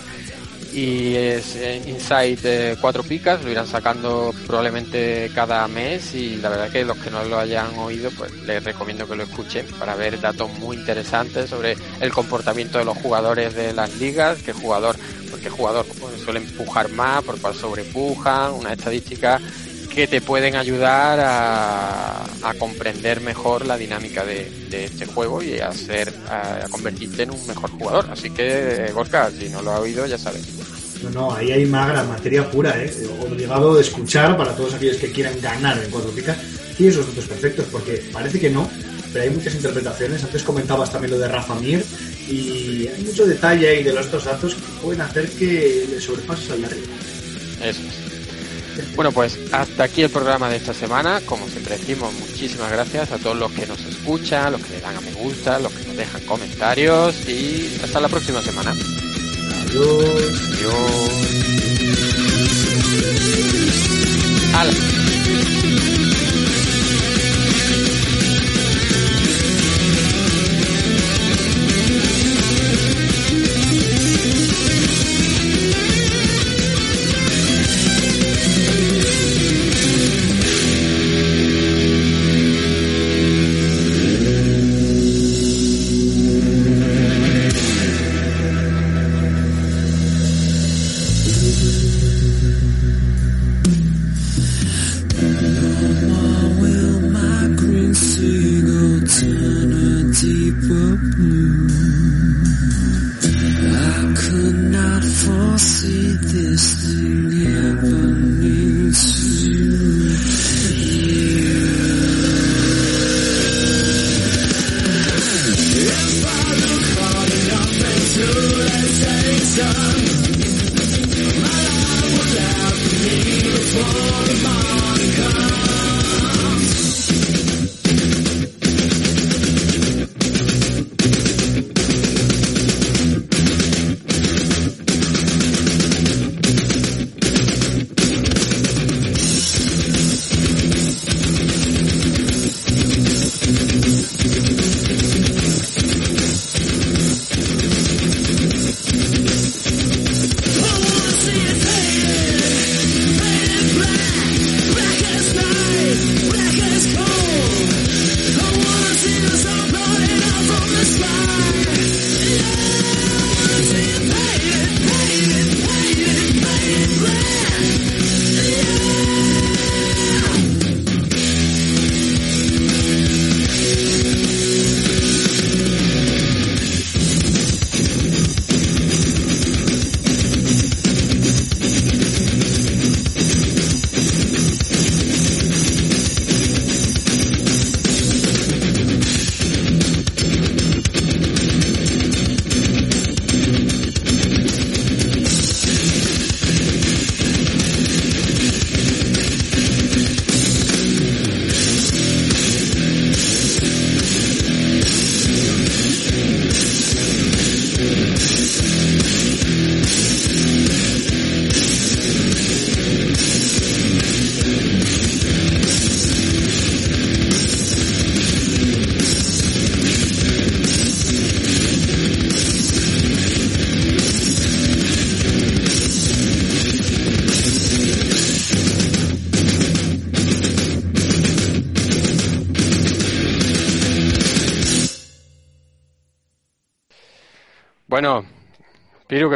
Y es Inside Cuatro Picas, lo irán sacando probablemente cada mes y la verdad que los que no lo hayan oído, pues les recomiendo que lo escuchen para ver datos muy interesantes sobre el comportamiento de los jugadores de las ligas, qué jugador, por qué jugador pues, suele empujar más, por cuál sobrepujan, una estadística que te pueden ayudar a, a comprender mejor la dinámica de, de este juego y hacer, a, a convertirte en un mejor jugador. Así que, Gorka, si no lo has oído, ya sabes. No, no, ahí hay magra, materia pura, ¿eh? obligado de escuchar para todos aquellos que quieran ganar en cuatro picas y esos datos perfectos, porque parece que no, pero hay muchas interpretaciones. Antes comentabas también lo de Rafa Mir y hay mucho detalle ahí de los otros datos que pueden hacer que le sobrepases al largo. Eso es. Bueno, pues hasta aquí el programa de esta semana. Como siempre decimos, muchísimas gracias a todos los que nos escuchan, los que le dan a me gusta, los que nos dejan comentarios y hasta la próxima semana. Adiós. Adiós.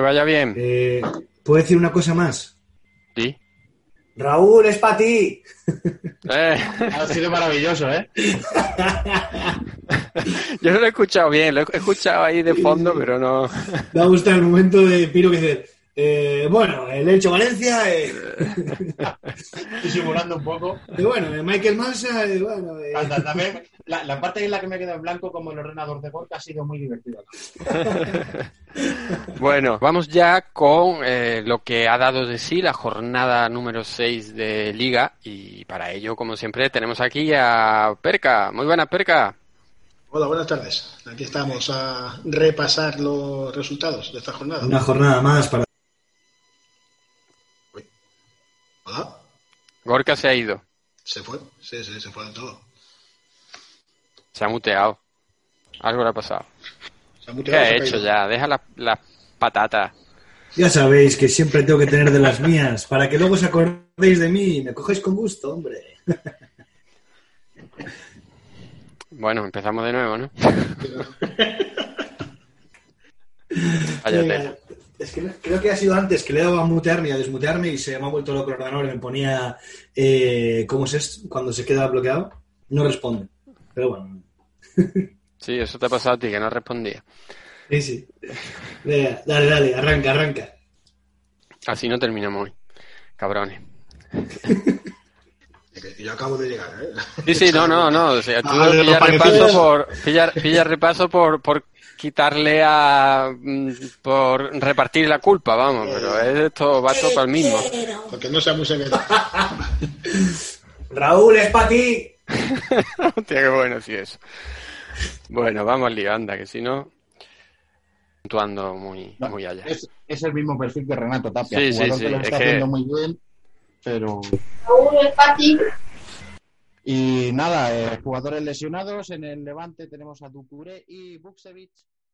Vaya bien. Eh, ¿Puedo decir una cosa más? Sí. Raúl, es para ti. Eh, Ha sido maravilloso, ¿eh? yo no lo he escuchado bien, lo he escuchado ahí de fondo, pero no. Me ha gustado el momento de Piro que dice, eh, bueno, el hecho Valencia, eh, Estoy simulando un poco. y bueno, eh, Michael Mansa, y bueno, eh, Ta- También, la, la parte en la que me quedo en blanco como el ordenador de Gorka ha sido muy divertida. Bueno, vamos ya con eh, lo que ha dado de sí la jornada número 6 de Liga y para ello, como siempre, tenemos aquí a Perca. Muy buenas, Perca. Hola, buenas tardes. Aquí estamos a repasar los resultados de esta jornada. una jornada más para... Hola, Gorka se ha ido, se fue. Sí, sí, se fue de todo. se ha muteado. Algo le ha pasado. Se ha ¿Qué muteado, ha se ha hecho ya? Deja las la patatas. Ya sabéis que siempre tengo que tener de las mías, para que luego os acordéis de mí y me cogéis con gusto, hombre. Bueno, empezamos de nuevo, ¿no? Vaya. Es que creo que ha sido antes que le he dado a mutearme y a desmutearme y se me ha vuelto loco el ordenador y me ponía eh, ¿cómo es esto? cuando se queda bloqueado? No responde. Pero bueno, Sí, eso te ha pasado a ti, que no respondía. sí, sí. Venga, dale, dale, arranca, arranca. Así no terminamos hoy. Cabrones. Yo acabo de llegar, ¿eh? Sí, sí, no, no, no. O sea, tú Ah, pillas repaso por, pillar, pillas repaso por, por quitarle a, mm, por repartir la culpa, vamos, pero es esto va todo para el mismo. Porque no sea muy secreto. Raúl, es para ti. Hostia, qué bueno, sí, eso. Bueno, vamos al lío, anda, que si no, puntuando muy, No, muy allá. Es, es el mismo perfil que Renato Tapia. Sí, sí, sí, que lo es está que- haciendo muy bien, pero... Raúl, es para ti. Y nada, eh, jugadores lesionados. En el Levante tenemos a Ducuré y Buksevich.